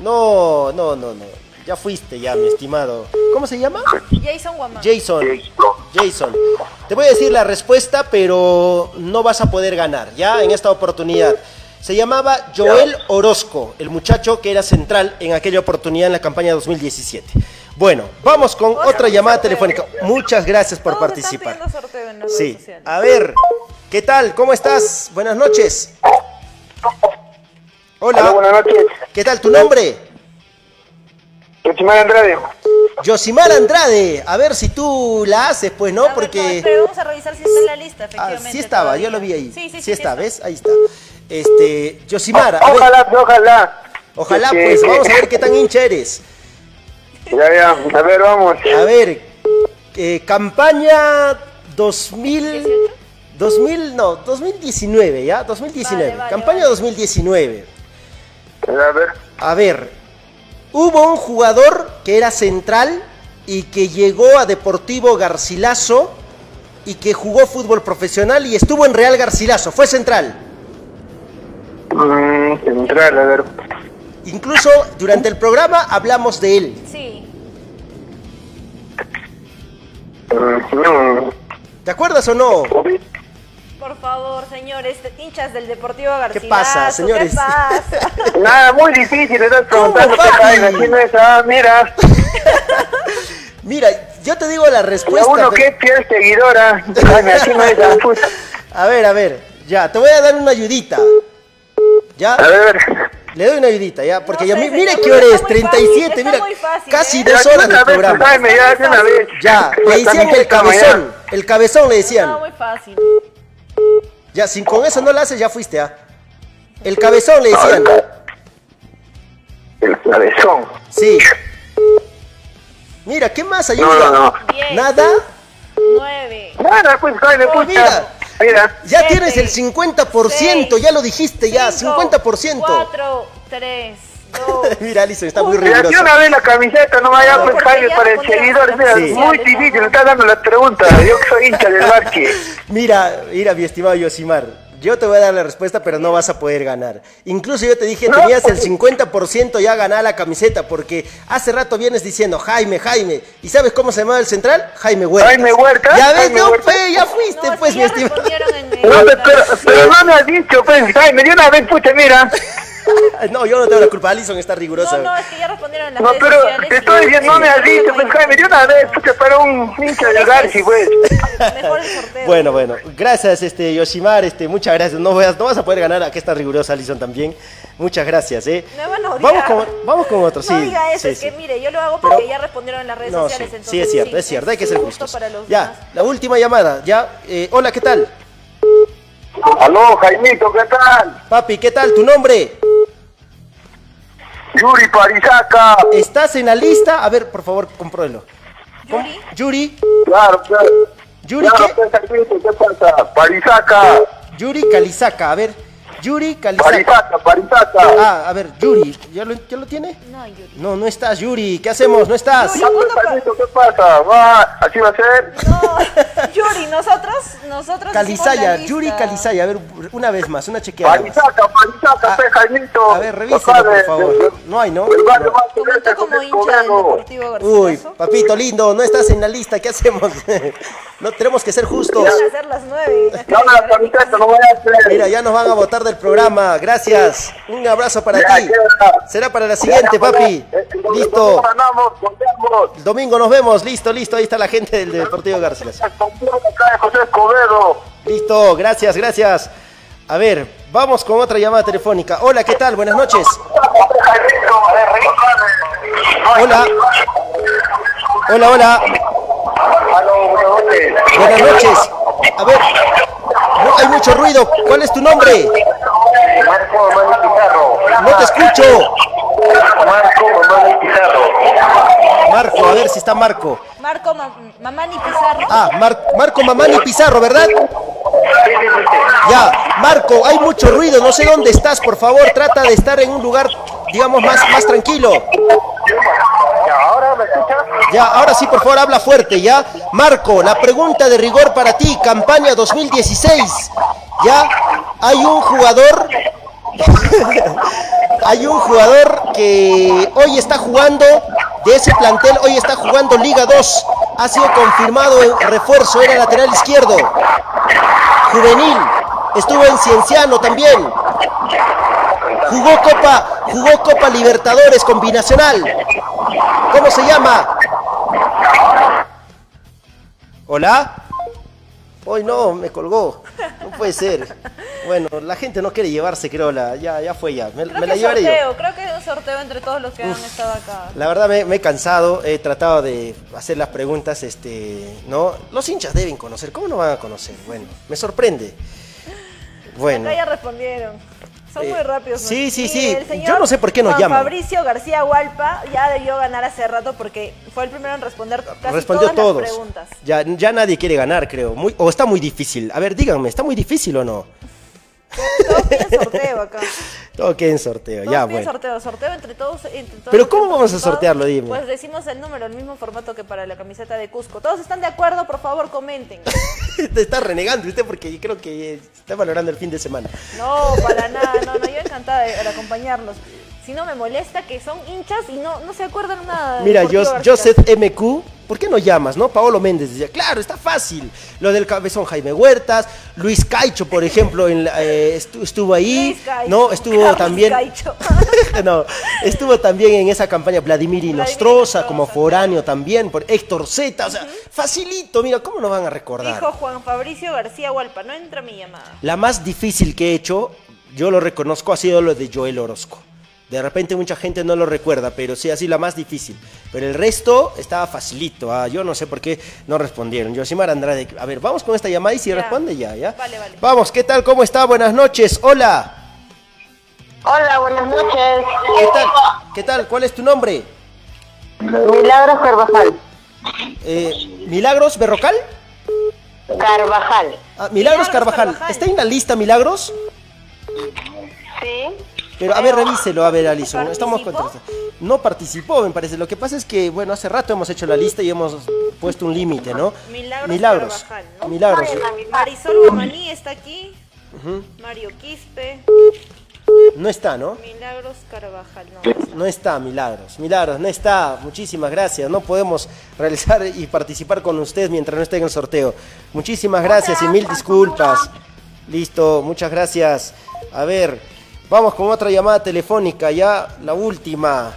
No, no, no, no. Ya fuiste ya, mi estimado. ¿Cómo se llama? Jason Guamán. Jason. Jason. Te voy a decir la respuesta, pero no vas a poder ganar, ¿ya? En esta oportunidad. Se llamaba Joel Orozco, el muchacho que era central en aquella oportunidad en la campaña 2017. Bueno, vamos con otra llamada telefónica. Muchas gracias por participar. pidiendo sorteo en las redes Sí. sociales. A ver, ¿qué tal? ¿Cómo estás? Buenas noches. Hola. buenas noches. ¿Qué tal tu nombre? Yosimar Andrade. Yosimar Andrade. A ver si tú la haces, pues, ¿no? Porque... Pero vamos a revisar si está en la lista, Ah, efectivamente. sí estaba, todavía. yo lo vi ahí. Sí, sí, sí. Sí está, ¿ves? Ahí está. Este, Yosimar, ver. Ojalá, ojalá. Ojalá, Este, pues, vamos a ver qué tan hincha eres. Ya, ya, a ver, vamos. A ver, eh, campaña 2000... 2000, no, 2019, ¿ya? 2019. campaña 2019. A ver. A ver, hubo un jugador que era central y que llegó a Deportivo Garcilaso y que jugó fútbol profesional y estuvo en Real Garcilaso. Fue central. Mm, central, a ver. Incluso durante el programa hablamos de él. Sí. Mm, ¿Te acuerdas o no? Por favor, señores, hinchas del Deportivo Garcilaso. pasa, señores? ¿Qué pasa? <laughs> Nada, muy difícil, estás preguntando qué no es, ah, mira. <laughs> Mira, yo te digo la Y a respuesta. uno pero- que es fiel seguidora, ay, así no es. <laughs> A ver, a ver, ya, te voy a dar una ayudita. ¿Ya? A ver. Le doy una ayudita, ¿ya? Porque No ya, sé, mi- mira señor, qué hora está es, muy fácil, 37, está mira, fácil, casi ¿eh? dos horas de vez, programa. ya, de una vez. Ya, le decían el cabezón, el cabezón le decían. No, muy fácil. Ya, sin con eso no la haces, ya fuiste, ¿ah? El cabezón le decían. El cabezón. Sí. Mira, ¿qué más ayuda? No, no, no. Diez. ¿Nada? Nueve. Nada, pues, Jaime, Oh, mira. Mira. Ya Siete, tienes el 50%, seis, ya lo dijiste ya, cinco, 50%. Cuatro, tres, <laughs> Mira, Alison, está muy Mira, de rigurosa. una vez la camiseta, no vaya, pues, Jaime, para el seguidor. Mira, Sí. muy difícil, me está dando las preguntas. Yo que soy hincha del Barqui. <laughs> Mira, mira, mi estimado Yosimar. Yo te voy a dar la respuesta, pero no vas a poder ganar. Incluso yo te dije, No, tenías el porque- 50% ya ganar la camiseta, porque hace rato vienes diciendo Jaime, Jaime. ¿Y sabes cómo se llamaba el central? Jaime Huerta. Jaime Huerta, Ya ves, Jaime no, fe, ya fuiste, No, es pues, mi estimado. <laughs> No, pero, pero, pero no me has dicho, pues, Jaime, de una vez, pucha, mira. <laughs> No, yo no tengo la culpa. Alison está rigurosa. No, no, es que ya respondieron en las No, redes pero sociales. te y- estoy diciendo, no me has dicho, pues, Jaime, de una vez, pucha, para un hincha del Garci, pues. Mejor el sorteo. Bueno, bueno, gracias, este, Yoshimar, este, muchas gracias. No, vas- no vas a poder ganar, aquí está rigurosa Alison también. Muchas gracias, eh. Me van a odiar. Vamos con, vamos con otro, sí. No diga eso, sí, es sí. que mire, yo lo hago porque Pero- ya respondieron en las redes No, sí, sociales. entonces sí, es cierto, es cierto, hay que ser justo justos. para los Ya, demás. la última llamada, ya. eh, hola, ¿qué tal? Aló, Jaimito, ¿qué tal? Papi, ¿qué tal? ¿Tu nombre? Yuri Parisaca. ¿Estás en la lista? A ver, por favor, compruébelo. Yuri, Yuri, Claro, claro. Yuri, Claro, ¿qué? ¿qué pasa? Parisaca. Yuri Calizaca, a ver. Yuri Calizaca. Parisaca, Parisaca. Ah, a ver, Yuri, ¿ya lo, ya lo tiene? no, Yuri. No, no estás, Yuri, ¿qué hacemos? ¿No estás? Yuri. ¿qué pasa? Va, ¿Así va a ser? No, Yuri, nosotros, nosotros. Calizaya. Yuri Calizaya, a ver, una vez más, una chequeada. Parisaca, Ah, Jaimito. A ver, revíselo, por favor. No hay, ¿no? No. Comentó sureste como hincha del Uy, papito lindo, no estás en la lista, ¿qué hacemos? <laughs> no tenemos que ser justos. Van a ser las nueve. Dame la camiseta, no voy a hacer. Mira, ya nos van a votar de del programa. Gracias. Un abrazo para ti. Será para la siguiente, papi. Listo. El domingo nos vemos. Listo, listo. Ahí está la gente del Deportivo Garcilas. Listo, gracias, gracias. A ver, vamos con otra llamada telefónica. Hola, ¿qué tal? Buenas noches. Hola. Hola, hola. Buenas noches. A ver, hay mucho ruido. ¿Cuál es tu nombre? Marco Mamani Pizarro. No te escucho. Marco Mamani Pizarro. Marco, a ver si está Marco. Marco Ma- Mamani Pizarro. Ah, Mar- Marco Mamani Pizarro, ¿verdad? Ya, Marco, hay mucho ruido, no sé dónde estás, por favor, trata de estar en un lugar, digamos, más, más tranquilo. Ya, ahora sí, por favor, habla fuerte, ¿ya? Marco, la pregunta de rigor para ti, campaña 2016. ¿Ya? Hay un jugador... <laughs> Hay un jugador que hoy está jugando de ese plantel, hoy está jugando Liga 2. Ha sido confirmado en refuerzo, era lateral izquierdo. Juvenil, estuvo en Cienciano también. Jugó Copa, jugó Copa Libertadores combinacional. ¿Cómo se llama? ¿Hola? Hoy no, me colgó. No puede ser. Bueno, la gente no quiere llevarse, creo, la, ya, ya fue ya. Me, Creo me la que llevaré yo. sorteo, creo que es un sorteo entre todos los que han estado acá. La verdad me, me he cansado, he tratado de hacer las preguntas, este, ¿no? Los hinchas deben conocer, ¿cómo no van a conocer? Bueno, me sorprende. Bueno, Acá ya respondieron. Son Eh, muy rápidos. sí, ¿no? sí, sí. Yo no sé por qué nos Juan llaman. Fabricio García Hualpa ya debió ganar hace rato porque fue el primero en responder casi respondió todas todos. las preguntas. Ya, ya nadie quiere ganar, creo. Muy, o está muy difícil. A ver, díganme, ¿está muy difícil o no? Todos piden sorteo acá. <laughs> Todo queda en sorteo, Todos ya, piden bueno. sorteo, sorteo entre todos. entre todos Pero ¿cómo vamos a sortearlo? Dime. Pues decimos el número, el mismo formato que para la camiseta de Cusco. ¿Todos están de acuerdo? Por favor, comenten. <laughs> Te está renegando usted porque creo que está valorando el fin de semana. No, para nada, no, no, yo encantada de, de acompañarlos. Si no me molesta que son hinchas y no, no se acuerdan nada. Mira, Garcilas. Joseph MQ, ¿por qué no llamas, no? Paolo Méndez decía, claro, está fácil. Lo del cabezón Jaime Huertas, Luis Caicho, por ejemplo, en la- eh, estu- estuvo ahí, Luis Caicho, no, estuvo Carlos también, Caicho. <laughs> no, estuvo también en esa campaña Vladimir Inostroza, como foráneo también, por Héctor Z, o sea, facilito, mira, ¿cómo no van a recordar? Dijo Juan Fabricio García Hualpa, no entra mi llamada. La más difícil que he hecho, yo lo reconozco, ha sido lo de Joel Orozco. De repente mucha gente no lo recuerda, pero sí, así la más difícil. Pero el resto estaba facilito. ah, Yo no sé por qué no respondieron. Yosimar Andrade, a ver, vamos con esta llamada y si Ya. responde ya, ¿ya? Vale, vale. Vamos, ¿qué tal? ¿Cómo está? Buenas noches. Hola. Hola, buenas noches. ¿Qué tal? ¿Qué tal? ¿Cuál es tu nombre? Milagros Carvajal. Eh, ¿Milagros Berrocal? Carvajal. Ah, Milagros Carvajal. ¿Está en la lista Milagros? Sí. Pero a ver, revíselo, a ver, Alison. Estamos contra... No participó, me parece. Lo que pasa es que, bueno, hace rato hemos hecho la lista y hemos puesto un límite, ¿no? Milagros Carvajal, ¿no? Milagros. Marisol Guamaní está aquí. Mario Quispe. No está, ¿no? Milagros Carvajal, no. No está, Milagros. Milagros, no está. Muchísimas gracias. No podemos realizar y participar con usted mientras no esté en el sorteo. Muchísimas gracias y mil disculpas. Listo, muchas gracias. A ver, vamos con otra llamada telefónica, ya la última.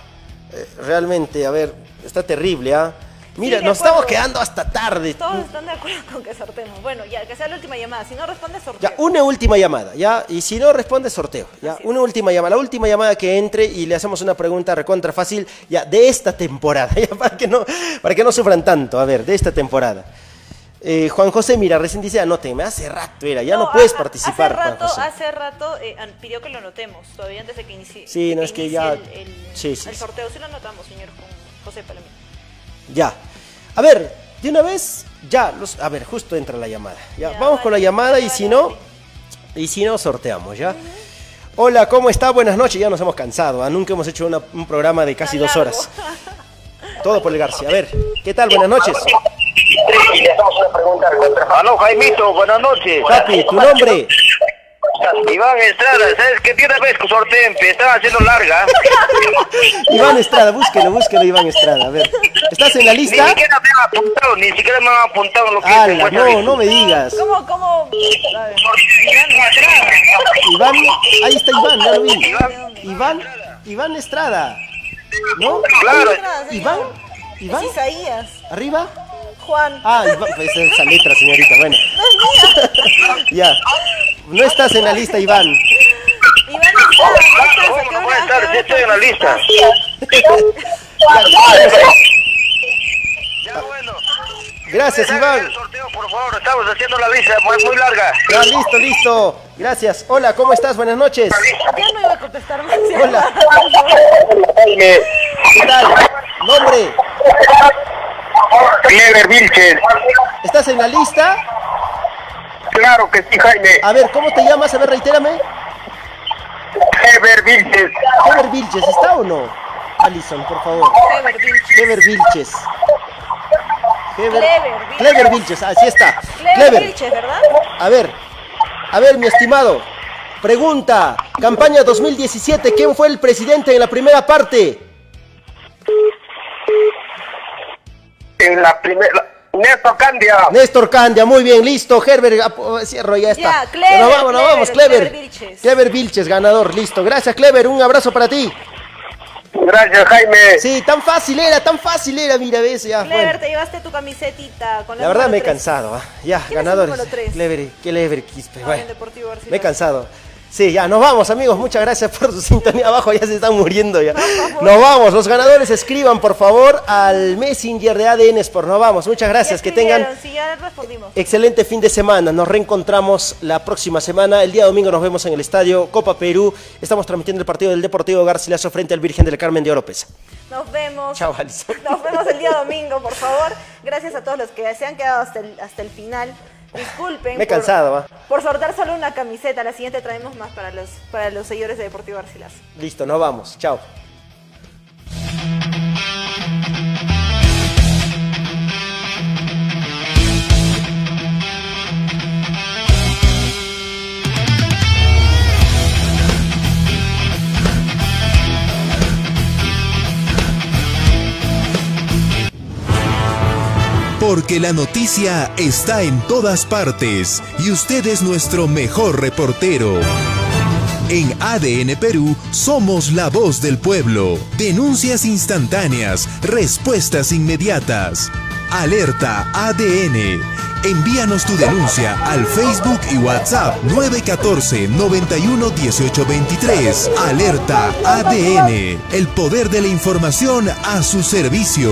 Eh, realmente, a ver, está terrible, ¿ah? Mira, Sí, nos estamos quedando hasta tarde. Todos están de acuerdo con que sortemos. Bueno, ya, que sea la última llamada. Si no responde, sorteo. Ya, una última llamada, ¿ya? Y si no responde, sorteo. Ya, una última llamada. La última llamada que entre y le hacemos una pregunta recontra fácil, ya, de esta temporada, <laughs> ya, para que no, para que no sufran tanto. A ver, de esta temporada. Eh, Juan José, mira, recién dice, anóteme, hace rato era, ya no, No, puedes participar, Hace Juan rato, José. hace rato eh, pidió que lo anotemos, todavía antes de que inicie. Sí, no, es que ya- El, el- sí, sí, el sorteo, sí lo anotamos, señor José Palamín. Ya. A ver, de una vez, ya, los, a ver, justo entra la llamada. Ya, vamos con la llamada y si no, y si no, sorteamos, ¿ya? Hola, ¿cómo está? Buenas noches, ya nos hemos cansado, ¿ah? nunca hemos hecho una- un programa de casi dos horas. <laughs> Todo por el García. A ver, ¿qué tal? Buenas noches. Aló, Jaimito, buenas noches. Papi, ¿tu nombre? Iván Estrada, ¿sabes qué? Una vez que sorteen, están haciendo larga. <laughs> Iván Estrada, búsquelo, búsquelo, Iván Estrada. A ver, ¿estás en la Ni lista? siquiera me han apuntado, ni siquiera me han apuntado lo que Ala, no, ahorita. no me digas. ¿Cómo, cómo? Iván, ahí está Iván, ya lo vi. Iván, Iván Estrada. ¿No? Claro. Iván, Es Iván, Isaías. arriba. Juan. Ah, Iván, pues esa letra, señorita, bueno. No es mía. <laughs> Ya. No estás en la lista, Iván. Iván no estás, ¿a qué ¿Cómo no puede estar? Sí estoy en la lista. <laughs> Ya bueno. Gracias, Iván. El sorteo, por favor, estamos haciendo la visa, pues muy larga. Ya, listo, listo. Gracias. Hola, ¿cómo estás? Buenas noches. Ya no iba a contestar más. Hola. ¿Qué tal? Nombre. Clever Vilches. ¿Estás en la lista? Claro que sí, Jaime. A ver, ¿cómo te llamas? A ver, reitérame. Clever Vilches. Heber Vilches, ¿está o no? Alison, por favor. Heber Vilches. Heber Vilches. Clever Vilches. Clever Vilches, así está. Clever Clever. Vilches, ¿verdad? A ver, a ver, mi estimado. Pregunta, campaña 2017, ¿quién fue el presidente en la primera parte? En la primera. Néstor Candia. Néstor Candia, muy bien, listo. Herbert, ap- cierro, ya está. Ya, Clever, nos vamos, Clever, vamos, Clever. Clever Vilches. Clever Vilches, ganador, listo. Gracias, Clever, un abrazo para ti. Gracias, Jaime. Sí, tan fácil era, tan fácil era, mira, ves, ya. Clever, bueno. te llevaste tu camisetita con La verdad me he cansado, ¿ah? ya, ¿Quién es el ganadores. Clever, Clever, Quispe, Ah, bueno. Me he cansado. Sí, ya, nos vamos, amigos. Muchas gracias por su <laughs> sintonía. Abajo ya se están muriendo ya. Nos vamos. Los ganadores escriban, por favor, al Messenger de ADN Sport. Nos vamos. Muchas gracias. Que tengan Sí, ya respondimos. excelente fin de semana. Nos reencontramos la próxima semana. El día domingo nos vemos en el estadio Copa Perú. Estamos transmitiendo el partido del Deportivo Garcilaso frente al Virgen del Carmen de Oropesa. Nos vemos. Chao, Alison. Nos vemos el día domingo, por favor. Gracias a todos los que se han quedado hasta el, hasta el final. Disculpen. Me he por- cansado, ¿va? Por sortear solo una camiseta. La siguiente traemos más para los, para los seguidores de Deportivo Garcilaso. Listo, nos vamos. Chao. Porque la noticia está en todas partes y usted es nuestro mejor reportero. En ADN Perú somos la voz del pueblo. Denuncias instantáneas, respuestas inmediatas. Alerta ADN. Envíanos tu denuncia al Facebook y WhatsApp 914 91 18 23. Alerta ADN. El poder de la información a su servicio.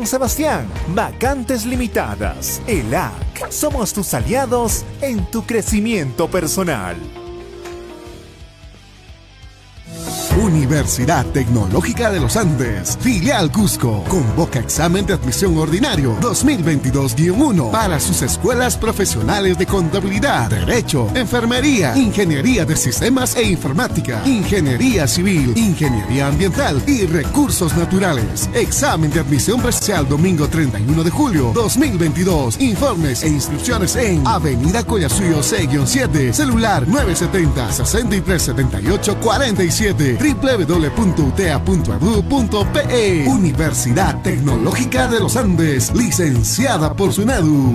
Sebastián. Vacantes limitadas. ELAC. Somos tus aliados en tu crecimiento personal. Universidad Tecnológica de los Andes, filial Cusco, convoca examen de admisión ordinario 2022-1 para sus escuelas profesionales de contabilidad, derecho, enfermería, ingeniería de sistemas e informática, ingeniería civil, ingeniería ambiental y recursos naturales. Examen de admisión presencial domingo 31 de julio 2022. Informes e inscripciones en Avenida Collasuyo C-7, celular 970 6378 47 www.utea.edu.pe Universidad Tecnológica de los Andes, licenciada por SUNEDU.